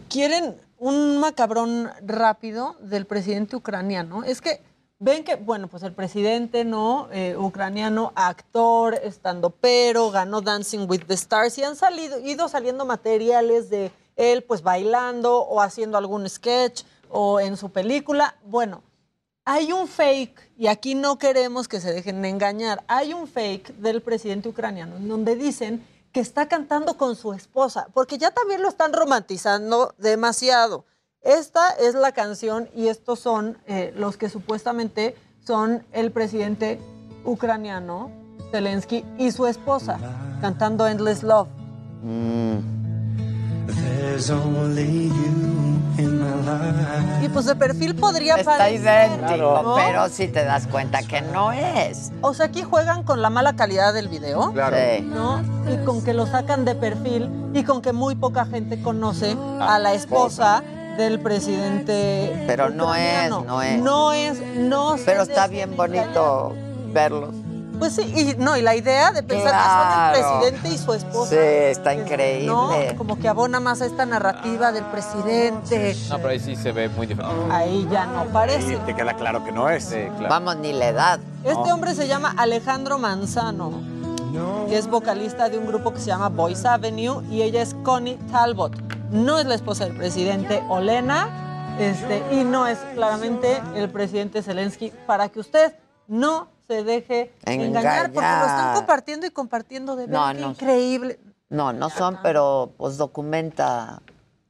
¿quieren un macabrón rápido del presidente ucraniano? Es que ven que, bueno, pues el presidente, ¿no? Eh, ucraniano, actor, estando pero, ganó Dancing with the Stars y han salido, ido saliendo materiales de él, pues bailando o haciendo algún sketch o en su película. Bueno, hay un fake, y aquí no queremos que se dejen de engañar, hay un fake del presidente ucraniano en donde dicen que está cantando con su esposa, porque ya también lo están romantizando demasiado. Esta es la canción y estos son eh, los que supuestamente son el presidente ucraniano, Zelensky, y su esposa, cantando Endless Love. There's Y pues de perfil podría Está parecer, idéntico, ¿no? pero si te das cuenta que no es. O sea, aquí juegan con la mala calidad del video, Claro. Sí. ¿no? Y con que lo sacan de perfil y con que muy poca gente conoce a la esposa del presidente. Pero no es, no es. No es, no Pero está bien bonito verlos. Pues sí, y no, y la idea de pensar Claro. que son el presidente y su esposa. Sí, está increíble. ¿no? Como que abona más a esta narrativa del presidente. No, pero ahí sí se ve muy diferente. Ahí ya no parece. Y te queda claro que no es. Vamos, ni la edad. Este hombre se llama Alejandro Manzano, que es vocalista de un grupo que se llama Voice Avenue y ella es Connie Talbot. No es la esposa del presidente Olena este, y no es claramente el presidente Zelensky para que usted no se deje engañar, porque lo están compartiendo y compartiendo de verdad. no. increíble. No, no son, pero pues documenta,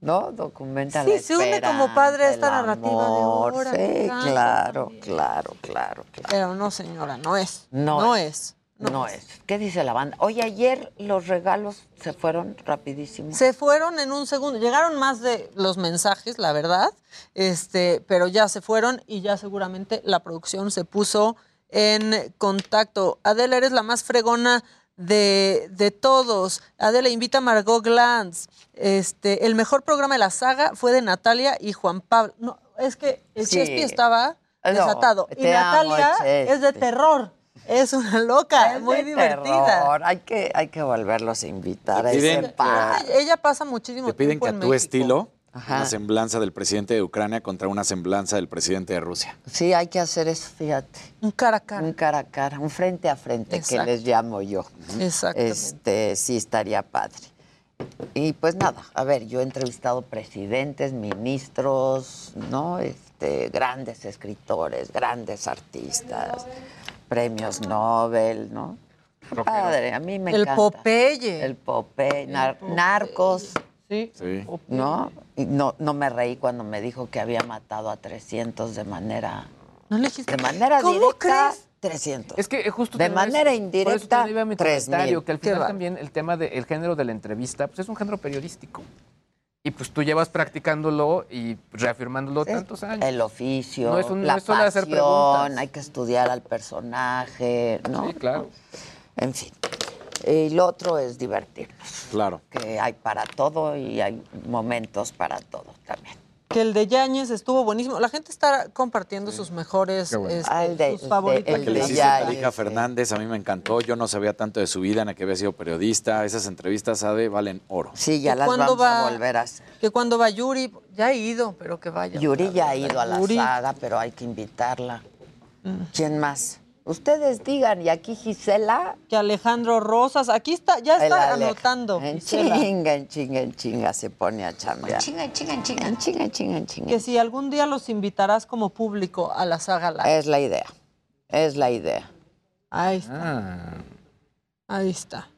¿no? Documenta Sí, la se une como padre a esta narrativa de ahora, Sí, claro. claro, claro, claro, claro. Pero no, señora, no es. No, No es. es. No, es. ¿Qué dice la banda? Oye, ayer los regalos se fueron rapidísimo. Se fueron en un segundo. Llegaron más de los mensajes, la verdad. Este, pero ya se fueron y ya seguramente la producción se puso en contacto. Adela, eres la más fregona de, de todos. Adela invita a Margot Glantz. Este, el mejor programa de la saga fue de Natalia y Juan Pablo. No, es que el Sí. Chespi estaba No, desatado. y amo, Natalia es de terror. Es una loca, Es muy divertida. terror. Hay que, hay que volverlos a invitar a Te ese piden- par. Ella- pasa muchísimo Te piden tiempo que a tu México. estilo, Ajá. una semblanza del presidente de Ucrania contra una semblanza del presidente de Rusia. Sí, hay que hacer eso, fíjate. Un cara a cara. Un cara a cara, un frente a frente, Exacto. que les llamo yo. Exactamente. Este, sí, estaría padre. Y pues nada, a ver, yo he entrevistado presidentes, ministros, ¿no? Este, grandes escritores, grandes artistas, premios Nobel, ¿no? Padre, a mí me El encanta. Popeye. El Popeye, nar- narcos. Sí. Sí. ¿No? Y no, no me reí cuando me dijo que había matado a 300 de manera... No le dijiste. De manera ¿Cómo directa, crees? 300. Es que eh, justo De manera por eso indirecta, también iba mi 3,000. comentario, que al final también el tema del género de la entrevista, pues es un género periodístico. Y pues tú llevas practicándolo y reafirmándolo Sí. tantos años. El oficio, No es un- no la es solo hacer pasión, preguntas. hay que estudiar al personaje, ¿no? Sí, claro. En fin. Y lo otro es divertirnos, Claro. que hay para todo y hay momentos para todo también. Que el de Yáñez estuvo buenísimo. La gente está compartiendo sus mejores, bueno. este, Ah, el de- sus el de- favoritos. el que le de hiciste a Yáñez, Fernández, a mí me encantó. Yo no sabía tanto de su vida, ni que había sido periodista. Esas entrevistas, Ade, valen oro. Sí, ya ¿Y las vamos a va? volver a hacer. Que cuando va Yuri, ya ha ido, pero que vaya. Yuri ya ha ido a la Yuri. saga, pero hay que invitarla. ¿Quién más? Ustedes digan, y aquí Gisela. Que Alejandro Rosas, aquí está, ya está anotando. En Gisela. chinga, en chinga, en chinga se pone a chambear. Chinga, chinga, en chinga. En chinga, en chinga, en chinga. Que si algún día los invitarás como público a la saga live. Es la idea. Es la idea. Ahí está. Ah. Ahí está.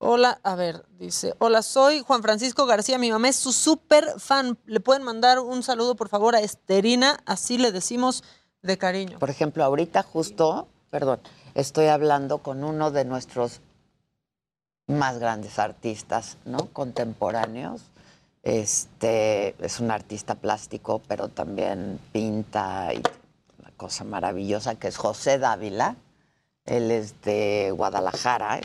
Hola, a ver, dice, hola, soy Juan Francisco García, mi mamá es su súper fan. ¿Le pueden mandar un saludo, por favor, a Esterina? Así le decimos de cariño. Por ejemplo, ahorita justo, perdón, estoy hablando con uno de nuestros más grandes artistas, ¿no? Contemporáneos. Este es un artista plástico, pero también pinta y una cosa maravillosa que es José Dávila. Él es de Guadalajara.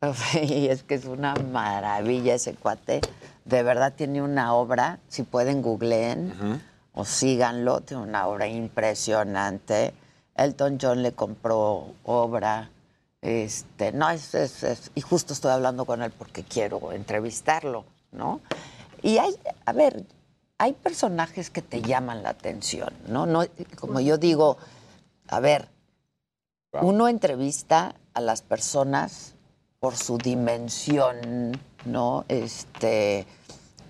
Y es que es una maravilla ese cuate. De verdad tiene una obra, si pueden googleen o síganlo, tiene una obra impresionante. Elton John le compró obra. Este, no, es, es- es- y justo estoy hablando con él porque quiero entrevistarlo, ¿no? Y hay, a ver, hay personajes que te llaman la atención, ¿no? no como yo digo, a ver, uno entrevista a las personas por su dimensión, ¿no? Este,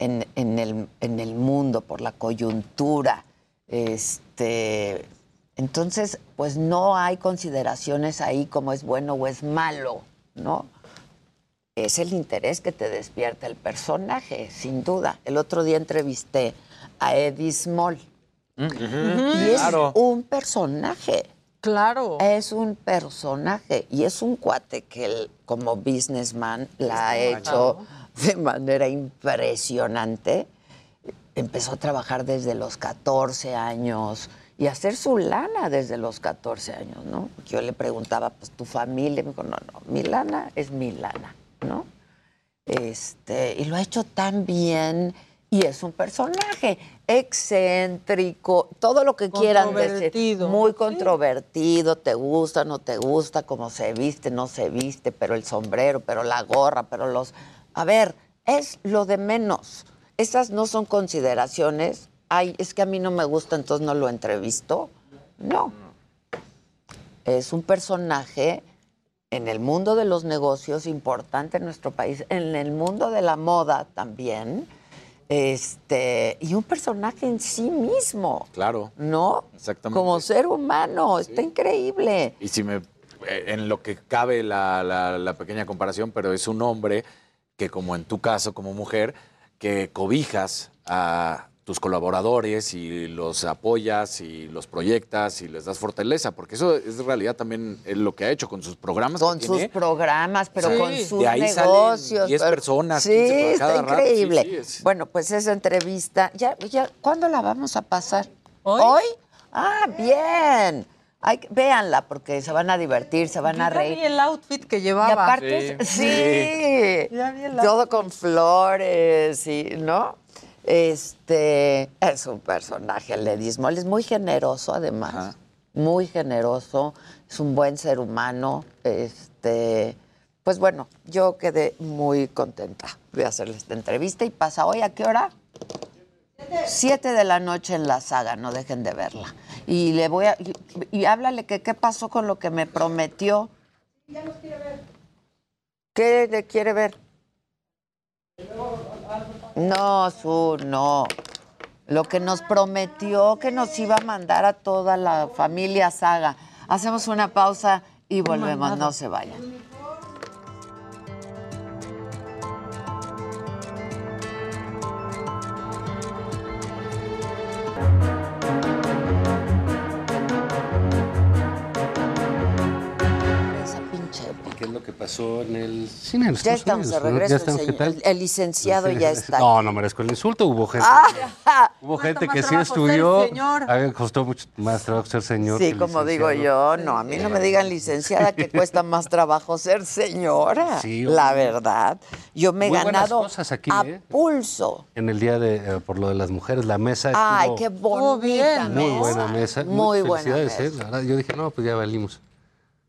en, en el, en el mundo, por la coyuntura. Este, entonces, pues no hay consideraciones ahí como es bueno o es malo, ¿no? Es el interés que te despierta el personaje, sin duda. El otro día entrevisté a Eddie Small. Y es Claro. un personaje. Claro. Es un personaje y es un cuate que él, como businessman la ha hecho de manera impresionante. Empezó a trabajar desde los 14 años y a hacer su lana desde los 14 años, ¿no? Yo le preguntaba, pues tu familia, me dijo, no, no, mi lana es mi lana, ¿no? Este, y lo ha hecho tan bien y es un personaje excéntrico, todo lo que quieran decir, muy controvertido, te gusta, no te gusta, cómo se viste, no se viste, pero el sombrero, pero la gorra, pero los... A ver, es lo de menos. Esas no son consideraciones. Ay, es que a mí no me gusta, entonces no lo entrevisto. No. Es un personaje en el mundo de los negocios importante en nuestro país, en el mundo de la moda también, este, y un personaje en sí mismo, Claro, ¿no? exactamente. Como ser humano, está increíble. Y si me, eh, en lo que cabe la, la- la pequeña comparación, pero es un hombre que como en tu caso como mujer, que cobijas a tus colaboradores y los apoyas y los proyectas y les das fortaleza, porque eso es en realidad también lo que ha hecho con sus programas. Con que sus tiene. programas, pero Sí. con sus De ahí salen negocios. 10 pero- personas, Sí, 15 por está cada rato, sí, increíble. sí, es- Bueno, pues esa entrevista, ya, ya, ¿cuándo la vamos a pasar? ¿Hoy? Ah, bien. Que- véanla porque se van a divertir, se van a Ya vi reír. el outfit que llevaba. Y aparte, Sí. sí, Ya vi el todo con flores y, ¿no? Este, es un personaje, el Edismo. Él es muy generoso, además. Muy generoso, es un buen ser humano. Este, pues bueno, yo quedé muy contenta de hacerle esta entrevista y pasa hoy, ¿a qué hora? Siete de la noche en la saga, no dejen de verla. Y le voy a, y, y háblale que qué pasó con lo que me prometió. ¿Qué le quiere ver? No, su, no. Lo que nos prometió que nos iba a mandar a toda la familia Saga. Hacemos una pausa y volvemos, no se vayan. Pasó en el cine? en Ya Estados estamos de regreso. Ya el estamos, ¿qué señor- el- el licenciado ya está No, no merezco el insulto. Hubo gente, Ah, hubo gente que sí estudió. A mí me costó mucho más trabajo ser señor. Sí, que como digo yo, no, a mí no me digan licenciada que cuesta más trabajo ser señora. Sí, la verdad. Yo me he ganado cosas aquí, a ¿eh? pulso. En el día de, eh, por lo de las mujeres, la mesa Ay, estuvo qué bonita muy mesa. buena mesa. Muy buena mesa. ¿eh? La verdad, yo dije, no, pues ya valimos.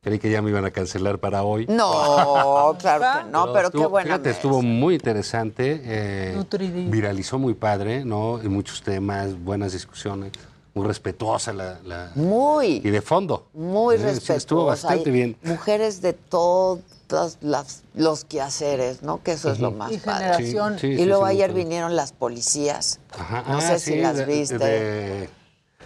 Creí que ya me iban a cancelar para hoy. No, claro que no, pero, qué estuvo- buena Fíjate, estuvo muy interesante. eh, viralizó muy padre, ¿no? Y muchos temas, buenas discusiones. Muy respetuosa la. la- Muy. Y de fondo. Muy Eh, sí, respetuosa. Estuvo bastante Hay bien. Mujeres de todos las, los quehaceres, ¿no? Que eso es lo más Y padre. generación. Sí, sí, y luego sí, ayer vinieron las policías. Ajá, No ah, sé sí, si las de- viste. de-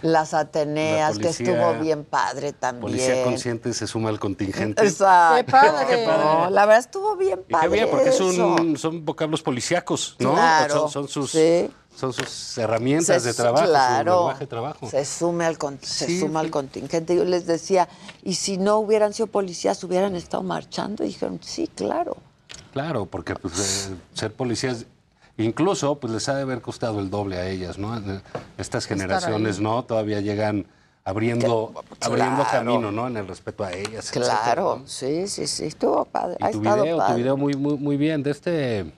Las Ateneas, La que estuvo bien padre también. Policía consciente se suma al contingente. Exacto. Qué padre. Qué padre. No, la verdad estuvo bien Y qué padre. bien, porque son, son vocablos policíacos, ¿no? Claro, Son, son sus, sí. son sus herramientas Se de su- trabajo, su claro, lenguaje de trabajo. Se, sume al con- se Sí, suma al contingente. Yo les decía, ¿y si no hubieran sido policías, hubieran estado marchando? Y dijeron, sí, claro. Claro, porque pues, eh, ser policías, incluso, pues les ha de haber costado el doble a ellas, ¿no? Eh, Estas generaciones. ¿no? Todavía llegan abriendo, abriendo claro. camino, ¿no? En el respeto a ellas. etcétera, Claro, ¿no? sí, sí, sí, estuvo padre. ha tu estado video, tu padre. video muy, muy, muy bien. De este.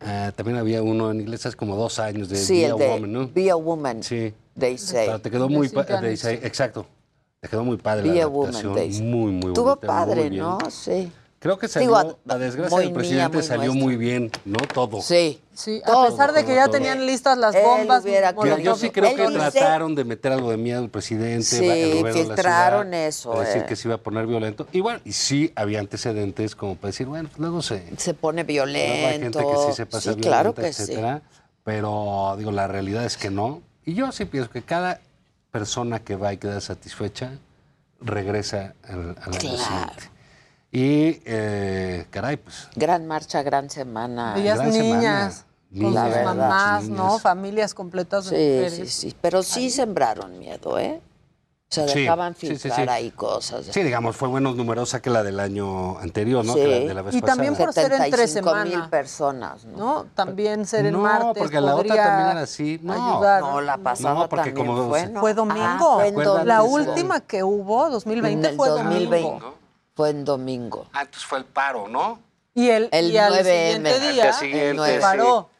ah, también había uno en inglés hace como dos años de sí, Be a de Woman, ¿no? Be a Woman, Sí. they say. Pero te quedó muy padre. Exacto. Te quedó muy padre Be la a Woman, adaptación. they say. Muy, muy Estuvo bonita, padre, muy bien. ¿no? Sí. Creo que salió, Digo, a- la desgracia del mía, presidente muy salió nuestra. muy bien, ¿no? Todo. Sí. Sí, a pesar de que ya todo. tenían listas las bombas. hubiera Yo, sí creo Él que dice- trataron de meter algo de miedo al presidente. Sí, va- el gobierno de la filtraron ciudad, eso, a decir eh. que se iba a poner violento. Y bueno, y sí había antecedentes como para decir, bueno, pues luego se... Se pone violento. hay gente que sí se pasa Sí, claro violenta, que sí. etcétera. Pero, digo, la realidad es que no. Y yo sí pienso que cada persona que va y queda satisfecha regresa al, al año Claro. Y, eh, caray, pues... Gran marcha, gran semana. Veías Gran semana. niñas con La sus verdad. mamás, Niñas. ¿no? Familias completas de Sí, mujeres. sí, sí. Pero sí sembraron miedo, ¿eh? Se Sí, dejaban sí, sí, filtrar sí. ahí cosas. Sí, digamos, fue menos numerosa que la del año anterior, ¿no? Sí. Que la de la vez Y también pasada. por ser entre 75 mil semana. personas, ¿no? ¿no? También ser en No, martes porque la otra también era así. No, ayudar. No, la pasada No, porque también como fue, ¿no? Fue domingo. Ah, fue en Acuérdate, La domingo. última que hubo, 2020, En el fue 2020. domingo. Fue en domingo. Ah, entonces fue el paro, ¿no? Y el, El y al 9M. siguiente Al día, siguiente, el 9. sí. paró.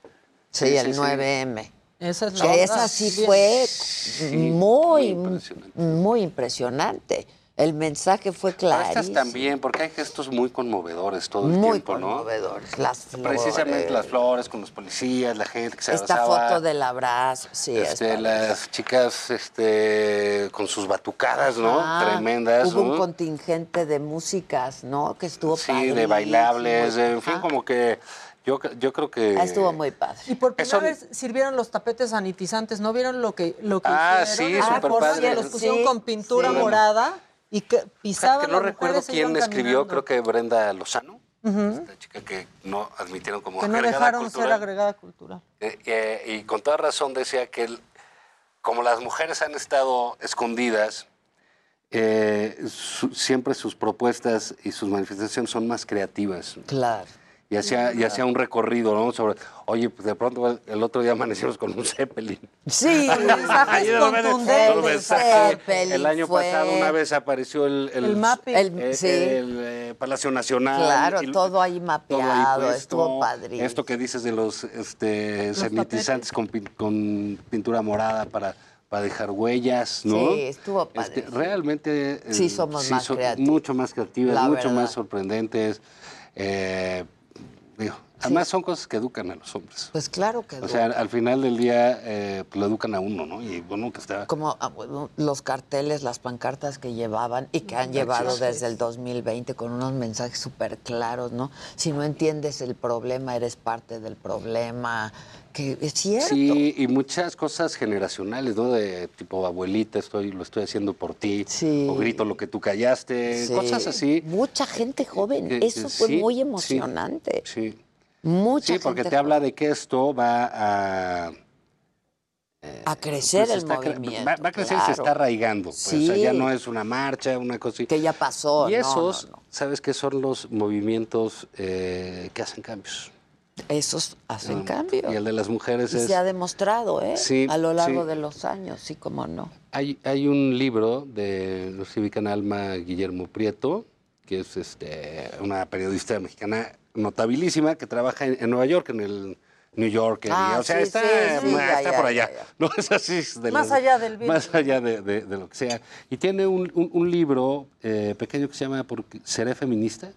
Sí, Sí, el sí, sí. 9M. Esa es la Que esa sí fue muy, muy impresionante. muy impresionante. El mensaje fue Pero estas también, porque hay gestos muy conmovedores todo el Muy tiempo, ¿no? conmovedores. Las flores. Precisamente las flores con los policías, la gente que se Esta abrazaba. foto del abrazo, sí. este, las chicas este, con sus batucadas, ¿no? Ah, Tremendas, Hubo ¿no? un contingente de músicas, ¿no? Que estuvo Sí, de bailables, en fin, Ajá. como que yo, yo creo que... Ah, Estuvo muy padre. Y por primera Eso- vez sirvieron los tapetes sanitizantes. ¿No vieron lo que, lo que Ah, hicieron? sí, Ah, súper por padre. que los pusieron Sí, con pintura sí. morada y que pisaban que no recuerdo quién escribió, creo que Brenda Lozano, Ujú. esta chica que no admitieron como Que no agregada dejaron ser cultural. agregada cultural. Eh, eh, y con toda razón decía que el- como las mujeres han estado escondidas, eh, su- siempre sus propuestas y sus manifestaciones son más creativas. Claro. Y hacía, y hacía un recorrido, ¿no? Sobre, oye, pues de pronto el, el otro día amanecimos con un Zeppelin. Sí, Mensajes contundentes. Zeppelin El año fue- pasado una vez apareció el, El mapping. El- eh, sí. el, eh, Palacio Nacional. Claro, y- todo ahí todo mapeado, ahí puesto. estuvo padrísimo. Esto que dices de los este, sanitizantes con, pin- con pintura morada para, para dejar huellas, ¿no? Sí, estuvo Este, padrísimo. realmente eh, Sí somos más son creativos. mucho más creativas, La mucho verdad. más sorprendentes. eh, digo, además son cosas que educan a los hombres. Pues claro que O sea, al final del día eh, pues, lo educan a uno, ¿no? Y bueno, que está... como ah, bueno, los carteles, las pancartas que llevaban y que han llevado desde el 2020 con unos mensajes súper claros, ¿no? Si no entiendes el problema, eres parte del problema, que es cierto. Sí, y muchas cosas generacionales, ¿no? De tipo, abuelita, estoy, lo estoy haciendo por ti. Sí. O grito lo que tú callaste. Sí. Cosas así. Mucha gente joven, que eso fue sí, muy emocionante. Sí. Mucha Sí, porque te habla de que esto va a... a crecer pues, el está movimiento. Va, va a crecer y se está arraigando. Pues, Sí. o sea, ya no es una marcha, una cosa. Que ya pasó. Y no, esos, no, no. ¿sabes qué son los movimientos eh, que hacen cambios? Esos hacen Ah, cambio. Y el de las mujeres Y es... se ha demostrado, ¿eh? Sí, a lo largo sí. de los años, sí, como no. Hay, hay un libro de no sé si ubican a Alma Guillermo Prieto, que es este, una periodista mexicana notabilísima que trabaja en, en Nueva York, en el New York. Ah, o sea, sí, está, sí, sí, ma- ya, está ya, por allá. ya. No es así. de Más allá del vidrio. Más allá de, de- de lo que sea. Y tiene un, un- un libro eh, pequeño que se llama ¿Por qué ¿Seré feminista?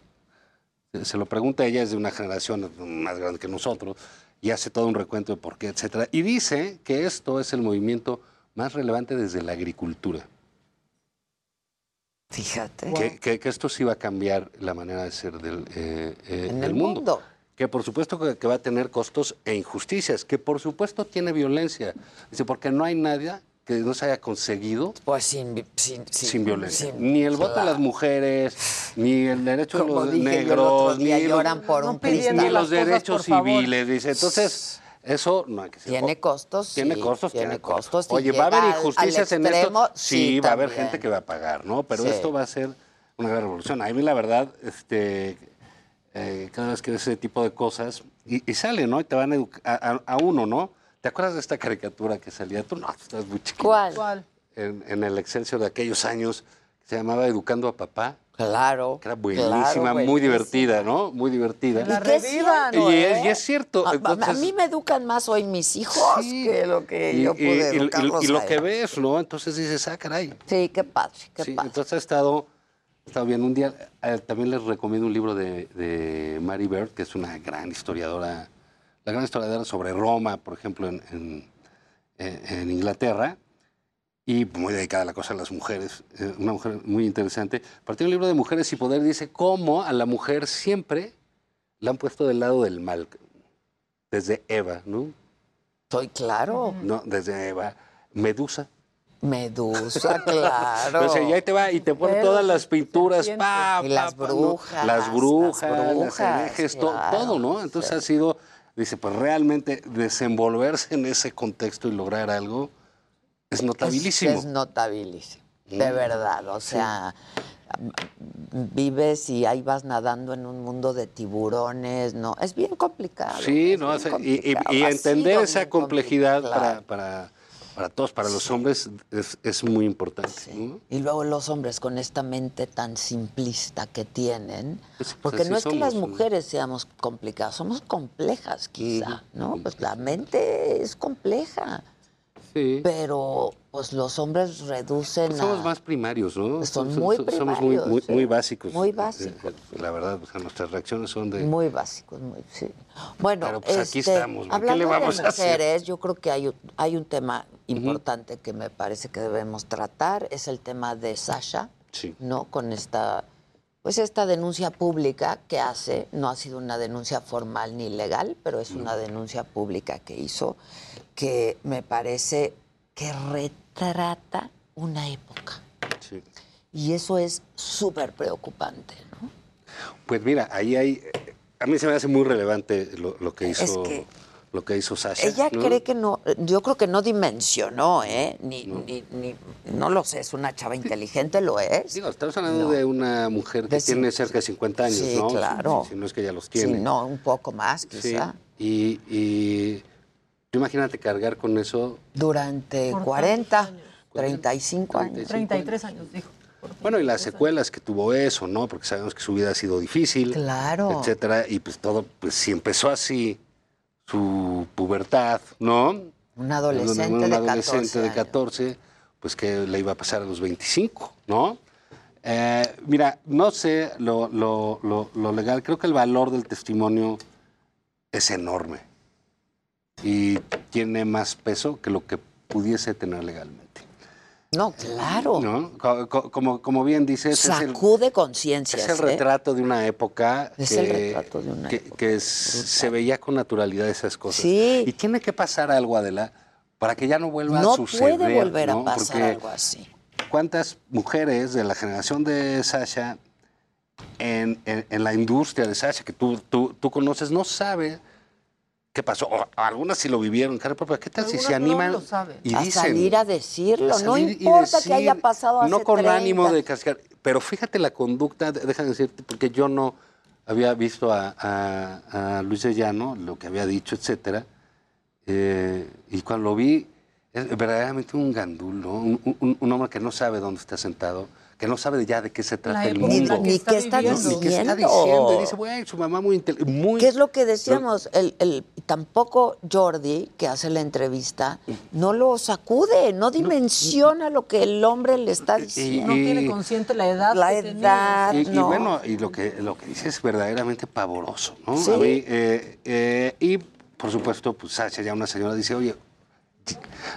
Se lo pregunta ella, es de una generación más grande que nosotros, y hace todo un recuento de por qué, etcétera. Y dice que esto es el movimiento más relevante desde la agricultura. Fíjate. Que, que- que esto sí va a cambiar la manera de ser del, eh, eh, En del el mundo. mundo. Que por supuesto que, que va a tener costos e injusticias, que por supuesto tiene violencia. Dice, porque no hay nada que no se haya conseguido Pues sin, sin, sin- sin violencia. sin- ni el voto de las mujeres, ni el derecho de los negros, ni, los- lloran por un ni los cosas, derechos civiles. Dice, entonces, eso no hay que ser. Tiene costos, Tiene sí, costos, tiene costos, Oye, va a haber al- injusticias en esto. Sí, sí, va a haber gente que va a pagar, ¿no? Pero Sí. esto va a ser una gran revolución. A mí, la verdad, este, eh, cada vez que ves ese tipo de cosas, y, y sale, ¿no? Y te van a educar a, a- a uno, ¿no? ¿Te acuerdas de esta caricatura que salía? Tú no, tú estás muy chiquito. ¿Cuál? En, en el Excelsior de aquellos años, que se llamaba Educando a Papá. Claro. Que era buenísima, claro, muy divertida, ¿no? Muy divertida. Y que es cierto, Y ¿eh? es, y es cierto. A- mí me educan más hoy mis hijos que lo que y, yo y- pude y- y- educarlos y lo que ves, ¿no? Entonces dices, ah, caray. Sí, qué padre, qué Sí, padre. entonces ha estado, ha estado bien. Un día eh, también les recomiendo un libro de, de Mary Bird, que es una gran historiadora, la gran historiadora sobre Roma, por ejemplo, en, en- Inglaterra, y muy dedicada a la cosa de las mujeres, eh, una mujer muy interesante. Partió un libro de Mujeres y Poder, dice cómo a la mujer siempre la han puesto del lado del mal, desde Eva, ¿no? Estoy claro. No, desde Eva. Medusa. Medusa, claro. O sea, y ahí te va y te pone todas las pinturas, pa, Y las pa, ¿no? brujas, las brujas, las las, brujas, herejes, to- claro, todo, ¿no? Entonces sí. ha sido, dice, pues realmente desenvolverse en ese contexto y lograr algo es notabilísimo. Es, es notabilísimo, de Mm. verdad. O sea, vives y ahí vas nadando en un mundo de tiburones, ¿no? Es bien complicado. Sí, no, o sea, y, entender esa complejidad para, para, para todos, para los hombres, es, es muy importante. ¿no? Y luego los hombres con esta mente tan simplista que tienen, Pues, porque no es que las mujeres seamos complicadas, somos complejas quizá, ¿no? Pues la mente es compleja. Sí. Pero pues los hombres reducen Pues a... somos más primarios, ¿no? Son So- muy so- Somos muy, primarios, muy, sí. muy básicos. Muy Eh, básicos. eh, La verdad, o sea, nuestras reacciones son de... Muy básicos, muy, sí. Bueno, Pero, pues, aquí este, estamos. ¿Qué hablando le vamos de a hacer? mujeres, yo creo que hay, un- hay un tema importante que me parece que debemos tratar, es el tema de Sasha, Sí. ¿no? Con esta, pues esta denuncia pública que hace, no ha sido una denuncia formal ni legal, pero es una denuncia pública que hizo, que me parece que retrata una época. Sí. Y eso es súper preocupante, ¿no? Pues mira, ahí hay... A mí se me hace muy relevante lo, lo que Es hizo... que- Lo que hizo Sasha. Ella ¿no? cree que no, yo creo que no dimensionó, ¿eh? Ni, ni, ni- no lo sé, es una chava inteligente, lo es. Digo, estamos hablando No. de una mujer que De tiene cerca de 50 años, Sí, ¿no? claro. Si, si no es que ya los Sí, tiene. no, un poco más, Sí, quizá. Y, y tú imagínate cargar con eso. Durante Por 40, 35 años. 33 años, dijo. Bueno, y las secuelas que tuvo eso, ¿no? Porque sabemos que su vida ha sido difícil. Claro. Etcétera. Y pues todo, pues si empezó así su pubertad, ¿no? Un adolescente, un de, adolescente 14 de años. 14, pues que le iba a pasar a los 25, ¿no? Eh, mira, no sé lo, lo- lo- lo legal, creo que el valor del testimonio es enorme y tiene más peso que lo que pudiese tener legalmente. No, claro. ¿no? Co- co- Como, como bien dices, Sacude conciencias. es el ¿eh? retrato de una época Es que, el retrato de una que- que es- se veía con naturalidad esas cosas. Sí. Y tiene que pasar algo, Adela, para que ya no vuelva No a suceder. puede volver ¿no? a pasar Porque algo así. ¿Cuántas mujeres de la generación de Sasha en, en- en la industria de Sasha que tú, tú, tú conoces no sabe qué pasó? O algunas sí lo vivieron, cara propia. ¿Qué tal si se no animan lo saben. y a dicen? salir a decirlo, a no salir importa que haya pasado hace No con 30. ánimo de cascar, pero fíjate la conducta, déjame decirte, porque yo no había visto a, a- a Luis de Llano, lo que había dicho, etcétera, eh, y cuando lo vi, es verdaderamente un gandul, ¿no? un, un- un hombre que no sabe dónde está sentado, que no sabe ya de qué se trata el mundo. Ni qué está ¿no? Ni qué está diciendo. diciendo. Y dice, güey, su mamá muy inteligente. Muy... ¿Qué es lo que decíamos? El, el- tampoco Jordi, que hace la entrevista, no lo sacude, no dimensiona lo que el hombre le está diciendo. No tiene consciente la edad. La que edad, Y, y no. bueno, y lo que, lo que dice es verdaderamente pavoroso, ¿no? Sí. A mí, eh, eh, y por supuesto, pues Sacha, ya una señora, dice, oye,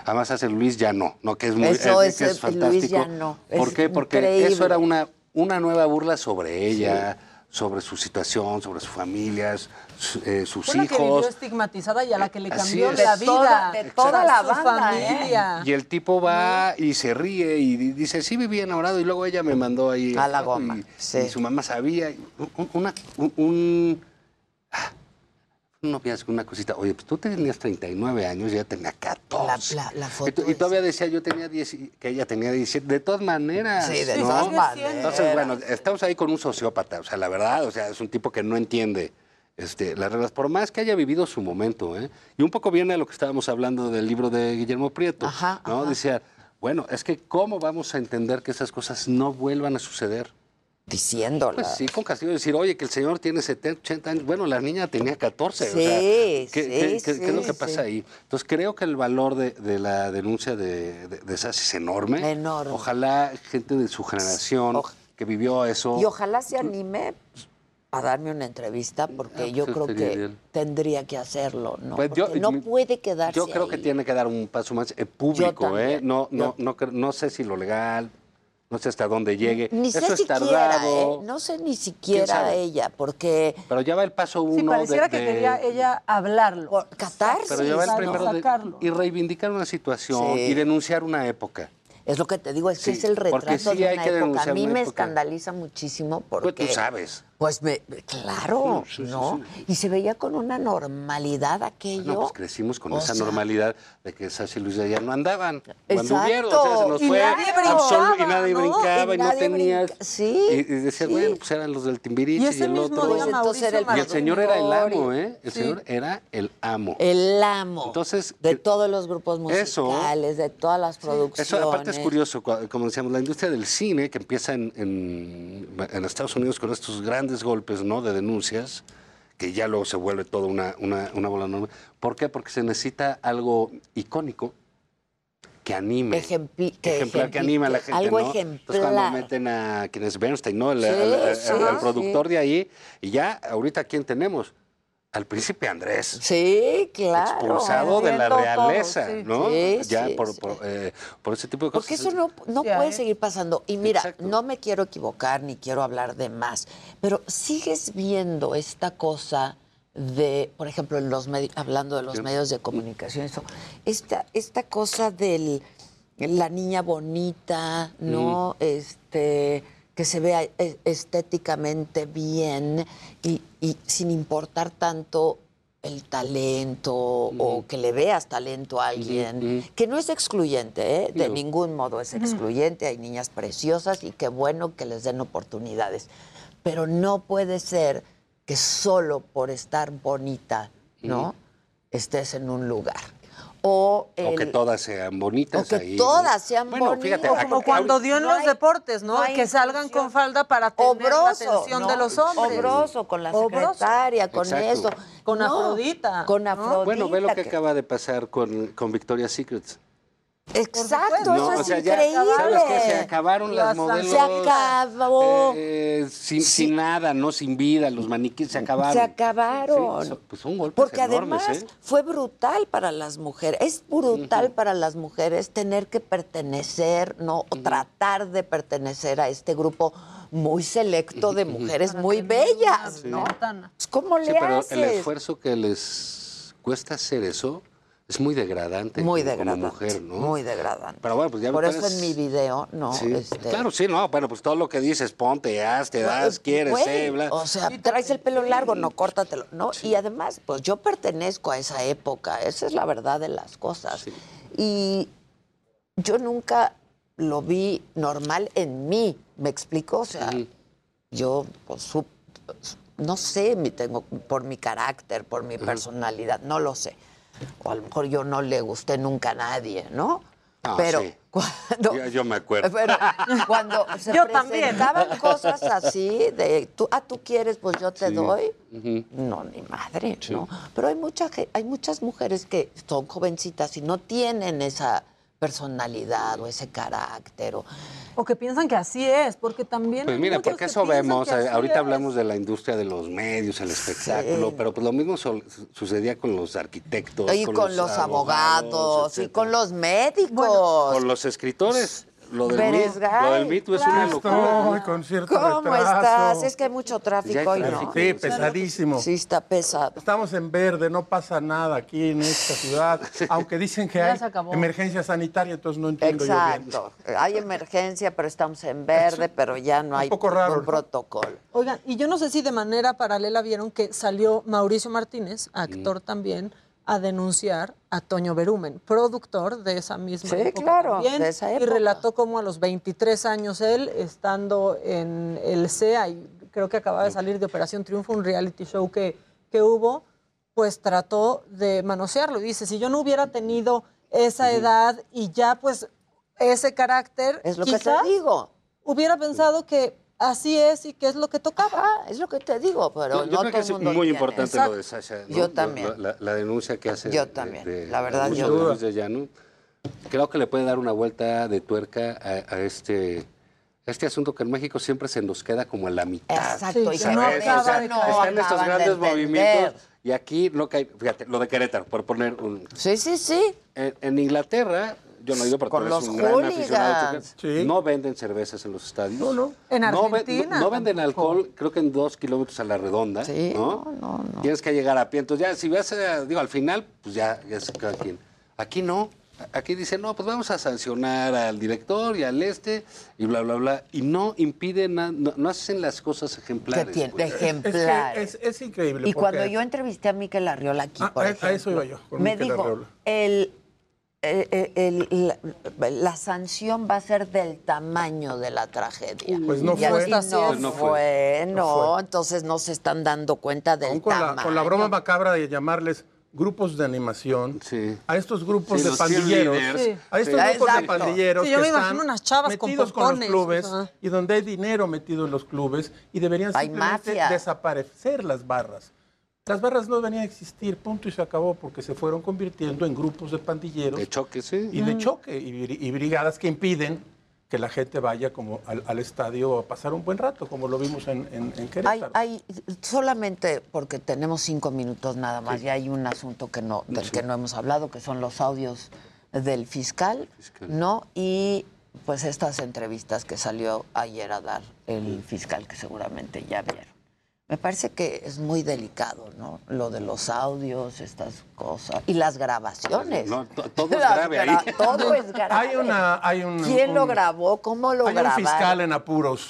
además hace Luis ya no, ¿no? Que es muy Eso eh, es, fantástico. Luis ya no, es ¿Por qué? Porque increíble. eso era una, una nueva burla sobre ella, sobre su situación, sobre sus familias, su- eh, sus Fue la que vivió hijos. estigmatizada y a la que le Así cambió es. la De vida. toda- de toda la su banda, ¿eh? familia. Y el tipo va y se ríe y di- dice, sí vivía enamorado y luego ella me mandó ahí. A la goma, Y, sí. y su mamá sabía. y un, una, un, un- un noviazgo, una cosita. Oye, pues tú tenías 39 años, ella tenía 14. La, la, la Y, foto. y todavía decía, yo tenía 10, y- que ella tenía 17. De todas maneras. Sí, de ¿no? todas maneras. Entonces, bueno, estamos ahí con un sociópata. O sea, la verdad, o sea, es un tipo que no entiende este, las reglas, por más que haya vivido su momento. ¿eh? Y un poco viene a lo que estábamos hablando del libro de Guillermo Prieto. Ajá, ¿no? ajá. Decía, bueno, es que ¿cómo vamos a entender que esas cosas no vuelvan a suceder? Diciéndola. Pues sí, con castigo decir, oye, que el señor tiene 70, 80 años. Bueno, la niña tenía 14. o sea, Sí, ¿qué, sí, qué- qué- sí, qué es lo que pasa ahí? Entonces, creo que el valor de, de la denuncia de, de, de Sassi es enorme. Enorme. Ojalá gente de su generación que vivió eso. Y ojalá se anime pues, a darme una entrevista porque yo pues, creo que bien. tendría que hacerlo, ¿no? Pues yo- no puede quedarse Yo creo que tiene que dar un paso más eh, público, ¿eh? No, no, no, cre- no sé si lo legal, no sé hasta dónde llegue. Ni sé Eso es siquiera, tardado. ¿eh? No sé ni ¿Quién siquiera ella, porque... Pero ya va el paso uno Sí, pareciera de, que de- quería ella hablarlo. Catarsis. Pero ya va el primero de- y reivindicar una situación Sí. y denunciar una época. Es lo que te digo, es que Sí, es el porque retraso sí de hay una que época. A mí una me época. escandaliza muchísimo porque... Pues tú sabes. Pues me, claro, Sí, sí, sí, ¿no? Y se veía con una normalidad aquello. No, pues crecimos con O esa sea, normalidad de que Sashi y Luis ya no andaban. Cuando hubieron, o sea, se nos Y fue nadie absolu- y brincaba, nadie ¿no? brincaba y, Y no tenías. brinca- sí, Y, y bueno, pues eran los del Timbiriche Y el mismo otro. día Pues entonces era el y el señor era el amo. ¿eh? El Sí. señor era el amo. El amo Entonces, de todos los grupos eso- musicales, de todas las producciones. Eso aparte es curioso, como decíamos, la industria del cine que empieza en, en- en Estados Unidos con estos grandes golpes ¿no? de denuncias, que ya luego se vuelve toda una, una, una bola enorme. ¿Por qué? Porque se necesita algo icónico que anime. Ejempli- que ejemplar que anima a la gente, algo ¿no? Entonces cuando ejemplar. meten a quien es Bernstein, ¿no? El, Sí, sí, al sí. productor de ahí, y ya ahorita quién tenemos? Al príncipe Andrés. Sí, claro. Expulsado de la Viendo todo, realeza, sí. ¿no? Sí, ya sí, por, sí. por, eh, por ese tipo de cosas. Porque eso no, no Sí, puede ¿eh? seguir pasando. Y mira, Exacto. no me quiero equivocar ni quiero hablar de más, pero sigues viendo esta cosa de, por ejemplo, en los medi- hablando de los medios de comunicación, eso, esta, esta cosa del la niña bonita, ¿no? Mm. Este que se vea e- estéticamente bien y, y sin importar tanto el talento o que le veas talento a alguien, que no es excluyente, ¿eh? de No. ningún modo es excluyente, hay niñas preciosas y qué bueno que les den oportunidades, pero no puede ser que solo por estar bonita, ¿no? Estés en un lugar. O, O que el- todas sean bonitas o que ahí, todas sean Bueno, bonitas. fíjate, como cuando dio en no los hay- deportes, ¿no? no que salgan con falda para tener la Obroso, atención ¿no? de los hombres. Obroso, con la Obroso. secretaria, con Exacto. eso. Con No, Afrodita, Con. Afrodita. Bueno, ve lo que que- acaba de pasar con, con Victoria's Secrets. Exacto, No, eso o es sea, ya- increíble. ¿sabes qué? Se acabaron las Las modelos. Se acabó. eh, eh, sin, sin nada, no sin vida, los maniquíes se acabaron. Se acabaron. Sí, pues son golpes Porque enormes, además ¿eh? fue brutal para las mujeres. Es brutal para las mujeres tener que pertenecer, ¿no? O tratar de pertenecer a este grupo muy selecto de mujeres muy bellas, ¿no? Pues, ¿Cómo le Sí, pero haces? el esfuerzo que les cuesta hacer eso es muy degradante muy como degradante. mujer, ¿no? Muy degradante. Pero bueno, pues ya Por eso en mi video, no, Sí, este, Claro, sí, no, bueno, pues todo lo que dices, ponte, haz, te das, quieres, Güey, sé, bla. O sea, traes el pelo largo, no córtatelo, ¿no? Y además, pues yo pertenezco a esa época, esa es la verdad de las cosas. Sí. Y yo nunca lo vi normal en mí, ¿me explico? O sea, yo, pues, su- no sé, mi, tengo, por mi carácter, por mi personalidad, no lo sé. O a lo mejor yo no le gusté nunca a nadie, ¿no? Ah, Pero sí. cuando, Yo, yo me acuerdo. pero cuando se Yo también. presentaban cosas así, de, tú, ah, tú quieres, pues yo te Sí. doy. No, ni madre, Sí. ¿no? Pero hay, mucha, hay muchas mujeres que son jovencitas y no tienen esa personalidad o ese carácter. O, O que piensan que así es, porque también. Pues mira, porque que eso vemos, ahorita es. hablamos de la industria de los medios, el espectáculo, Sí. pero pues lo mismo sol- sucedía con los arquitectos, y con, los, abogados, y con los médicos. con los escritores. Lo del, Pérez Me- Gay, lo del Me Too es una claro. locura. Estoy con cierto ¿Cómo retraso. estás? Es que hay mucho tráfico hay hoy, ¿no? Sí, pesadísimo. Sí, está pesado. Estamos en verde, no pasa nada aquí en esta ciudad, aunque dicen que hay emergencia sanitaria, entonces no entiendo yo bien. Exacto. Hay emergencia, pero estamos en verde, pero ya no hay poco raro, un ¿no? protocolo. Oigan, y yo no sé si de manera paralela vieron que salió Mauricio Martínez, actor también, a denunciar a Toño Berumen, productor de esa misma Sí, época claro, también, de esa Y época. relató cómo a los 23 años él, estando en el CEA, y creo que acababa de salir de Operación Triunfo, un reality show que, que hubo, pues trató de manosearlo. Y dice, si yo no hubiera tenido esa edad y ya pues ese carácter, Es lo que te quizás digo. hubiera pensado que así es y que es lo que tocaba. Es lo que te digo, pero Yo, yo no creo todo que el es mundo muy tiene. importante Exacto. lo de Sasha. ¿no? Yo Lo- también. La, la denuncia que hace. Yo de- también. de- La verdad, yo- de Llano. Creo que le puede dar una vuelta de tuerca a, a este. Este asunto que en México siempre se nos queda como a la mitad. Exacto, y no O sea, de- no están estos grandes movimientos y aquí no cae. Fíjate, lo de Querétaro, por poner un. Sí, sí, sí. En, en Inglaterra, yo no he ido porque Con tú eres los un gran aficionado. tú- No venden cervezas en los estadios. No, no. En No, Argentina. no- no venden alcohol, creo que en dos kilómetros a la redonda. Sí, ¿no? Tienes que llegar a pie. Entonces, ya, si vas a, digo, al final, pues ya, ya quien. Aquí no. Aquí dicen, no, pues vamos a sancionar al director y al este y bla, bla, bla. Y no impiden, na- no, no hacen las cosas ejemplares. tiene- pues. ejemplares. Es, es increíble. Y porque- cuando yo entrevisté a Miquel Arriola aquí, Ah, por a- a eso iba yo, con me Miquel dijo, Arriola. el, eh, eh, el- la, la sanción va a ser del tamaño de la tragedia. Pues no Y así fue. no, Pues no fue. fue, No no, fue. entonces no se están dando cuenta del con la, tamaño. con la broma macabra de llamarles grupos de animación, a estos grupos Sí, de pandilleros. Sí. a estos Sí. grupos de pandilleros Sí, yo que me están unas chavas metidos con los clubes y donde hay dinero metido en los clubes y deberían Hay simplemente mafia. desaparecer las barras. Las barras no deberían existir, punto y se acabó, porque se fueron convirtiendo en grupos de pandilleros De choque, sí. y de choque y, bri- y brigadas que impiden que la gente vaya como al, al estadio a pasar un buen rato, como lo vimos en, en, en Hay, Querétaro. hay solamente porque tenemos cinco minutos nada más y hay un asunto que no del que no hemos hablado que son los audios del fiscal, no y pues estas entrevistas que salió ayer a dar el fiscal que seguramente ya vieron. Me parece que es muy delicado, ¿no? Lo de los audios, estas cosas y las grabaciones. No, to- todo es grave ahí. Todo es grave. Hay una, hay un, ¿Quién lo un- grabó? ¿Cómo lo Hay un grabaron? fiscal en apuros,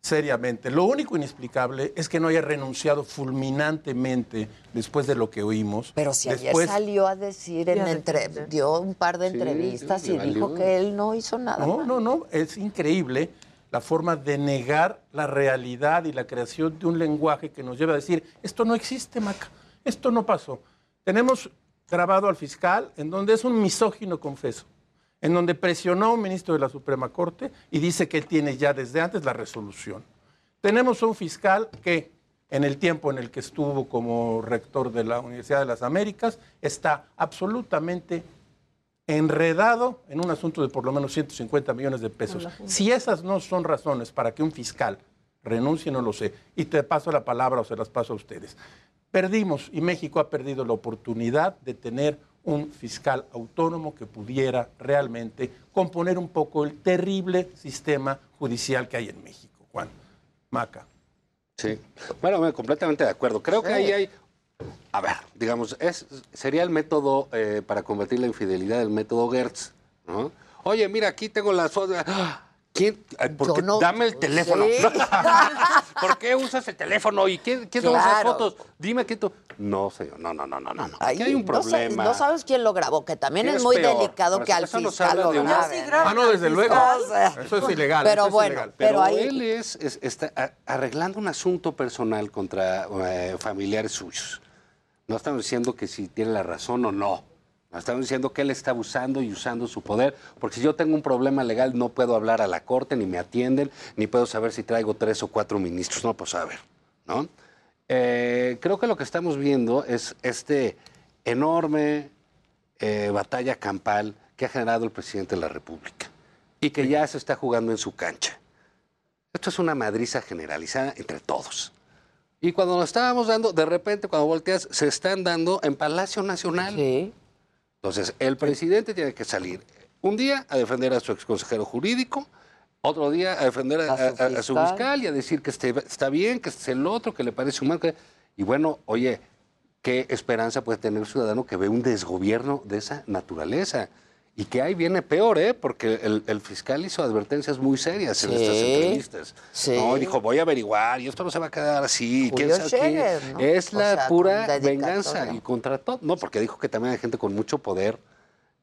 seriamente. Lo único inexplicable es que no haya renunciado fulminantemente después de lo que oímos. Pero si ayer Después- salió a decir, en entre- dio un par de Sí, entrevistas sí, y dijo que él no hizo nada. No, mal. no, no. Es increíble la forma de negar la realidad y la creación de un lenguaje que nos lleva a decir, esto no existe, Maca, esto no pasó. Tenemos grabado al fiscal en donde es un misógino confeso, en donde presionó a un ministro de la Suprema Corte y dice que él tiene ya desde antes la resolución. Tenemos un fiscal que en el tiempo en el que estuvo como rector de la Universidad de las Américas está absolutamente enredado en un asunto de por lo menos 150 millones de pesos. Si esas no son razones para que un fiscal renuncie, no lo sé. Y te paso la palabra o se las paso a ustedes. Perdimos y México ha perdido la oportunidad de tener un fiscal autónomo que pudiera realmente componer un poco el terrible sistema judicial que hay en México. Juan, Maca. Sí. Bueno, me- completamente de acuerdo. Creo que ahí hay. A ver, digamos, es, sería el método eh, para combatir la infidelidad, el método Gertz, ¿no? Oye, mira, aquí tengo las. ¡Ah! ¿Quién? Ay, ¿Por qué? no- Dame el teléfono. Sí. ¿Por qué usas el teléfono? ¿Y quién, quién toma Claro. esas fotos? Dime que tú. No, señor, no, no, no, no, no. Ahí Aquí hay un problema. No, sabes quién lo grabó, que también ¿Quién es muy peor? delicado Por que al fiscal lo graben. Ah, no, desde luego. Eso es ilegal. Pero eso es bueno, ilegal. pero Pero ahí- él es, es- está arreglando un asunto personal contra eh, familiares suyos. No estamos diciendo que si tiene la razón o no. Estamos diciendo que él está abusando y usando su poder, porque si yo tengo un problema legal no puedo hablar a la corte, ni me atienden, ni puedo saber si traigo tres o cuatro ministros. No puedo saber, ¿no? Eh, creo que lo que estamos viendo es este enorme eh, batalla campal que ha generado el presidente de la República y que ya se está jugando en su cancha. Esto es una madriza generalizada entre todos. Y cuando nos estábamos dando, de repente, cuando volteas, se están dando en Palacio Nacional. Entonces, el presidente tiene que salir Un día a defender a su exconsejero jurídico, otro día a defender a, A su a- a su fiscal. y a decir que este- está bien, que este es el otro, que le parece humano. que- Y bueno, oye, ¿qué esperanza puede tener el ciudadano que ve un desgobierno de esa naturaleza? Y que ahí viene peor, ¿eh? Porque el, el fiscal hizo advertencias muy serias en Sí, estas entrevistas. sí. No, dijo, voy a averiguar y esto no se va a quedar así. ¿quién Julio sabe qué? Scherer, ¿no? Es O la sea, pura venganza y contra todo. No, porque dijo que también hay gente con mucho poder.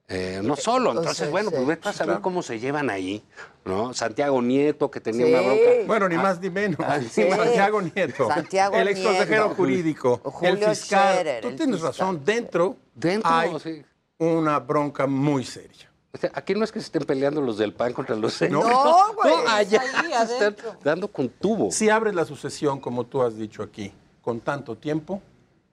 eh, no solo, Pues, entonces, bueno, sí. pues vete a saber claro. cómo se llevan ahí, ¿no? Santiago Nieto, que tenía Sí. una bronca. Bueno, ni Ah, más ni menos. Ah, sí. Santiago Nieto. Santiago el ex consejero jurídico. Julio el fiscal. Scherer, Tú el tienes fiscal. razón. Dentro, Dentro, hay sí. Una bronca muy seria. O sea, aquí no es que se estén peleando los del PAN contra los de- No. No, güey, No, allá se están dando con tubo. Si abres la sucesión, como tú has dicho aquí, con tanto tiempo,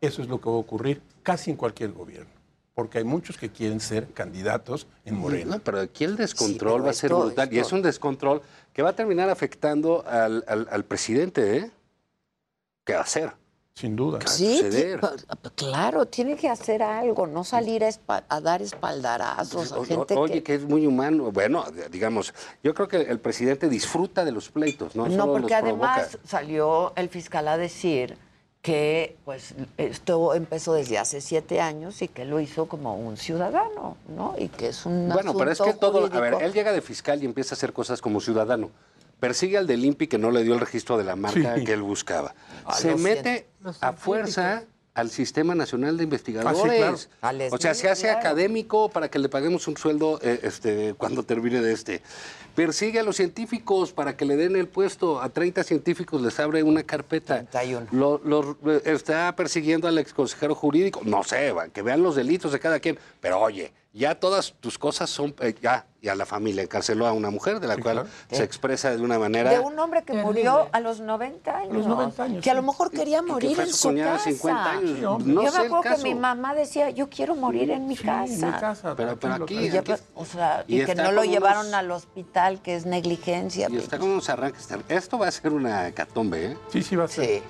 eso es lo que va a ocurrir casi en cualquier gobierno. Porque hay muchos que quieren ser candidatos en Morena. No, pero aquí el descontrol va a ser esto- brutal. Y es un descontrol que va a terminar afectando al, al- al presidente, ¿eh? ¿Qué va a hacer? Sin duda. Sí, claro, tiene que hacer algo, no salir a, dar espaldarazos a O- gente o- Oye, que... que... es muy humano. Bueno, digamos, yo creo que el presidente disfruta de los pleitos, ¿no? No, Solo porque los provoca. además salió el fiscal a decir que pues esto empezó desde hace siete años y que lo hizo como un ciudadano, ¿no? Y que es un Bueno, pero es que todo, a ver, él llega de fiscal y empieza a hacer cosas como ciudadano. Persigue al del INPI que no le dio el registro de la marca Sí. que él buscaba. Ah, Se mete a fuerza al Sistema Nacional de Investigadores. Ah, sí, claro. Al O sea, se hace claro. académico para que le paguemos un sueldo eh, este, cuando termine de este. Persigue a los científicos para que le den el puesto. A 30 científicos les abre una carpeta. 31. Lo- los, eh, está persiguiendo al exconsejero jurídico. No sé, va, que vean los delitos de cada quien. Pero oye, ya todas tus cosas son. eh, ya, y a la familia encarceló a una mujer de la cual se expresa de una manera. De un hombre que murió a los 90 años. los 90 años, Que a lo mejor quería y que morir fue en su casa. 50 años. Sí, hombre. No yo sé me acuerdo que mi mamá decía, yo quiero morir en mi casa. en mi casa. Pero, aquí, Y, ya, aquí- o sea, y y, que no lo llevaron unos- al hospital, que es negligencia. Y está con unos arranques. Esto va a ser una hecatombe, ¿eh? Sí, sí va a ser. Sí,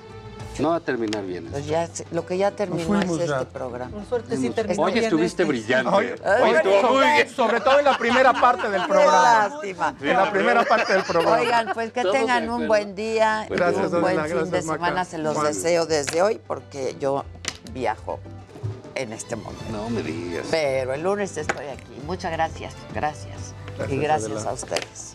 No va a terminar bien. pues ya, lo que ya terminó es ya. este programa. Por suerte sí terminó bien estuviste este. brillante. Oye, bueno, estuvo muy sobre- bien, sobre todo en la primera parte del Qué programa. lástima. En la primera parte del programa. Oigan, pues que tengan un buen día y Gracias, un buen fin de Maca. semana. Se los Juan. deseo desde hoy porque yo viajo en este momento. No me digas. Pero el lunes estoy aquí. Muchas gracias, gracias. y Gracias, gracias Adela. a ustedes.